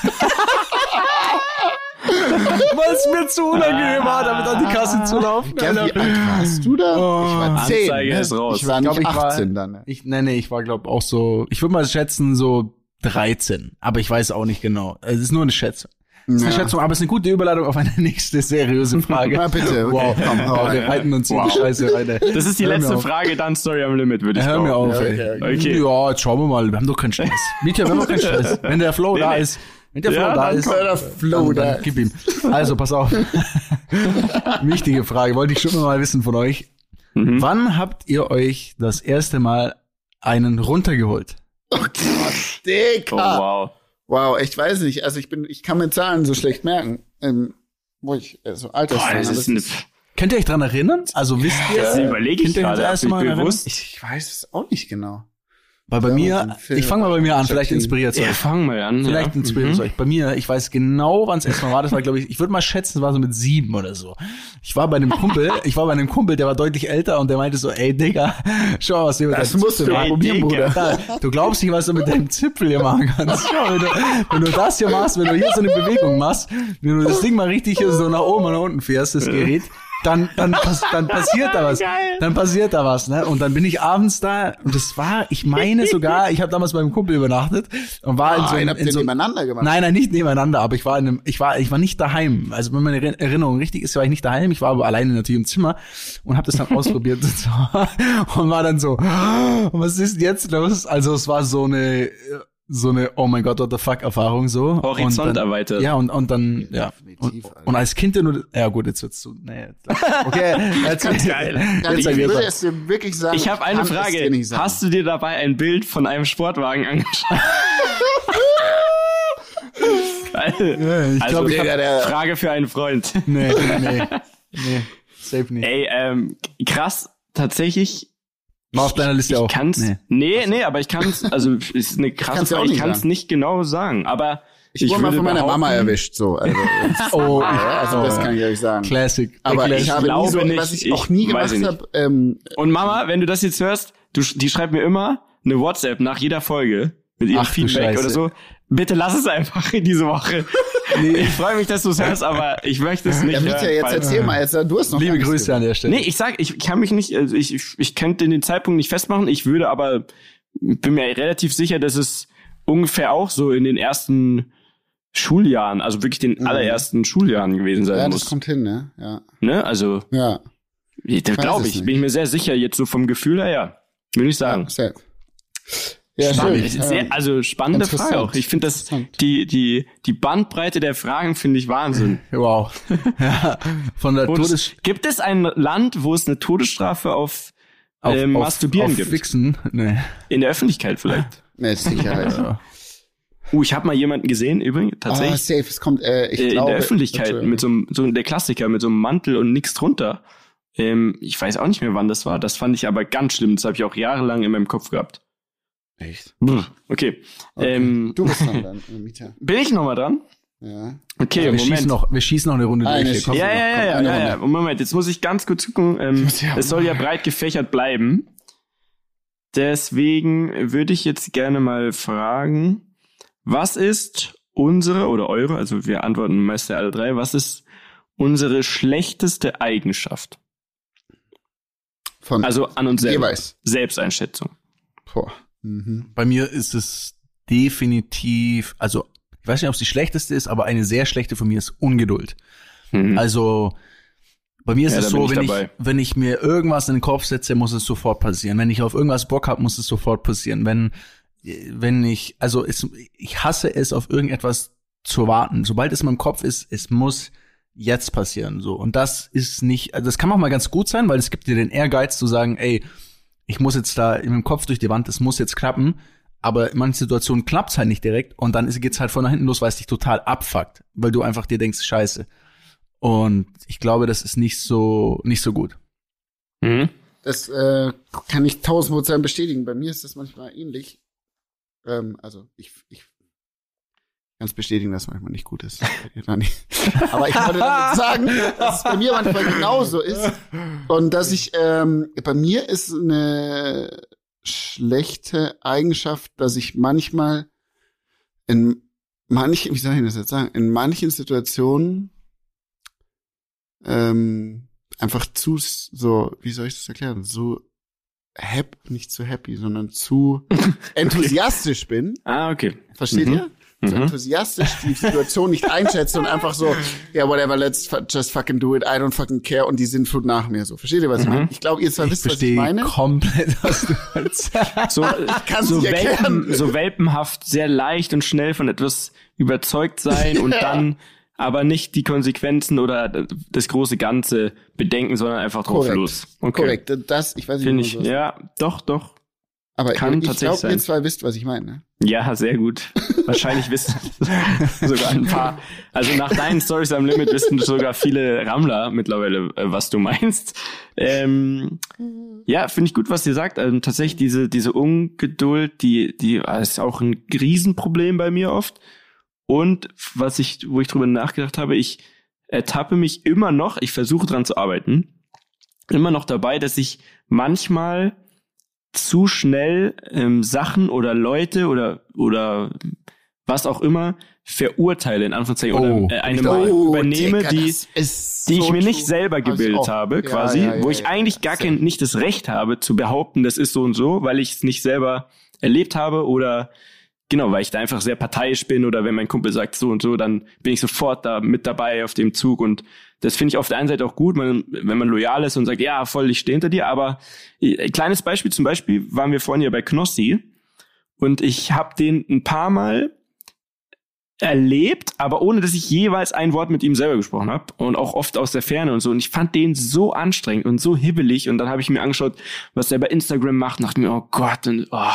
[SPEAKER 2] Weil es mir zu unangenehm war, damit an die Kasse zu laufen.
[SPEAKER 3] Ja, wie alt warst du da?
[SPEAKER 2] Oh,
[SPEAKER 3] ich war 10.
[SPEAKER 1] Anzeige
[SPEAKER 3] ne?
[SPEAKER 1] ist raus.
[SPEAKER 3] Ich war
[SPEAKER 2] Ich
[SPEAKER 3] nicht
[SPEAKER 2] glaub, ich war-
[SPEAKER 3] 18 dann. ne?
[SPEAKER 2] Ich, nee, nee, ich war glaube auch so, ich würde mal schätzen so 13, aber ich weiß auch nicht genau. Es ist nur eine Schätzung. Es ist eine
[SPEAKER 3] Ja.
[SPEAKER 2] Schätzung, aber es ist eine gute Überleitung auf eine nächste seriöse Frage.
[SPEAKER 3] Na bitte, okay,
[SPEAKER 2] wow,
[SPEAKER 3] komm, hau
[SPEAKER 2] wow, wir reiten uns in die
[SPEAKER 1] Wow.
[SPEAKER 2] Scheiße rein.
[SPEAKER 1] Das ist die
[SPEAKER 2] Hör
[SPEAKER 1] letzte. Frage, dann Story am Limit, würde ich
[SPEAKER 2] Hör mir auf,
[SPEAKER 3] Ja,
[SPEAKER 2] ey.
[SPEAKER 3] okay,
[SPEAKER 1] okay.
[SPEAKER 2] Ja, jetzt schauen wir mal. Wir haben doch keinen Stress. Mietja, wir haben doch keinen Stress. Wenn der Flow
[SPEAKER 1] Nee,
[SPEAKER 2] da
[SPEAKER 1] nee.
[SPEAKER 2] ist, wenn der Flow
[SPEAKER 1] Ja,
[SPEAKER 2] da ist,
[SPEAKER 3] der Flow
[SPEAKER 2] dann,
[SPEAKER 3] da.
[SPEAKER 2] dann gib ihm. Also, pass auf. Wichtige Frage, wollte ich schon mal wissen von euch.
[SPEAKER 1] Mhm.
[SPEAKER 2] Wann habt ihr euch das erste Mal einen runtergeholt?
[SPEAKER 3] Oh Gott,
[SPEAKER 1] Oh, wow.
[SPEAKER 3] Wow, ich weiß nicht. Also ich bin, ich kann mir Zahlen so schlecht merken. Ähm, wo ich, äh, so
[SPEAKER 1] Boah,
[SPEAKER 3] Alterszahlen.
[SPEAKER 1] eine,
[SPEAKER 2] Könnt ihr euch dran erinnern? Also wisst ihr?
[SPEAKER 1] das überlege ich
[SPEAKER 2] könnt ihr euch
[SPEAKER 1] gerade,
[SPEAKER 2] das
[SPEAKER 1] bewusst.
[SPEAKER 3] ich, ich weiß es auch nicht genau.
[SPEAKER 2] Weil bei
[SPEAKER 3] Ja,
[SPEAKER 2] mir, ich fange mal bei mir an, vielleicht inspiriert
[SPEAKER 1] Ja,
[SPEAKER 2] euch.
[SPEAKER 1] fangen wir an.
[SPEAKER 2] Vielleicht
[SPEAKER 1] ja.
[SPEAKER 2] inspiriert es euch. Bei mir, ich weiß genau, wann es erstmal war. Das war, glaube ich, ich würde mal schätzen, es war so mit sieben oder so. Ich war bei einem Kumpel, ich war bei einem Kumpel, der war deutlich älter und der meinte so, ey Digga, schau mal, was du mit
[SPEAKER 3] Das
[SPEAKER 2] deinem
[SPEAKER 3] musst du
[SPEAKER 2] Zipfel
[SPEAKER 3] mal
[SPEAKER 2] machst.
[SPEAKER 3] probieren. Bruder.
[SPEAKER 2] Da, Du glaubst nicht, was du mit deinem Zipfel hier machen kannst. Schau, wenn du, wenn du das hier machst, wenn du hier so eine Bewegung machst, wenn du das Ding mal richtig hier so nach oben und nach unten fährst, das Gerät, dann, dann, pass, dann passiert da was. Dann passiert da was, ne? Und dann bin ich abends da und das war, ich meine sogar, ich habe damals beim Kumpel übernachtet und war in so,
[SPEAKER 3] Nein,
[SPEAKER 2] einem- in so
[SPEAKER 3] nebeneinander gemacht?
[SPEAKER 2] Nein, nein, nicht nebeneinander, aber ich war in einem, ich war, ich war nicht daheim. Also wenn meine Erinner- Erinnerung richtig ist, war ich nicht daheim. Ich war aber alleine natürlich im Zimmer und habe das dann ausprobiert und, so, und war dann so, was ist jetzt los? Also es war so eine, so eine, oh mein Gott, what the fuck Erfahrung so.
[SPEAKER 1] Horizont
[SPEAKER 2] und dann,
[SPEAKER 1] erweitert.
[SPEAKER 2] Ja und und dann ja
[SPEAKER 3] Definitiv,
[SPEAKER 2] und, und als Kind nur, ja gut, jetzt wird's zu, nee, jetzt, okay, jetzt
[SPEAKER 3] Ganz
[SPEAKER 1] geil.
[SPEAKER 3] Ja,
[SPEAKER 2] Jetzt
[SPEAKER 3] ich würde es dir wirklich sagen.
[SPEAKER 1] Ich habe eine Frage. Hast du dir dabei ein Bild von einem Sportwagen angeschaut? Geil.
[SPEAKER 2] ich
[SPEAKER 1] also,
[SPEAKER 2] glaub, ich
[SPEAKER 3] hab- der-
[SPEAKER 1] Frage für einen Freund.
[SPEAKER 2] nee, nee, nee, safe nicht.
[SPEAKER 1] Ey, ähm, krass, tatsächlich.
[SPEAKER 2] War auf deiner Liste
[SPEAKER 1] ich
[SPEAKER 2] auch.
[SPEAKER 1] Kann's,
[SPEAKER 2] Nee.
[SPEAKER 1] nee. nee, aber ich kann's, also ist eine krasse
[SPEAKER 3] kann's ja auch
[SPEAKER 1] Frage. Ich
[SPEAKER 3] nicht
[SPEAKER 1] kann's
[SPEAKER 3] sagen.
[SPEAKER 1] nicht genau sagen, aber
[SPEAKER 3] Ich wurde mal von meiner Mama erwischt, so. Also,
[SPEAKER 2] Oh, ich,
[SPEAKER 3] also das kann ich euch sagen.
[SPEAKER 2] Classic.
[SPEAKER 3] Aber
[SPEAKER 2] Classic.
[SPEAKER 3] ich habe nie so,
[SPEAKER 1] nicht,
[SPEAKER 3] was ich,
[SPEAKER 1] ich
[SPEAKER 3] auch nie gemacht habe, ähm,
[SPEAKER 1] Und Mama, wenn du das jetzt hörst, du, die schreibt mir immer eine WhatsApp nach jeder Folge mit ihrem
[SPEAKER 2] Ach
[SPEAKER 1] Feedback oder so. Bitte lass es einfach in diese Woche. Ich freue mich, dass du es hörst, aber ich möchte es nicht.
[SPEAKER 3] Ja,
[SPEAKER 1] hören,
[SPEAKER 3] jetzt
[SPEAKER 1] weil-
[SPEAKER 3] erzähl mal, jetzt, du hast noch
[SPEAKER 2] Liebe Grüße an der Stelle.
[SPEAKER 1] Nee, ich sag, ich kann mich nicht, also ich, ich, ich könnte den Zeitpunkt nicht festmachen. Ich würde aber, bin mir relativ sicher, dass es ungefähr auch so in den ersten Schuljahren, also wirklich den
[SPEAKER 3] Mhm.
[SPEAKER 1] allerersten Schuljahren gewesen sein
[SPEAKER 3] Ja, das
[SPEAKER 1] muss.
[SPEAKER 3] kommt hin, ne? Ja.
[SPEAKER 1] Ne? Also,
[SPEAKER 3] Ja.
[SPEAKER 1] das
[SPEAKER 3] weiß
[SPEAKER 1] glaube ich, bin ich mir sehr sicher, jetzt so vom Gefühl her, ja. Würde ich sagen.
[SPEAKER 3] Safe. Ja,
[SPEAKER 1] Spannend. Sehr, also spannende. Frage auch. Ich finde das, die, die, die Bandbreite der Fragen finde ich Wahnsinn.
[SPEAKER 2] Wow. ja, von der Todes
[SPEAKER 1] gibt es ein Land, wo es eine Todesstrafe auf,
[SPEAKER 2] auf,
[SPEAKER 1] ähm,
[SPEAKER 2] auf,
[SPEAKER 1] Masturbieren
[SPEAKER 2] auf
[SPEAKER 1] gibt?
[SPEAKER 2] Wichsen. Nee.
[SPEAKER 1] In der Öffentlichkeit vielleicht.
[SPEAKER 3] Nee, Sicherheit.
[SPEAKER 2] Ja.
[SPEAKER 1] Uh, ich habe mal jemanden gesehen, übrigens,
[SPEAKER 3] Ah,
[SPEAKER 1] tatsächlich.
[SPEAKER 3] safe, es kommt, äh, ich
[SPEAKER 1] äh, in
[SPEAKER 3] glaube.
[SPEAKER 1] der Öffentlichkeit mit so einem, so der Klassiker mit so einem Mantel und nix drunter. Ähm, ich weiß auch nicht mehr, wann das war. Das fand ich aber ganz schlimm. Das habe ich auch jahrelang in meinem Kopf gehabt.
[SPEAKER 3] Echt?
[SPEAKER 1] Brr, Okay.
[SPEAKER 3] Okay.
[SPEAKER 1] Ähm,
[SPEAKER 3] du bist dran dann, äh, Mieter.
[SPEAKER 1] bin ich noch mal dran?
[SPEAKER 3] Ja.
[SPEAKER 1] Okay,
[SPEAKER 2] wir,
[SPEAKER 1] Moment.
[SPEAKER 2] schießen noch, wir schießen noch eine Runde
[SPEAKER 3] Eine
[SPEAKER 2] durch. hier. Komm.
[SPEAKER 1] ja,
[SPEAKER 3] noch.
[SPEAKER 1] ja, ja,
[SPEAKER 3] Komm,
[SPEAKER 1] ja, ja, ja. Moment, jetzt muss ich ganz kurz gucken. Ähm,
[SPEAKER 3] ja-
[SPEAKER 1] es soll ja breit gefächert bleiben. Deswegen würde ich jetzt gerne mal fragen, was ist unsere oder eure, also wir antworten meist ja alle drei, was ist unsere schlechteste Eigenschaft?
[SPEAKER 3] Von
[SPEAKER 1] Also an uns selber.
[SPEAKER 3] jeweils.
[SPEAKER 1] Selbsteinschätzung.
[SPEAKER 3] Boah. Mhm.
[SPEAKER 2] Bei mir ist es definitiv, also ich weiß nicht, ob es die schlechteste ist, aber eine sehr schlechte von mir ist Ungeduld.
[SPEAKER 1] Mhm.
[SPEAKER 2] Also bei mir ist
[SPEAKER 1] Ja,
[SPEAKER 2] es so,
[SPEAKER 1] ich
[SPEAKER 2] wenn
[SPEAKER 1] dabei.
[SPEAKER 2] ich, wenn ich mir irgendwas in den Kopf setze, muss es sofort passieren. Wenn ich auf irgendwas Bock habe, muss es sofort passieren. Wenn, wenn ich, also es, ich hasse es, auf irgendetwas zu warten. Sobald es in meinem Kopf ist, es muss jetzt passieren. So. Und das ist nicht, also das kann auch mal ganz gut sein, weil es gibt dir den Ehrgeiz zu sagen, ey, ich muss jetzt da in meinem Kopf durch die Wand, es muss jetzt klappen. Aber in manchen Situationen klappt's halt nicht direkt und dann ist- geht's halt von da hinten los, weil es dich total abfuckt, weil du einfach dir denkst, scheiße. Und ich glaube, das ist nicht so, nicht so gut.
[SPEAKER 1] Mhm.
[SPEAKER 3] Das äh, kann ich tausend Prozent bestätigen. Bei mir ist das manchmal ähnlich. Ähm, also ich, ich kann es bestätigen, dass es manchmal nicht gut ist. Aber ich wollte damit sagen, dass es bei mir manchmal genauso ist. Und dass ich, ähm, bei mir ist eine schlechte Eigenschaft, dass ich manchmal in manchen, wie soll ich das jetzt sagen, in manchen Situationen ähm, einfach zu so, wie soll ich das erklären, so happy, nicht zu happy, sondern zu enthusiastisch bin.
[SPEAKER 1] Ah, okay.
[SPEAKER 3] Versteht
[SPEAKER 1] Mhm.
[SPEAKER 3] ihr? So
[SPEAKER 1] Mhm.
[SPEAKER 3] enthusiastisch die Situation nicht einschätze und einfach so, ja, whatever, let's just fucking do it, I don't fucking care und die sind flut nach mir so. Versteht ihr, was ich
[SPEAKER 1] Mhm.
[SPEAKER 3] meine? Ich glaube, ihr zwar
[SPEAKER 2] Ich
[SPEAKER 3] wisst, was ich meine.
[SPEAKER 2] komplett, was du.
[SPEAKER 1] So, so. Welpen, so welpenhaft, sehr leicht und schnell von etwas überzeugt sein und dann aber nicht die Konsequenzen oder das große Ganze bedenken, sondern einfach drauf
[SPEAKER 3] Korrekt.
[SPEAKER 1] los. Okay.
[SPEAKER 3] Korrekt, das, ich weiß nicht,
[SPEAKER 1] Finde ich, ja, doch, doch.
[SPEAKER 3] Aber
[SPEAKER 1] kann
[SPEAKER 3] ich
[SPEAKER 1] tatsächlich
[SPEAKER 3] glaube, ihr zwei wisst, was ich meine. Ne?
[SPEAKER 1] Ja, sehr gut. Wahrscheinlich wissen sogar ein paar. Also nach deinen Stories am Limit wissen sogar viele Rammler mittlerweile, äh, was du meinst. Ähm, ja, finde ich gut, was ihr sagt. Also tatsächlich diese diese Ungeduld, die die ist auch ein Riesenproblem bei mir oft. Und was ich, wo ich drüber nachgedacht habe, ich ertappe mich immer noch. Ich versuche dran zu arbeiten. Immer noch dabei, dass ich manchmal zu schnell ähm, Sachen oder Leute oder oder was auch immer verurteile in Anführungszeichen
[SPEAKER 2] Oh,
[SPEAKER 1] oder äh, eine Meinung
[SPEAKER 3] Oh,
[SPEAKER 1] übernehme,
[SPEAKER 3] Digga,
[SPEAKER 1] die
[SPEAKER 3] ist
[SPEAKER 1] die ich
[SPEAKER 3] so
[SPEAKER 1] mir nicht selber gebildet
[SPEAKER 3] auch.
[SPEAKER 1] habe,
[SPEAKER 3] Ja,
[SPEAKER 1] quasi,
[SPEAKER 3] ja, ja,
[SPEAKER 1] wo ich
[SPEAKER 3] ja,
[SPEAKER 1] eigentlich gar kein, nicht das Recht habe zu behaupten, das ist so und so, weil ich es nicht selber erlebt habe oder genau, weil ich da einfach sehr parteiisch bin oder wenn mein Kumpel sagt so und so, dann bin ich sofort da mit dabei auf dem Zug und das finde ich auf der einen Seite auch gut, wenn man loyal ist und sagt, ja, voll, ich stehe hinter dir, aber äh, kleines Beispiel, zum Beispiel waren wir vorhin hier bei Knossi und ich habe den ein paar Mal erlebt, aber ohne dass ich jeweils ein Wort mit ihm selber gesprochen habe und auch oft aus der Ferne und so. Und ich fand den so anstrengend und so hibbelig. Und dann habe ich mir angeschaut, was er bei Instagram macht, und dachte mir, oh Gott, und oh,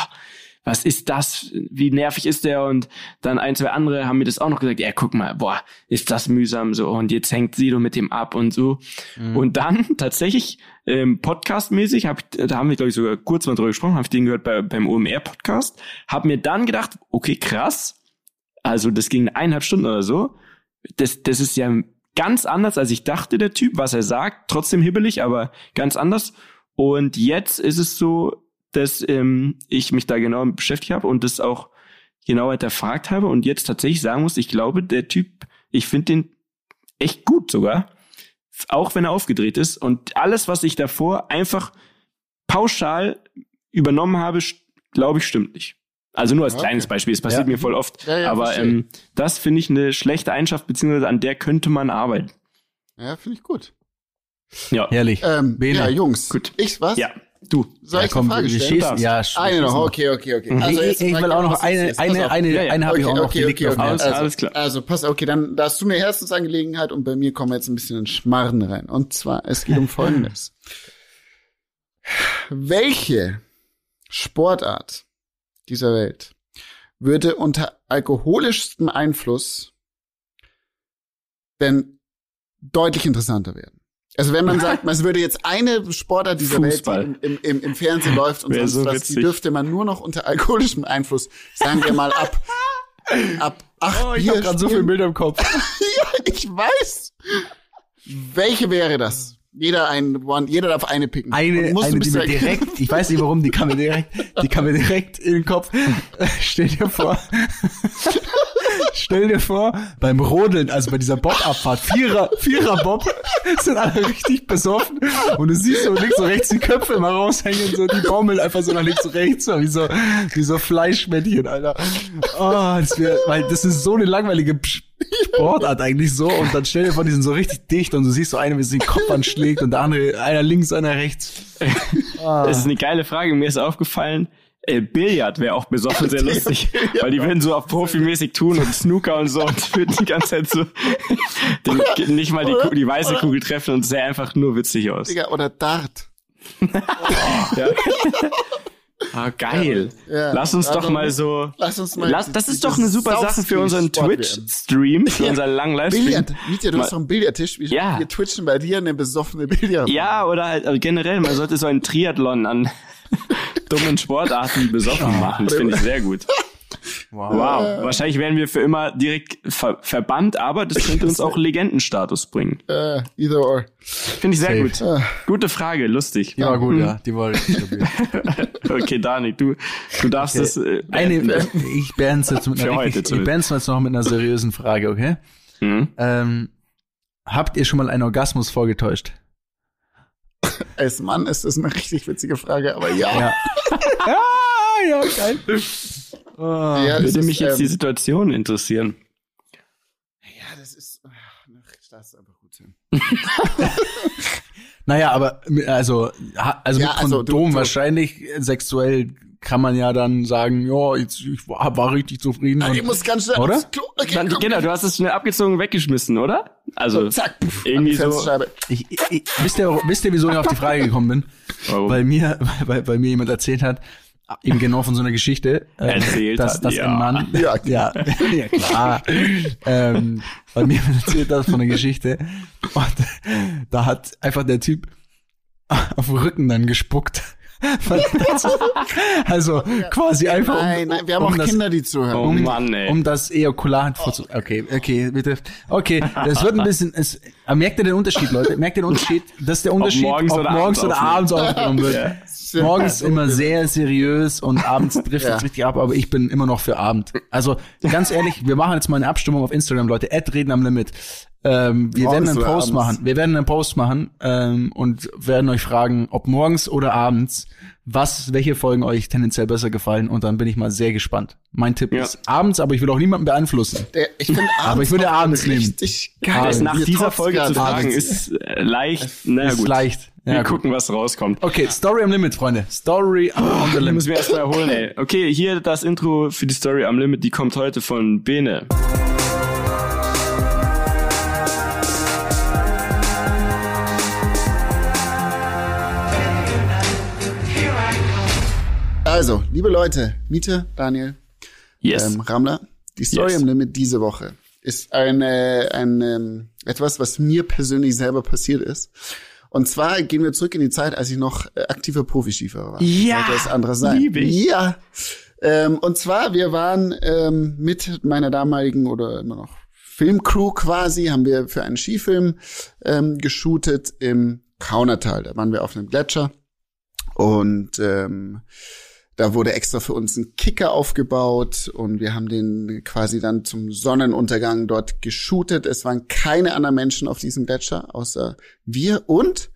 [SPEAKER 1] was ist das? Wie nervig ist der? Und dann ein, zwei andere haben mir das auch noch gesagt, ja, guck mal, boah, ist das mühsam so. Und jetzt hängt Sido mit dem ab und so. Und dann tatsächlich ähm, podcastmäßig, hab ich, da haben wir, glaube ich, sogar kurz mal drüber gesprochen, habe ich den gehört bei, beim OMR-Podcast, habe mir dann gedacht, okay, krass, also das ging eineinhalb Stunden oder so. Das, das ist ja ganz anders, als ich dachte, der Typ, was er sagt. Trotzdem hibbelig, aber ganz anders. Und jetzt ist es so, dass ähm, ich mich da genau beschäftigt habe und das auch genauer hinterfragt habe und jetzt tatsächlich sagen muss, ich glaube, der Typ, ich finde den echt gut sogar, auch wenn er aufgedreht ist und alles, was ich davor einfach pauschal übernommen habe, glaube ich, stimmt nicht. Also nur als
[SPEAKER 3] Okay.
[SPEAKER 1] kleines Beispiel, es passiert
[SPEAKER 2] Ja.
[SPEAKER 1] mir voll oft.
[SPEAKER 3] Ja, ja,
[SPEAKER 1] aber ähm, das finde ich eine schlechte Eigenschaft, beziehungsweise an der könnte man arbeiten.
[SPEAKER 3] Ja, finde ich gut.
[SPEAKER 1] Ja,
[SPEAKER 2] Herrlich.
[SPEAKER 3] Ähm, ja, Jungs.
[SPEAKER 1] Gut.
[SPEAKER 3] Ich, was?
[SPEAKER 1] ja, du.
[SPEAKER 3] Soll
[SPEAKER 2] ja,
[SPEAKER 3] ich eine Frage stellen?
[SPEAKER 2] ja,
[SPEAKER 3] Eine noch, okay, okay, okay.
[SPEAKER 2] Ich,
[SPEAKER 3] Also
[SPEAKER 2] ich, ich will
[SPEAKER 3] ich
[SPEAKER 2] auch noch eine, eine, eine,
[SPEAKER 1] Ja, ja.
[SPEAKER 2] eine habe ich
[SPEAKER 3] Okay,
[SPEAKER 2] auch noch,
[SPEAKER 3] okay, okay, okay.
[SPEAKER 1] Alles,
[SPEAKER 3] Also-
[SPEAKER 1] alles klar.
[SPEAKER 3] Also pass, okay, dann da hast du eine Herzensangelegenheit und bei mir kommen wir jetzt ein bisschen in Schmarren rein. Und zwar, es geht um Folgendes. Welche Sportart dieser Welt würde unter alkoholischstem Einfluss denn deutlich interessanter werden? Also wenn man sagt, es würde jetzt eine Sportart dieser
[SPEAKER 1] Fußball.
[SPEAKER 3] Welt, die im, im, im Fernsehen läuft und sonst
[SPEAKER 1] so
[SPEAKER 3] was, die dürfte man nur noch unter alkoholischem Einfluss, sagen wir mal ab, ab acht
[SPEAKER 2] Oh, ich habe gerade so viele Bilder im Kopf.
[SPEAKER 3] Ja, ich weiß. Welche wäre das? Jeder ein, one, jeder darf eine picken.
[SPEAKER 2] Eine, eine, die mir direkt, ich weiß nicht warum, die kam mir direkt, die kam mir direkt in den Kopf. Stell dir vor, stell dir vor, beim Rodeln, also bei dieser Bob-Abfahrt, Vierer, Vierer-Bob, sind alle richtig besoffen und du siehst so links und rechts die Köpfe immer raushängen, so die baumeln einfach so nach links und rechts, so wie so, wie so Fleischmännchen, Alter. Oh, das wär, weil das ist so eine langweilige Sportart eigentlich so und dann stell dir vor, die sind so richtig dicht und du siehst so einen, wie sie den Kopf anschlägt und der andere, einer links, einer rechts.
[SPEAKER 1] Das ist eine geile Frage. Mir ist aufgefallen, äh, Billard wäre auch besoffen sehr lustig, weil die würden so auf profimäßig tun und Snooker und so und würden die ganze Zeit so den, nicht mal die, die weiße Kugel treffen und sähe einfach nur witzig aus.
[SPEAKER 3] Digga, oder Dart.
[SPEAKER 1] Ja. Ah, geil.
[SPEAKER 3] Ja.
[SPEAKER 1] Lass uns
[SPEAKER 3] Ja,
[SPEAKER 1] doch mal so.
[SPEAKER 3] Lass uns mal.
[SPEAKER 1] Lass, das ist doch eine super Sache für unseren. Twitch-Stream, für unseren langen Livestream.
[SPEAKER 3] Billard. Mietja, du
[SPEAKER 1] Mal-
[SPEAKER 3] hast doch einen Billardtisch. Wir,
[SPEAKER 1] Ja.
[SPEAKER 3] wir twitchen bei dir eine besoffene Billard.
[SPEAKER 1] Ja, oder halt also generell, man sollte so einen Triathlon an dummen Sportarten besoffen machen. Das finde ich sehr gut.
[SPEAKER 2] Wow.
[SPEAKER 1] Wow. Wahrscheinlich werden wir für immer direkt ver verbannt, aber das könnte uns auch Legendenstatus bringen.
[SPEAKER 3] Äh, either or.
[SPEAKER 1] Finde ich sehr
[SPEAKER 2] Safe.
[SPEAKER 1] gut.
[SPEAKER 3] Ah.
[SPEAKER 1] Gute Frage, lustig.
[SPEAKER 2] Die war gut, ja. Die war richtig stabil.
[SPEAKER 1] Okay, Dani, du, du darfst
[SPEAKER 2] Okay.
[SPEAKER 1] es. Äh,
[SPEAKER 2] Eine,
[SPEAKER 1] beenden.
[SPEAKER 2] ich beende jetzt mit einer, ich es jetzt noch mit einer seriösen Frage, okay?
[SPEAKER 1] Hm?
[SPEAKER 2] Ähm, habt ihr schon mal einen Orgasmus vorgetäuscht?
[SPEAKER 3] Als Mann ist das eine richtig witzige Frage, aber ja.
[SPEAKER 2] Ja. ah, ja, geil. Oh.
[SPEAKER 3] Ja, das
[SPEAKER 1] Würde
[SPEAKER 3] ist,
[SPEAKER 1] mich jetzt die
[SPEAKER 3] ähm,
[SPEAKER 1] Situation interessieren.
[SPEAKER 3] Ja, das ist. ach, Das ist einfach gut hin.
[SPEAKER 2] Naja, aber also, also
[SPEAKER 3] Ja,
[SPEAKER 2] mit
[SPEAKER 3] also,
[SPEAKER 2] Kondom
[SPEAKER 3] du- du-
[SPEAKER 2] wahrscheinlich sexuell kann man ja dann sagen, ja, jetzt, ich war, war richtig zufrieden.
[SPEAKER 3] Ah, Ich
[SPEAKER 2] Und,
[SPEAKER 3] muss ganz schnell
[SPEAKER 2] Oder?
[SPEAKER 3] Klo. Okay,
[SPEAKER 1] Dann,
[SPEAKER 3] komm.
[SPEAKER 1] genau, du hast es schnell abgezogen, weggeschmissen, oder? Also,
[SPEAKER 3] So, zack, pff,
[SPEAKER 1] irgendwie so-
[SPEAKER 2] ich, ich, wisst, ihr, wisst ihr, wieso ich auf die Frage gekommen bin?
[SPEAKER 1] warum?
[SPEAKER 2] Weil mir, weil, weil mir jemand erzählt hat, eben genau von so einer Geschichte, äh,
[SPEAKER 1] Erzählt
[SPEAKER 2] dass,
[SPEAKER 1] hat,
[SPEAKER 2] dass
[SPEAKER 1] ja.
[SPEAKER 2] ein Mann,
[SPEAKER 3] Ja.
[SPEAKER 2] ja, ja klar, ähm, weil mir jemand erzählt hat von einer Geschichte und da hat einfach der Typ auf den Rücken dann gespuckt. Also quasi einfach um,
[SPEAKER 3] Nein, nein, wir haben
[SPEAKER 2] um
[SPEAKER 3] auch
[SPEAKER 2] das,
[SPEAKER 3] Kinder, die zuhören.
[SPEAKER 1] Oh
[SPEAKER 2] um,
[SPEAKER 1] Mann, ey.
[SPEAKER 2] um das Ejakulat vorzu... Okay, okay, bitte. Okay, das wird ein bisschen... Es, merkt ihr den Unterschied, Leute? Merkt ihr den Unterschied? Das ist der Unterschied,
[SPEAKER 1] morgens
[SPEAKER 2] ob
[SPEAKER 1] oder
[SPEAKER 2] morgens
[SPEAKER 1] abends
[SPEAKER 2] oder abends aufgenommen wird.
[SPEAKER 1] Ja.
[SPEAKER 2] Morgens immer sehr seriös und abends trifft
[SPEAKER 3] Ja.
[SPEAKER 2] es richtig ab, aber ich bin immer noch für Abend. Also ganz ehrlich, wir machen jetzt mal eine Abstimmung auf Instagram, Leute. Ad reden am Limit. Ähm, wir
[SPEAKER 3] Morgens
[SPEAKER 2] werden einen Post
[SPEAKER 3] abends?
[SPEAKER 2] machen. Wir werden einen Post machen ähm, und werden euch fragen, ob morgens oder abends, was, welche Folgen euch tendenziell besser gefallen. Und dann bin ich mal sehr gespannt. Mein Tipp
[SPEAKER 1] Ja.
[SPEAKER 2] ist abends, aber ich will auch niemanden beeinflussen.
[SPEAKER 3] Der, ich finde
[SPEAKER 2] Aber ich würde abends nehmen.
[SPEAKER 3] Richtig geil.
[SPEAKER 1] das nach
[SPEAKER 3] Wir
[SPEAKER 1] dieser Folge zu fragen
[SPEAKER 3] abends.
[SPEAKER 1] ist äh, leicht. Na
[SPEAKER 2] ist
[SPEAKER 1] gut.
[SPEAKER 2] leicht.
[SPEAKER 1] Wir
[SPEAKER 2] Ja, gut.
[SPEAKER 1] gucken, was rauskommt.
[SPEAKER 2] Okay, Story am Limit, Freunde. Story on the
[SPEAKER 1] Ich
[SPEAKER 2] Limit.
[SPEAKER 1] muss mir erstmal erholen, ey. Okay, hier das Intro für die Story am Limit, die kommt heute von Bene.
[SPEAKER 3] Also, liebe Leute, Miete, Daniel,
[SPEAKER 1] Yes.
[SPEAKER 3] ähm, Ramler, die Story
[SPEAKER 1] Yes.
[SPEAKER 3] im Limit diese Woche ist eine, ein, ähm, etwas, was mir persönlich selber passiert ist. Und zwar gehen wir zurück in die Zeit, als ich noch äh, aktiver Profiskifahrer war.
[SPEAKER 1] Ja,
[SPEAKER 3] Sollte es anderes sein.
[SPEAKER 1] lieb ich.
[SPEAKER 3] Ja. Ähm, und zwar, wir waren ähm, mit meiner damaligen oder immer noch Filmcrew quasi, haben wir für einen Skifilm ähm, geshootet im Kaunertal. Da waren wir auf einem Gletscher und ähm, Da wurde extra für uns ein Kicker aufgebaut und wir haben den quasi dann zum Sonnenuntergang dort geshootet. Es waren keine anderen Menschen auf diesem Gletscher, außer wir. Und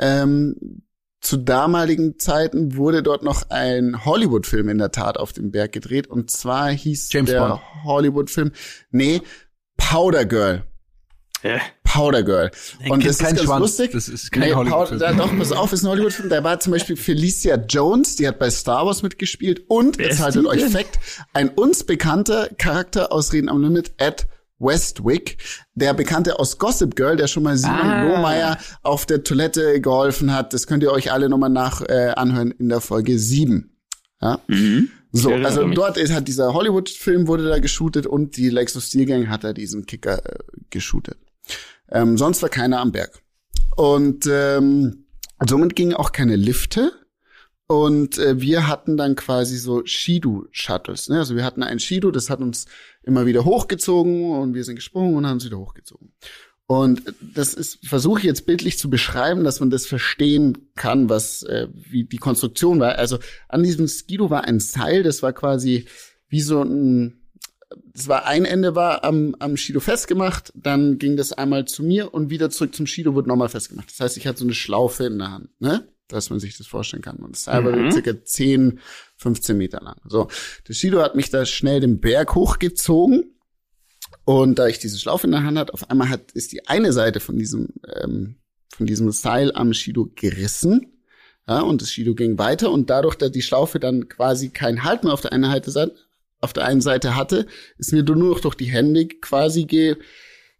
[SPEAKER 3] ähm, zu damaligen Zeiten wurde dort noch ein Hollywood-Film in der Tat auf dem Berg gedreht. Und zwar hieß
[SPEAKER 2] James
[SPEAKER 3] der. Hollywood-Film, nee, Powder Girl.
[SPEAKER 1] Ja.
[SPEAKER 3] Powder Girl. Und das ist ganz
[SPEAKER 2] Schwanz.
[SPEAKER 3] lustig.
[SPEAKER 2] Das ist kein
[SPEAKER 3] Nee,
[SPEAKER 2] Hollywood-Film.
[SPEAKER 3] Da- Doch, pass auf, ist ein Hollywood-Film. Da war zum Beispiel Felicia Jones, die hat bei Star Wars mitgespielt. Und,
[SPEAKER 1] Wer
[SPEAKER 3] jetzt haltet euch? Fact, ein uns bekannter Charakter aus Reden am Limit, Ed Westwick, der Bekannte aus Gossip Girl, der schon mal Simon
[SPEAKER 1] Ah.
[SPEAKER 3] Lohmeier auf der Toilette geholfen hat. Das könnt ihr euch alle nochmal nach äh, anhören in der Folge 7. Ja?
[SPEAKER 1] Mhm.
[SPEAKER 3] So, also
[SPEAKER 1] mich.
[SPEAKER 3] dort ist, hat dieser Hollywood-Film wurde da geshootet und die Lexus Steel Gang hat da diesen Kicker äh, geshootet. Ähm, sonst war keiner am Berg. Und ähm, somit gingen auch keine Lifte. Und äh, wir hatten dann quasi so Shido-Shuttles. Ne? Also wir hatten ein Shido, das hat uns immer wieder hochgezogen und wir sind gesprungen und haben uns wieder hochgezogen. Und das ist, versuche ich jetzt bildlich zu beschreiben, dass man das verstehen kann, was äh, wie die Konstruktion war. Also an diesem Skido war ein Seil, das war quasi wie so ein, das war ein Ende war am, am Shido festgemacht, dann ging das einmal zu mir und wieder zurück zum Shido wurde nochmal festgemacht. Das heißt, ich hatte so eine Schlaufe in der Hand, ne? Dass man sich das vorstellen kann. Und das Seil
[SPEAKER 1] Mhm.
[SPEAKER 3] war circa 10, 15 Meter lang. So, der Shido hat mich da schnell den Berg hochgezogen. Und da ich diese Schlaufe in der Hand hatte, auf einmal hat, ist die eine Seite von diesem, ähm, von diesem Seil am Shido gerissen. Ja, und das Shido ging weiter und dadurch, dass die Schlaufe dann quasi keinen Halt mehr auf der einen Seite, auf der einen Seite hatte, ist mir nur noch durch die Hände quasi ge,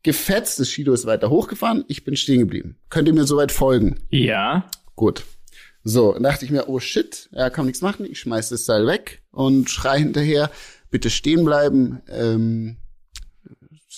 [SPEAKER 3] gefetzt. Das Shido ist weiter hochgefahren, ich bin stehen geblieben. Könnt ihr mir soweit folgen?
[SPEAKER 1] Ja.
[SPEAKER 3] Gut. So, dann dachte ich mir, oh shit, er kann nichts machen. Ich schmeiß das Seil weg und schrei hinterher, bitte stehen bleiben. Ähm,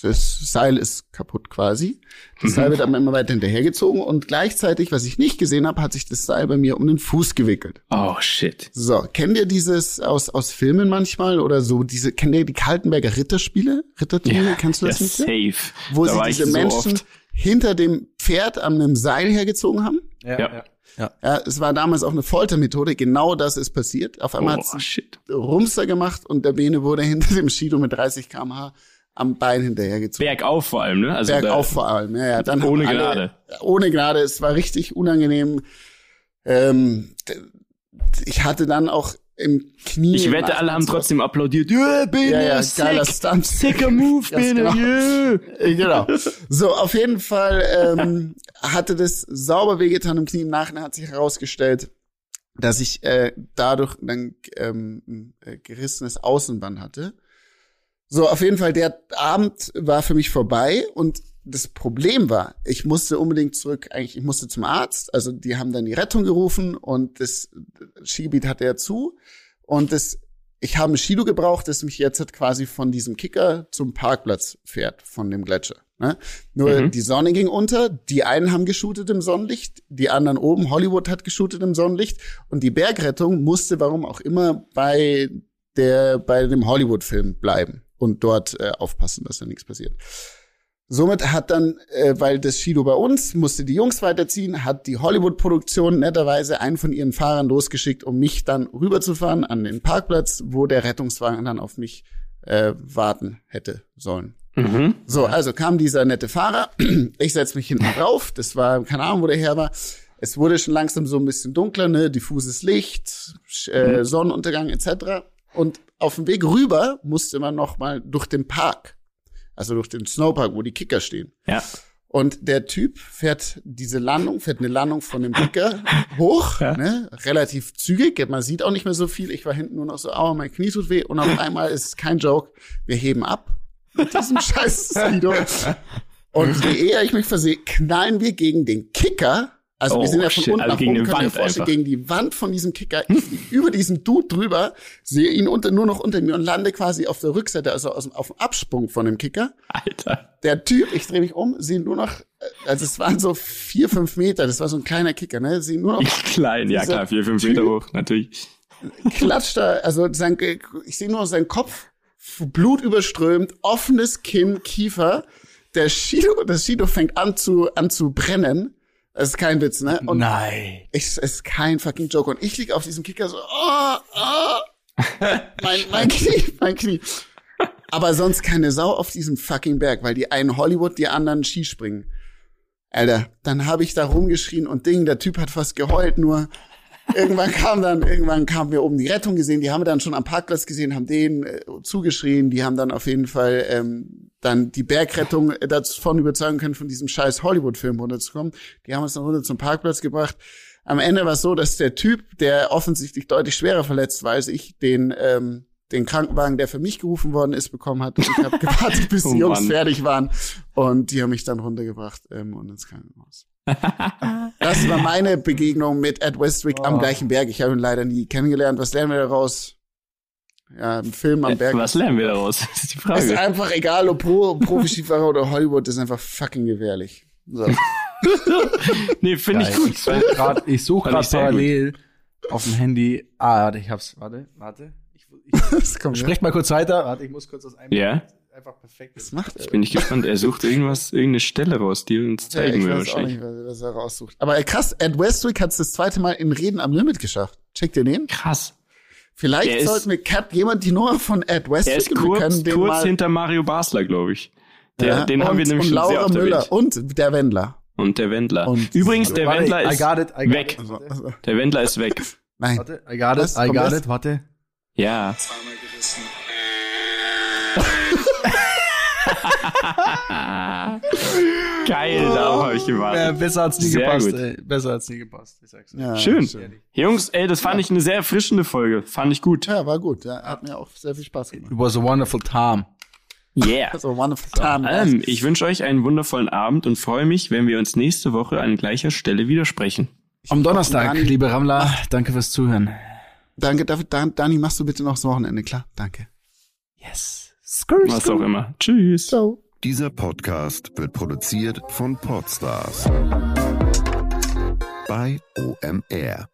[SPEAKER 3] das Seil ist kaputt quasi. Das Seil wird aber immer weiter hinterhergezogen und gleichzeitig, was ich nicht gesehen habe, hat sich das Seil bei mir um den Fuß gewickelt.
[SPEAKER 1] Oh, shit.
[SPEAKER 3] So, kennt ihr dieses aus, aus Filmen manchmal oder so, diese, kennt ihr die Kaltenberger Ritterspiele? Ritterturniere, kennst du
[SPEAKER 1] ja,
[SPEAKER 3] das nicht?
[SPEAKER 1] safe.
[SPEAKER 3] Wo
[SPEAKER 1] Da
[SPEAKER 3] sie diese
[SPEAKER 1] so
[SPEAKER 3] Menschen
[SPEAKER 1] oft.
[SPEAKER 3] hinter dem Pferd an einem Seil hergezogen haben?
[SPEAKER 1] Ja.
[SPEAKER 3] Ja, es war damals auch eine Foltermethode. Genau das ist passiert. Auf einmal
[SPEAKER 1] Oh,
[SPEAKER 3] hat's Rumster gemacht und der Bene wurde hinter dem Shido mit 30 km/h am Bein hinterhergezogen.
[SPEAKER 1] Bergauf vor allem, ne? Also
[SPEAKER 3] Bergauf vor allem. Ja, ja, dann
[SPEAKER 1] Ohne
[SPEAKER 3] alle,
[SPEAKER 1] Gnade.
[SPEAKER 3] Ohne Gnade. Es war richtig unangenehm. Ähm, ich hatte dann auch im Knie.
[SPEAKER 1] Ich wette, alle haben trotzdem applaudiert. Yeah, Bene,
[SPEAKER 3] Ja, ja,
[SPEAKER 1] sick.
[SPEAKER 3] geiler Stunt.
[SPEAKER 1] Sicker Move, Bene,
[SPEAKER 3] genau.
[SPEAKER 1] yeah.
[SPEAKER 3] Genau. So, auf jeden Fall ähm, hatte das sauber wehgetan im Knie. Im Nachhinein hat sich herausgestellt, dass ich äh, dadurch dann ähm, ein äh, gerissenes Außenband hatte. So, auf jeden Fall, der Abend war für mich vorbei und das Problem war, ich musste unbedingt zurück, eigentlich, ich musste zum Arzt, also die haben dann die Rettung gerufen und das Skigebiet hatte ja zu und das, ich habe ein Skido gebraucht, das mich jetzt halt quasi von diesem Kicker zum Parkplatz fährt, von dem Gletscher. Ne? Nur
[SPEAKER 1] Mhm.
[SPEAKER 3] die Sonne ging unter, die einen haben geshootet im Sonnenlicht, die anderen oben, Hollywood hat geshootet im Sonnenlicht und die Bergrettung musste, warum auch immer, bei der, bei dem Hollywood-Film bleiben und dort äh, aufpassen, dass da nichts passiert. Somit hat dann, äh, weil das Shido bei uns, musste die Jungs weiterziehen, hat die Hollywood-Produktion netterweise einen von ihren Fahrern losgeschickt, um mich dann rüberzufahren an den Parkplatz, wo der Rettungswagen dann auf mich äh, warten hätte sollen.
[SPEAKER 1] Mhm.
[SPEAKER 3] So, also kam dieser nette Fahrer. Ich setz mich hinten drauf. Das war, keine Ahnung, wo der her war. Es wurde schon langsam so ein bisschen dunkler, ne? diffuses Licht, äh, Sonnenuntergang etc. Und auf dem Weg rüber musste man noch mal durch den Park, also durch den Snowpark, wo die Kicker stehen.
[SPEAKER 1] Ja.
[SPEAKER 3] Und der Typ fährt diese Landung, fährt eine Landung von dem Kicker hoch,
[SPEAKER 1] Ja.
[SPEAKER 3] ne? relativ zügig. Man sieht auch nicht mehr so viel. Ich war hinten nur noch so, aua, mein Knie tut weh. Und auf einmal ist es kein Joke. Wir heben ab mit diesem scheiß Speedo. Und je eher ich mich versehe, knallen wir gegen den Kicker. Also
[SPEAKER 1] Oh,
[SPEAKER 3] wir sind ja von
[SPEAKER 1] shit,
[SPEAKER 3] unten
[SPEAKER 1] also
[SPEAKER 3] nach
[SPEAKER 1] gegen
[SPEAKER 3] oben,
[SPEAKER 1] Wand einfach.
[SPEAKER 3] gegen die Wand von diesem Kicker, über diesen Dude drüber, sehe ihn unter, nur noch unter mir und lande quasi auf der Rückseite, also aus, auf dem Absprung von dem Kicker
[SPEAKER 1] Alter.
[SPEAKER 3] der Typ, ich drehe mich um, sehe nur noch, äh, also es waren so vier, fünf Meter, das war so ein kleiner Kicker, ne? Sehe nur noch
[SPEAKER 1] Klein, ja klar, vier, fünf Meter
[SPEAKER 3] Typ-
[SPEAKER 1] hoch, natürlich.
[SPEAKER 3] klatscht da, also sein, ich sehe nur noch seinen Kopf, Blut überströmt, offenes Kinn, Kiefer. Der Shido, das Shido fängt an zu, an zu brennen. Es ist kein Witz, ne? Und
[SPEAKER 2] Nein.
[SPEAKER 3] es ist kein fucking Joke. Und ich lieg auf diesem Kicker so, oh, oh, mein, mein Knie, mein Knie. Aber sonst keine Sau auf diesem fucking Berg, weil die einen Hollywood, die anderen Skispringen. Alter, dann habe ich da rumgeschrien und Ding, der Typ hat fast geheult, nur irgendwann kam dann, irgendwann kam mir oben die Rettung gesehen, die haben wir dann schon am Parkplatz gesehen, haben den äh, zugeschrien, die haben dann auf jeden Fall ähm, dann die Bergrettung äh, davon überzeugen können, von diesem scheiß Hollywood-Film runterzukommen. Die haben uns dann runter zum Parkplatz gebracht. Am Ende war es so, dass der Typ, der offensichtlich deutlich schwerer verletzt war als ich, den ähm, den Krankenwagen, der für mich gerufen worden ist, bekommen hat. Und ich habe gewartet, bis
[SPEAKER 1] Oh
[SPEAKER 3] die Jungs fertig waren. Und die haben mich dann runtergebracht ähm, und ins Krankenhaus. Das war meine Begegnung mit Ed Westwick am
[SPEAKER 2] Oh.
[SPEAKER 3] gleichen Berg. Ich habe ihn leider nie kennengelernt. Was lernen wir daraus? Ja, ein Film am Berg.
[SPEAKER 1] Was lernen wir daraus? Das ist die
[SPEAKER 3] ist
[SPEAKER 1] Frage.
[SPEAKER 3] einfach egal, ob Pro, Profi-Skifahrer oder Hollywood, ist einfach fucking gefährlich. So.
[SPEAKER 1] Nee, finde ich gut.
[SPEAKER 2] Ich suche gerade such parallel auf dem Handy. Ah, warte, ich hab's. Warte, warte. Ich, ich, sprecht mal kurz weiter. Warte, ich muss kurz das einbauen.
[SPEAKER 1] Ja.
[SPEAKER 2] Einfach perfekt.
[SPEAKER 3] Was macht er?
[SPEAKER 1] Jetzt bin ich gespannt. Er sucht irgendwas, irgendeine Stelle raus, die er uns
[SPEAKER 3] Ja,
[SPEAKER 1] zeigen
[SPEAKER 3] ich
[SPEAKER 1] will
[SPEAKER 3] weiß auch
[SPEAKER 1] wahrscheinlich.
[SPEAKER 3] nicht, was er raussucht. Aber äh, krass, Ed Westwick hat es das zweite Mal in Reden am Limit geschafft. Checkt ihr den?
[SPEAKER 1] Krass.
[SPEAKER 3] Vielleicht
[SPEAKER 1] Er ist-
[SPEAKER 3] sollten wir Cat jemand die Nummer von Ed Westwick
[SPEAKER 1] ist kurz,
[SPEAKER 3] können den
[SPEAKER 1] kurz
[SPEAKER 3] mal,
[SPEAKER 1] hinter Mario Basler, glaube ich. Der,
[SPEAKER 3] Ja,
[SPEAKER 1] den haben
[SPEAKER 3] und,
[SPEAKER 1] wir nämlich
[SPEAKER 3] und
[SPEAKER 1] schon sehr
[SPEAKER 3] Laura
[SPEAKER 1] oft
[SPEAKER 3] Müller
[SPEAKER 1] erwähnt.
[SPEAKER 3] und der Wendler.
[SPEAKER 1] Und der Wendler.
[SPEAKER 3] Und-
[SPEAKER 1] Übrigens, der
[SPEAKER 2] Warte,
[SPEAKER 1] Wendler
[SPEAKER 2] I
[SPEAKER 1] ist
[SPEAKER 2] got it, I got
[SPEAKER 1] weg.
[SPEAKER 2] It.
[SPEAKER 3] Also,
[SPEAKER 1] Der Wendler ist weg.
[SPEAKER 3] nein.
[SPEAKER 2] Warte, I got it? I got
[SPEAKER 3] das?
[SPEAKER 2] it, warte.
[SPEAKER 1] Ja. Geil, darauf habe ich
[SPEAKER 2] Äh,
[SPEAKER 1] gewartet.
[SPEAKER 2] besser hat's nie
[SPEAKER 1] Sehr
[SPEAKER 2] gepasst,
[SPEAKER 1] gut.
[SPEAKER 2] ey. Besser hat's nie gepasst. Ich sag's dir.
[SPEAKER 3] Ja,
[SPEAKER 1] Schön. Jungs, ey, das fand ich eine sehr erfrischende Folge. Fand ich gut.
[SPEAKER 3] Ja, war gut. Ja, hat mir auch sehr viel Spaß gemacht.
[SPEAKER 2] It was a wonderful time.
[SPEAKER 1] Yeah.
[SPEAKER 3] Also wonderful time.
[SPEAKER 1] Ähm, ich wünsche euch einen wundervollen Abend und freue mich, wenn wir uns nächste Woche an gleicher Stelle wieder sprechen.
[SPEAKER 2] Am Donnerstag,
[SPEAKER 3] Dani-
[SPEAKER 2] liebe Rammler, danke fürs Zuhören.
[SPEAKER 3] Danke, David. Dan, Dani, machst du bitte noch das Wochenende, klar? Danke.
[SPEAKER 2] Yes.
[SPEAKER 1] Was auch immer. Tschüss.
[SPEAKER 3] Ciao.
[SPEAKER 5] Dieser Podcast wird produziert von Podstars bei OMR.